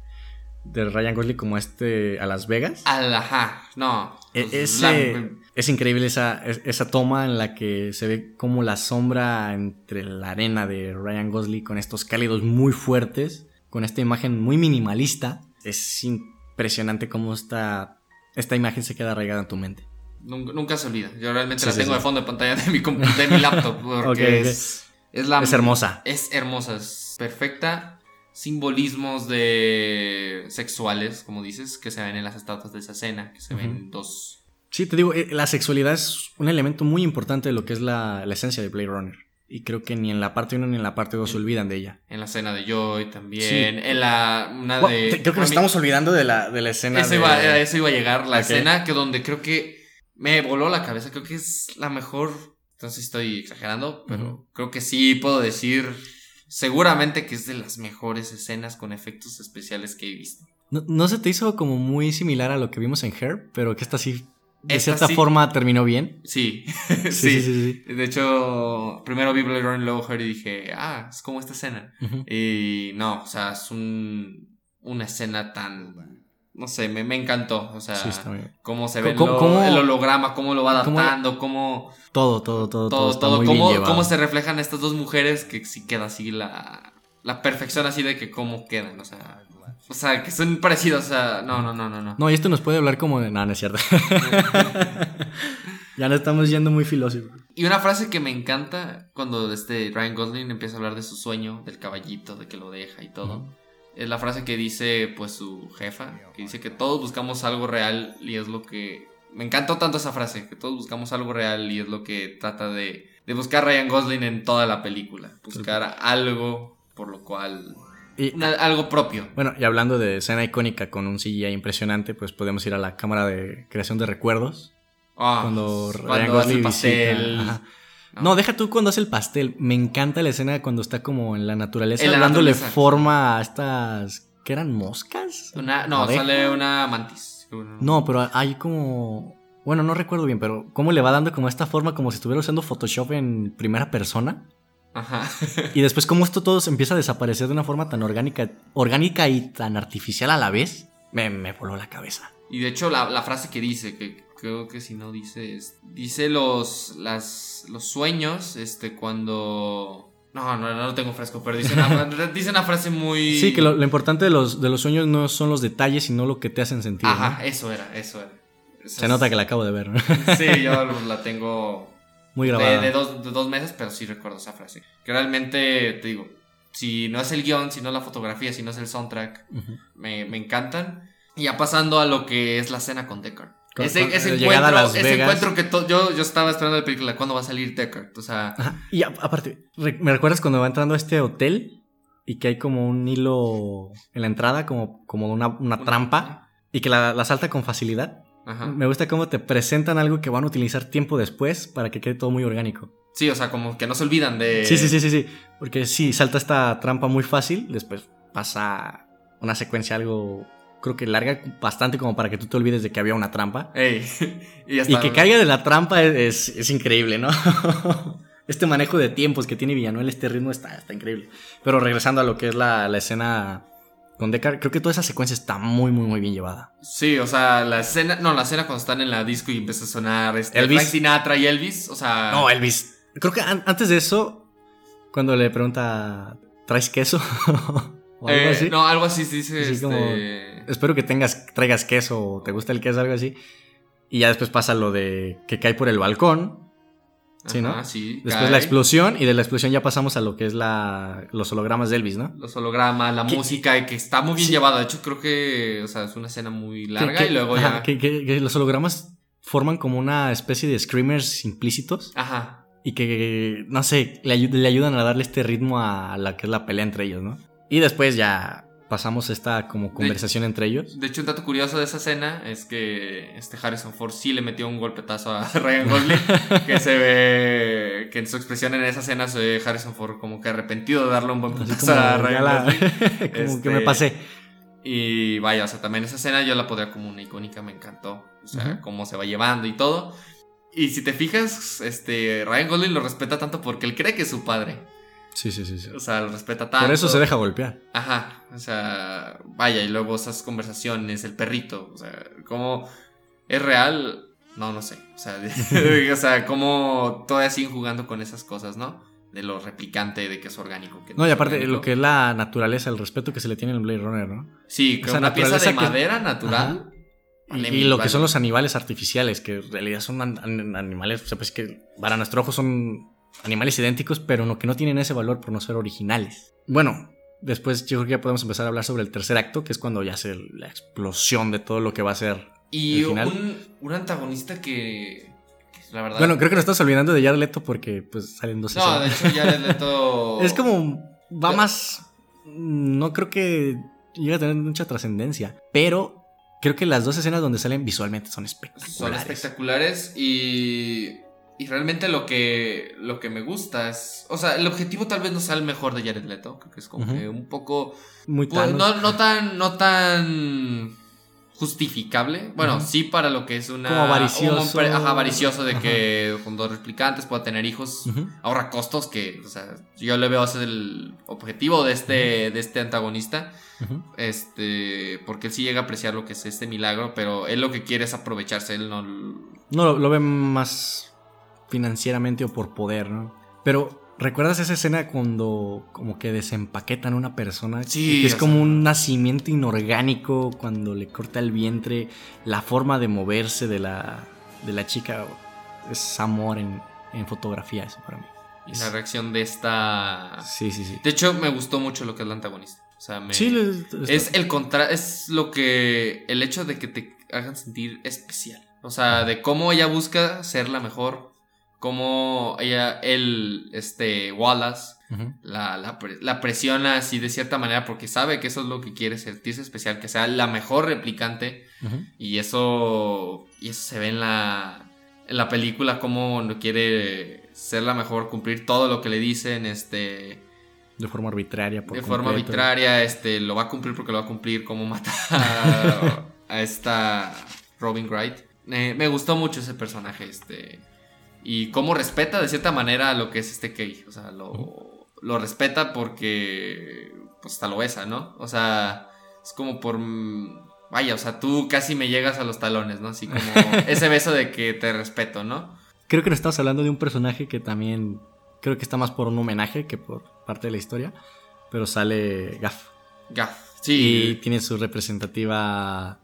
de Ryan Gosling como este a Las Vegas. Al, ajá, no. E- pues, ese- la- es increíble esa, es- esa toma en la que se ve como la sombra entre la arena de Ryan Gosling con estos cálidos muy fuertes, con esta imagen muy minimalista. Es impresionante cómo esta, esta imagen se queda arraigada en tu mente. Nunca, nunca se olvida. Yo realmente Sí, la sí, tengo sí. de fondo de pantalla de mi, de mi laptop. Porque. Es, es la. Es hermosa. Es hermosa, es perfecta. Simbolismos de sexuales, como dices, que se ven en las estatuas de esa escena, que se ven dos. Sí, te digo, eh, la sexualidad es un elemento muy importante de lo que es la, la esencia de Blade Runner. Y creo que ni en la parte 1 ni en la parte 2 se olvidan de ella. En la escena de Joy también. Sí. En la. Una de. creo que nos mí- estamos olvidando de la, de la escena. Eso de- iba, a eso iba a llegar, la escena que donde creo que me voló la cabeza, creo que es la mejor, entonces estoy exagerando, pero creo que sí puedo decir seguramente que es de las mejores escenas con efectos especiales que he visto. ¿No, no se te hizo como muy similar a lo que vimos en Her? Pero que esta sí, de Esta cierta sí. forma, terminó bien. Sí, Sí, sí, sí. De hecho, primero vi Blade Runner y luego Her y dije, ah, es como esta escena. Y no, o sea, es un, una escena tan, no sé, me, me encantó, o sea... Sí, cómo se ve ¿Cómo- lo- cómo- el holograma, cómo lo va adaptando, cómo Todo, todo, todo, todo. todo, todo, cómo, cómo se reflejan estas dos mujeres que sí queda así la, la perfección así de que cómo quedan, o sea, o sea, que son parecidos, o sea, no, no, no, no, no. No, y esto nos puede hablar como de. No, no es cierto. ya no estamos yendo muy filósofos. Y una frase que me encanta cuando este Ryan Gosling empieza a hablar de su sueño, del caballito, de que lo deja y todo. Es la frase que dice pues su jefa, que dice que todos buscamos algo real y es lo que... Me encantó tanto esa frase, que todos buscamos algo real y es lo que trata de, de buscar Ryan Gosling en toda la película. Buscar algo por lo cual... Y, una- algo propio. bueno, y hablando de escena icónica con un CGI impresionante, pues podemos ir a la cámara de creación de recuerdos. Ah, cuando Ryan cuando Gosling el pastel. visita- ajá. No. No, deja tú cuando hace el pastel. Me encanta la escena cuando está como en la naturaleza, En la dándole naturaleza. forma a estas. ¿Qué eran moscas? Una- no, ¿Abeja? sale una mantis. No, pero hay como. Bueno, no recuerdo bien, pero cómo le va dando como esta forma, como si estuviera usando Photoshop en primera persona. Ajá. Y después, cómo esto todo se empieza a desaparecer de una forma tan orgánica, orgánica y tan artificial a la vez, me, me voló la cabeza. Y de hecho la, la frase que dice, que creo que si no dice, es- dice los, las, los sueños, este, cuando... No, no, no lo tengo fresco, pero dice una, dice una frase muy... Sí, que lo, lo importante de los, de los sueños no son los detalles, sino lo que te hacen sentir. ¿no? Ajá, eso era, eso era. Se es- nota que la acabo de ver. ¿no? Sí, yo la tengo Muy grabada. de dos, de dos meses, pero sí recuerdo esa frase. Que realmente, te digo, si no es el guion, si no es la fotografía, si no es el soundtrack, me, me encantan. Y ya pasando a lo que es la cena con Deckard. Con- ese con- ese llegada a encuentro, ese encuentro que yo, yo estaba esperando la película, ¿cuándo va a salir Deckard? O sea, Ajá. Y aparte, re- ¿me recuerdas cuando va entrando a este hotel y que hay como un hilo en la entrada, como, como una, una trampa, y que la, la salta con facilidad? Ajá. Me gusta cómo te presentan algo que van a utilizar tiempo después para que quede todo muy orgánico. Sí, o sea, como que no se olvidan de... Sí, sí, sí, sí, sí. Porque sí, salta esta trampa muy fácil, después pasa una secuencia algo, creo que larga, bastante como para que tú te olvides de que había una trampa. Ey, y, que caiga de la trampa es, es- es increíble, ¿no? este manejo de tiempos que tiene Villanuel, este ritmo está, está increíble. Pero regresando a lo que es la, la escena con Deckard, creo que toda esa secuencia está muy, muy, muy bien llevada. Sí, o sea, la escena... No, la escena cuando están en la disco y empieza a sonar este, Elvis. Frank Sinatra y Elvis, o sea... No, Elvis. Creo que an- antes de eso, cuando le pregunta, ¿traes queso? o algo eh, así. No, algo así se dice, Así este... como- Espero que tengas, traigas queso o te gusta el queso, algo así. Y ya después pasa lo de que cae por el balcón. Sí, ¿no? Ajá, sí, Después cae. la explosión y de la explosión ya pasamos a lo que es la, los hologramas de Elvis, ¿no? Los hologramas, la Que- música, que está muy bien Sí. llevada. De hecho, creo que, o sea, es una escena muy larga Que- que- y luego ajá, ya... Que, que- que los hologramas forman como una especie de screamers implícitos Ajá. y que, no sé, le, le ayudan a darle este ritmo a la que es la pelea entre ellos, ¿no? Y después ya pasamos esta como conversación entre ellos. De hecho, un dato curioso de esa escena es que este Harrison Ford sí le metió un golpetazo a Ryan Gosling, que se ve que en su expresión en esa escena se ve Harrison Ford como que arrepentido de darle un golpetazo a Ryan la, Gosling. como que me Este, pasé. Y vaya, o sea, también esa escena yo la podría como una icónica, me encantó. O sea, cómo se va llevando y todo. Y si te fijas, este Ryan Gosling lo respeta tanto porque él cree que es su padre. Sí, sí, sí. sí. O sea, lo respeta tanto. Por eso se deja golpear. Ajá, o sea, vaya, y luego esas conversaciones, el perrito, o sea, cómo es real, no, no sé, o sea, o sea, cómo todavía siguen jugando con esas cosas, ¿no? De lo replicante, de que es orgánico. Que No, y es aparte orgánico. lo que es la naturaleza, el respeto que se le tiene en Blade Runner, ¿no? Sí, que una pieza de que- madera natural. Y, y lo que son los animales artificiales, que en realidad son an- an- animales, o sea, pues que para nuestro ojo son animales idénticos, pero no, que no tienen ese valor por no ser originales. Bueno, después yo creo que ya podemos empezar a hablar sobre el tercer acto, que es cuando ya hace la explosión de todo lo que va a ser. Y el final. un, un antagonista que, la verdad... Bueno, creo que nos estás olvidando de Jared Leto porque pues salen dos No, de hecho le Leto... Es como. Va más. No creo que llegue a tener mucha trascendencia. Pero creo que las dos escenas donde salen visualmente son son espectaculares. espectaculares y, y realmente lo que, lo que me gusta es, o sea, el objetivo tal vez no sea el mejor de Jared Leto, creo que es como que un poco, Muy pues, no, no tan, no tan justificable, bueno, sí para lo que es una... Como avaricioso. un ajá, avaricioso de que con dos replicantes pueda tener hijos. Ahorra costos que, o sea, yo le veo ese es el objetivo de este, de este antagonista. Este, porque él sí llega a apreciar lo que es este milagro, pero él lo que quiere es aprovecharse, él no... No, lo, lo ven más financieramente o por poder, ¿no? Pero, ¿recuerdas esa escena cuando como que desempaquetan a una persona? Sí, Que es como un nacimiento inorgánico cuando le corta el vientre, la forma de moverse de la, de la chica. Es amor en, en fotografía, eso para mí. Y la reacción de esta... Sí, sí, sí. De hecho, me gustó mucho lo que es el antagonista. O sea, me... Sí, le- Es el contra... Es lo que... El hecho de que te hagan sentir especial. O sea, de cómo ella busca ser la mejor. Cómo ella... Él, este... Wallace... La, la, pre- la presiona así de cierta manera porque sabe que eso es lo que quiere sentirse especial, que sea la mejor replicante y eso, y eso se ve en la, en la película, como no quiere ser la mejor, cumplir todo lo que le dicen, este, De forma arbitraria. Por de forma arbitraria, este, lo va a cumplir porque lo va a cumplir, como mata a, a esta Robin Wright. Eh, me gustó mucho ese personaje, este, y cómo respeta de cierta manera a lo que es este Kei, o sea, lo, lo respeta porque, pues, hasta lo besa, ¿no? O sea, es como por... Vaya, o sea, tú casi me llegas a los talones, ¿no? Así como ese beso de que te respeto, ¿no? Creo que nos estamos hablando de un personaje que también creo que está más por un homenaje que por parte de la historia, pero sale Gaff Gaff. y Sí. tiene su representativa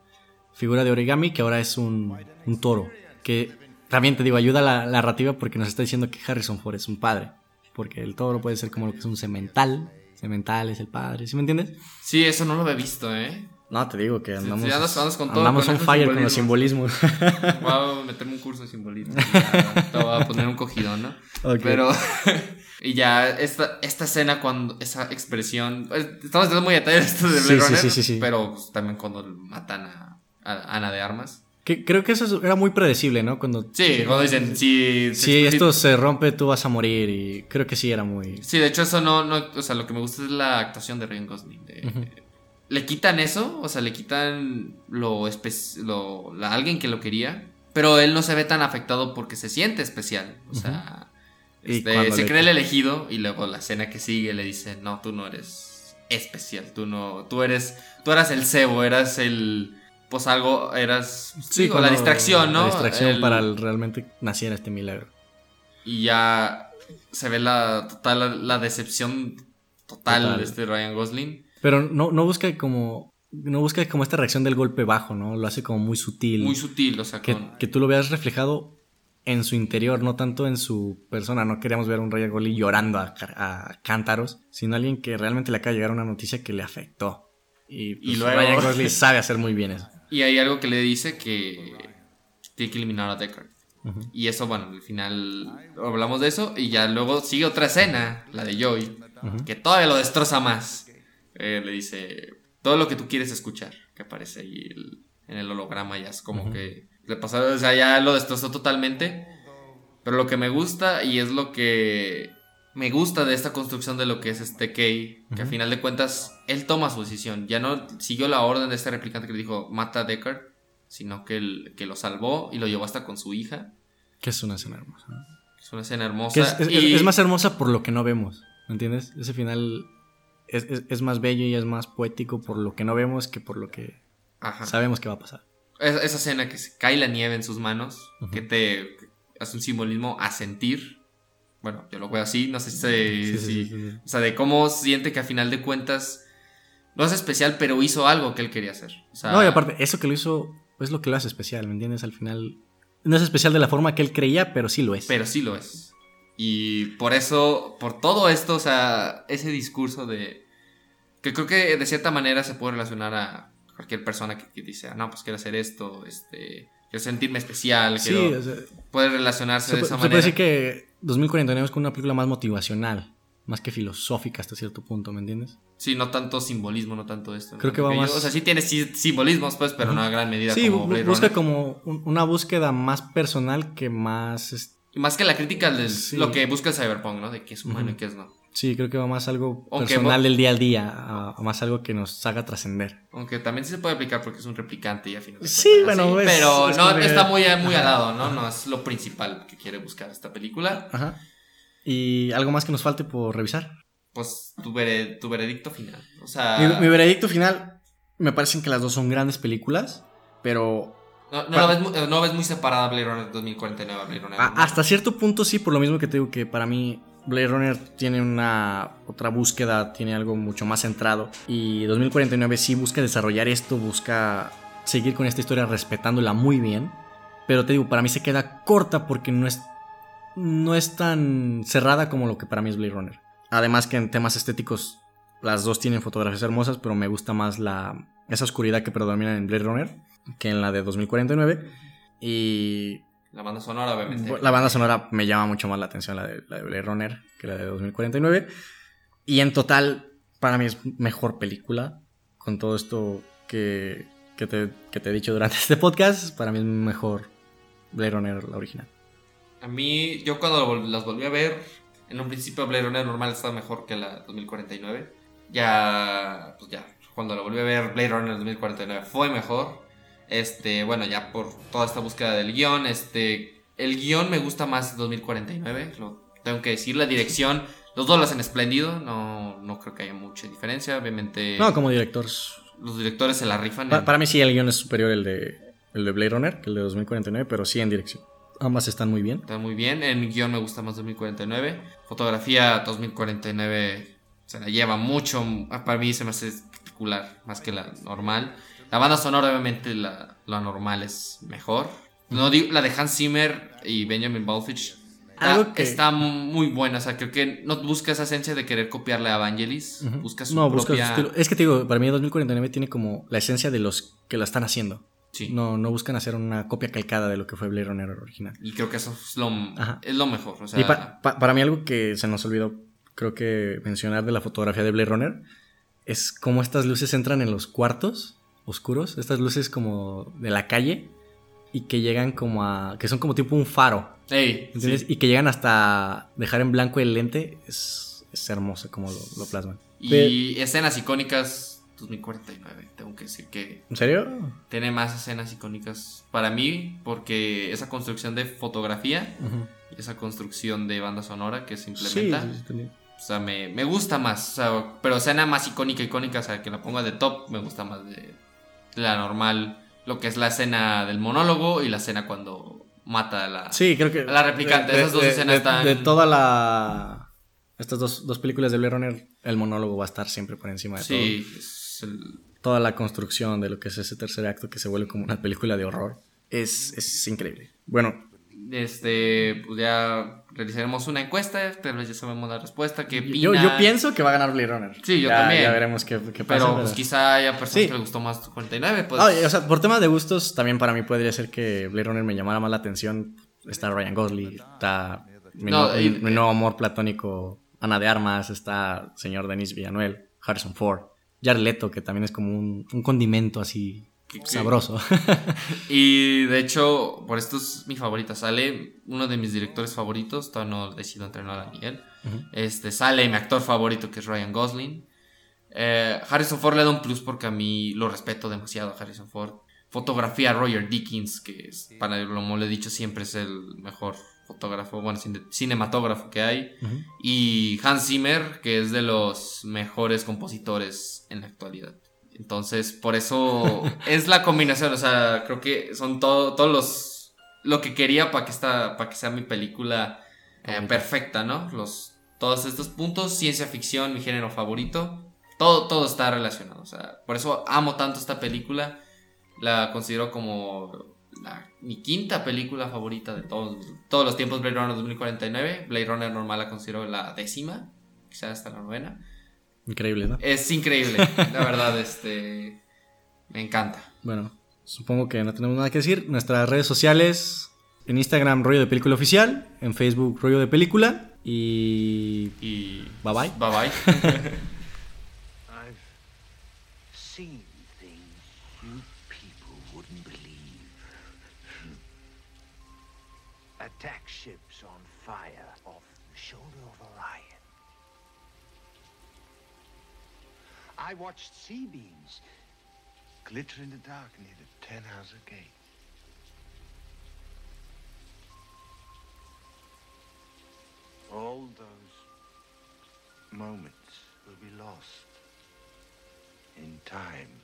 figura de origami que ahora es un, un toro, que también te digo ayuda la, la narrativa porque nos está diciendo que Harrison Ford es un padre, porque el toro puede ser como lo que es un cemental, cemental es el padre, ¿sí me entiendes? Sí, eso no lo había visto, ¿eh? No, te digo que andamos, sí, andas- andas con todo, andamos con on fire con los simbolismos. Voy a meterme un curso de simbolismo. Ya, Te voy a poner un cogidón, ¿no? Ok. Pero. y ya, esta, esta escena, cuando. Esa expresión. pues, Estamos dando muy detalles esto de Sí, Blade sí, Runner, sí, sí, sí. Pero pues, también cuando matan a, a Ana de Armas. Que, creo que eso era muy predecible, ¿no? Cuando Sí, cuando dicen, si. si esto se rompe tú vas a morir y creo que sí era muy... Sí, de hecho, eso no, no. O sea, lo que me gusta es la actuación de Ryan Gosling. de-. Le quitan eso, o sea, le quitan lo, lo la, alguien que lo quería, pero él no se ve tan afectado porque se siente especial. O sea, este, se cree el elegido y luego la escena que sigue le dice, no, tú no eres especial, tú no, tú eres, tú eras el cebo, eras el, pues algo, eras, digo, la distracción, ¿no? La distracción El- para el- realmente naciera este milagro. Y ya se ve la total, la, la decepción total, Total. de este Ryan Gosling. Pero no, no busca como... No busca como esta reacción del golpe bajo, ¿no? Lo hace como muy sutil. Muy sutil, o sea, que, con... que tú lo veas reflejado en su interior, no tanto en su persona. No queríamos ver a un Ryan Gosling llorando a, a cántaros, sino alguien que realmente le acaba de llegar una noticia que le afectó. Y, pues, Y luego- Ryan Gosling sabe hacer muy bien eso. Y hay algo que le dice que tiene que eliminar a Deckard. Y eso, bueno, al final hablamos de eso. Y ya luego sigue otra escena, la de Joy, que todavía lo destroza más. Eh, le dice, todo lo que tú quieres escuchar que aparece ahí el- en el holograma ya es como que le pasó, o sea, ya lo destrozó totalmente. Pero lo que me gusta y es lo que me gusta de esta construcción de lo que es este Kay, que a Ujú. final de cuentas él toma su decisión, ya no siguió la orden de este replicante que le dijo mata a Deckard, sino que, él- que lo salvó y lo llevó hasta con su hija. Que es una escena hermosa. Es una escena hermosa. Es, es- y- es más hermosa por lo que no vemos. ¿Me entiendes? Ese final es, es- más bello y es más poético por lo que no vemos que por lo que Ajá. sabemos que va a pasar. Esa, escena que se cae la nieve en sus manos, que te hace un simbolismo a sentir. Bueno, yo lo veo así, no sé si, Sí, si-. O sea, de cómo siente que a final de cuentas no es especial, pero hizo algo que él quería hacer. O sea, No, y aparte, eso que lo hizo es lo que lo hace especial, ¿me entiendes? Al final. No es especial de la forma que él creía, pero sí lo es. Pero sí lo es. Y por eso, por todo esto, o sea, ese discurso de... Que creo que de cierta manera se puede relacionar a cualquier persona que, que dice, ah, no, pues quiero hacer esto, este... Quiero sentirme especial, sí, quiero... o sea, puede relacionarse se, de esa se puede manera. decir que 2049 es como una película más motivacional, más que filosófica hasta cierto punto, ¿me entiendes? Sí, no tanto simbolismo, no tanto esto. ¿no? Creo que va más- O sea, sí tiene sí- simbolismos, pues, pero no a gran medida Sí, como Blade busca Runner. como un- una búsqueda más personal que más... es- Y más que la crítica de Sí. lo que busca el cyberpunk, ¿no? De qué es humano Ujú. y qué es no. Sí, creo que va más algo Aunque personal del día al día, a, a más algo que nos haga trascender. Aunque también se puede aplicar porque es un replicante y al final. Sí, cuentas, bueno, es- Pero es no, que- está muy, muy al lado, ¿no? No es lo principal que quiere buscar esta película. Ajá. ¿Y algo más que nos falte por revisar? Pues tu, tu veredicto final. O sea. Mi, mi veredicto final, me parecen que las dos son grandes películas, pero no, no, la ves, mu- no ves muy separada Blade Runner 2049 a Blade Runner. a- hasta cierto punto sí, por lo mismo que te digo que para mí Blade Runner tiene una otra búsqueda, tiene algo mucho más centrado. Y 2049 sí busca desarrollar esto, busca seguir con esta historia respetándola muy bien, pero te digo, para mí se queda corta porque no es no es tan cerrada como lo que para mí es Blade Runner. Además que en temas estéticos las dos tienen fotografías hermosas, pero me gusta más la esa oscuridad que predomina en Blade Runner que en la de 2049 y La banda sonora, obviamente. la banda sonora me llama mucho más la atención la de, la de Blade Runner que la de 2049 y en total para mí es mejor película con todo esto que, que, te, que te he dicho durante este podcast para mí es mejor Blade Runner la original. A mí, yo cuando las volví a ver, en un principio Blade Runner normal estaba mejor que la 2049. Ya, pues ya, cuando lo volví a ver, Blade Runner 2049 fue mejor. Este, bueno, ya por toda esta búsqueda del guion, este, el guion me gusta más 2049, lo tengo que decir, la dirección, los dos lo hacen espléndido, no, no creo que haya mucha diferencia, obviamente No, como director. los directores se la rifan. pa- para mí sí el guion es superior el de, el de Blade Runner que el de 2049, pero sí en dirección. Ambas están muy bien. Está muy bien. En guion me gusta más 2049. Fotografía 2049 se la lleva mucho. Para mí se me hace espectacular más que la normal. La banda sonora, obviamente, la, la normal es mejor. No digo, la de Hans Zimmer y Benjamin Balfich está, Algo que- está muy buena. O sea, creo que no busca esa esencia de querer copiarle a Vangelis. Ujú. Busca su no, busca su propia. estilo. Es que te digo, para mí 2049 tiene como la esencia de los que la están haciendo. Sí. No, no buscan hacer una copia calcada de lo que fue Blade Runner original. Y creo que eso es lo, es lo mejor. O sea, y pa- pa- para mí algo que se nos olvidó, creo que mencionar de la fotografía de Blade Runner, es cómo estas luces entran en los cuartos oscuros, estas luces como de la calle y que llegan como a... que son como tipo un faro, Ey, ¿entiendes? sí. Y que llegan hasta dejar en blanco el lente, es, es hermoso como lo, lo plasman. Y escenas icónicas 2049. Tengo que decir que ¿En serio? tiene más escenas icónicas para mí porque esa construcción de fotografía y esa construcción de banda sonora que se Sí, implementa, sí, sí, o sea, me, me gusta más. O sea, pero escena más icónica, icónica, o sea, que la ponga de top, me gusta más de la normal. Lo que es la escena del monólogo y la escena cuando mata a la... Sí, creo que. La replicante, esas dos escenas de, están- De toda la. Estas dos, dos películas de Blade Runner, el monólogo va a estar siempre por encima de Sí, es el- todo. Toda la construcción de lo que es ese tercer acto que se vuelve como una película de horror. Es, es increíble. Bueno, Este, pues ya realizaremos una encuesta, tal vez ya sabemos la respuesta. ¿Qué yo, yo pienso que va a ganar Blade Runner. Sí, yo Ya- también. Ya veremos qué, qué pasa. Pero pues quizá haya personas Sí. que les gustó más 49, pues. Ah, o sea, por tema de gustos, también para mí podría ser que Blade Runner me llamara más la atención. Está Ryan Gosling, está mi, No, nu- y- mi nuevo amor platónico, Ana de Armas, está señor Denis Villanuel, Harrison Ford. Jared que también es como un, condimento así sabroso. y de hecho, por esto es mi favorita. Sale uno de mis directores favoritos, todavía no decido entrenar a Miguel. este, sale mi actor favorito, que es Ryan Gosling. Eh, Harrison Ford le da un plus porque a mí lo respeto demasiado a Harrison Ford. Fotografía Roger Dickens, que es, para como le he dicho siempre, es el mejor fotógrafo, bueno, cinematógrafo que hay. Y Hans Zimmer, que es de los mejores compositores en la actualidad. Entonces, por eso es la combinación, o sea, creo que son todos los... Lo que quería para que, esta, para que sea mi película eh, perfecta, ¿no? Los, todos estos puntos, ciencia ficción, mi género favorito, todo, todo está relacionado, o sea, por eso amo tanto esta película, la considero como mi quinta película favorita de todos, todos los tiempos, Blade Runner 2049. Blade Runner normal la considero la décima, quizás hasta la novena. Increíble, ¿no? Es increíble, la verdad, este, me encanta. Bueno, supongo que no tenemos nada que decir. Nuestras redes sociales, en Instagram, rollo de película oficial, en Facebook, rollo de película y... Y... Bye bye. Bye bye. I watched sea beams glitter in the dark near the Ten Hauser Gate. All those moments will be lost in time.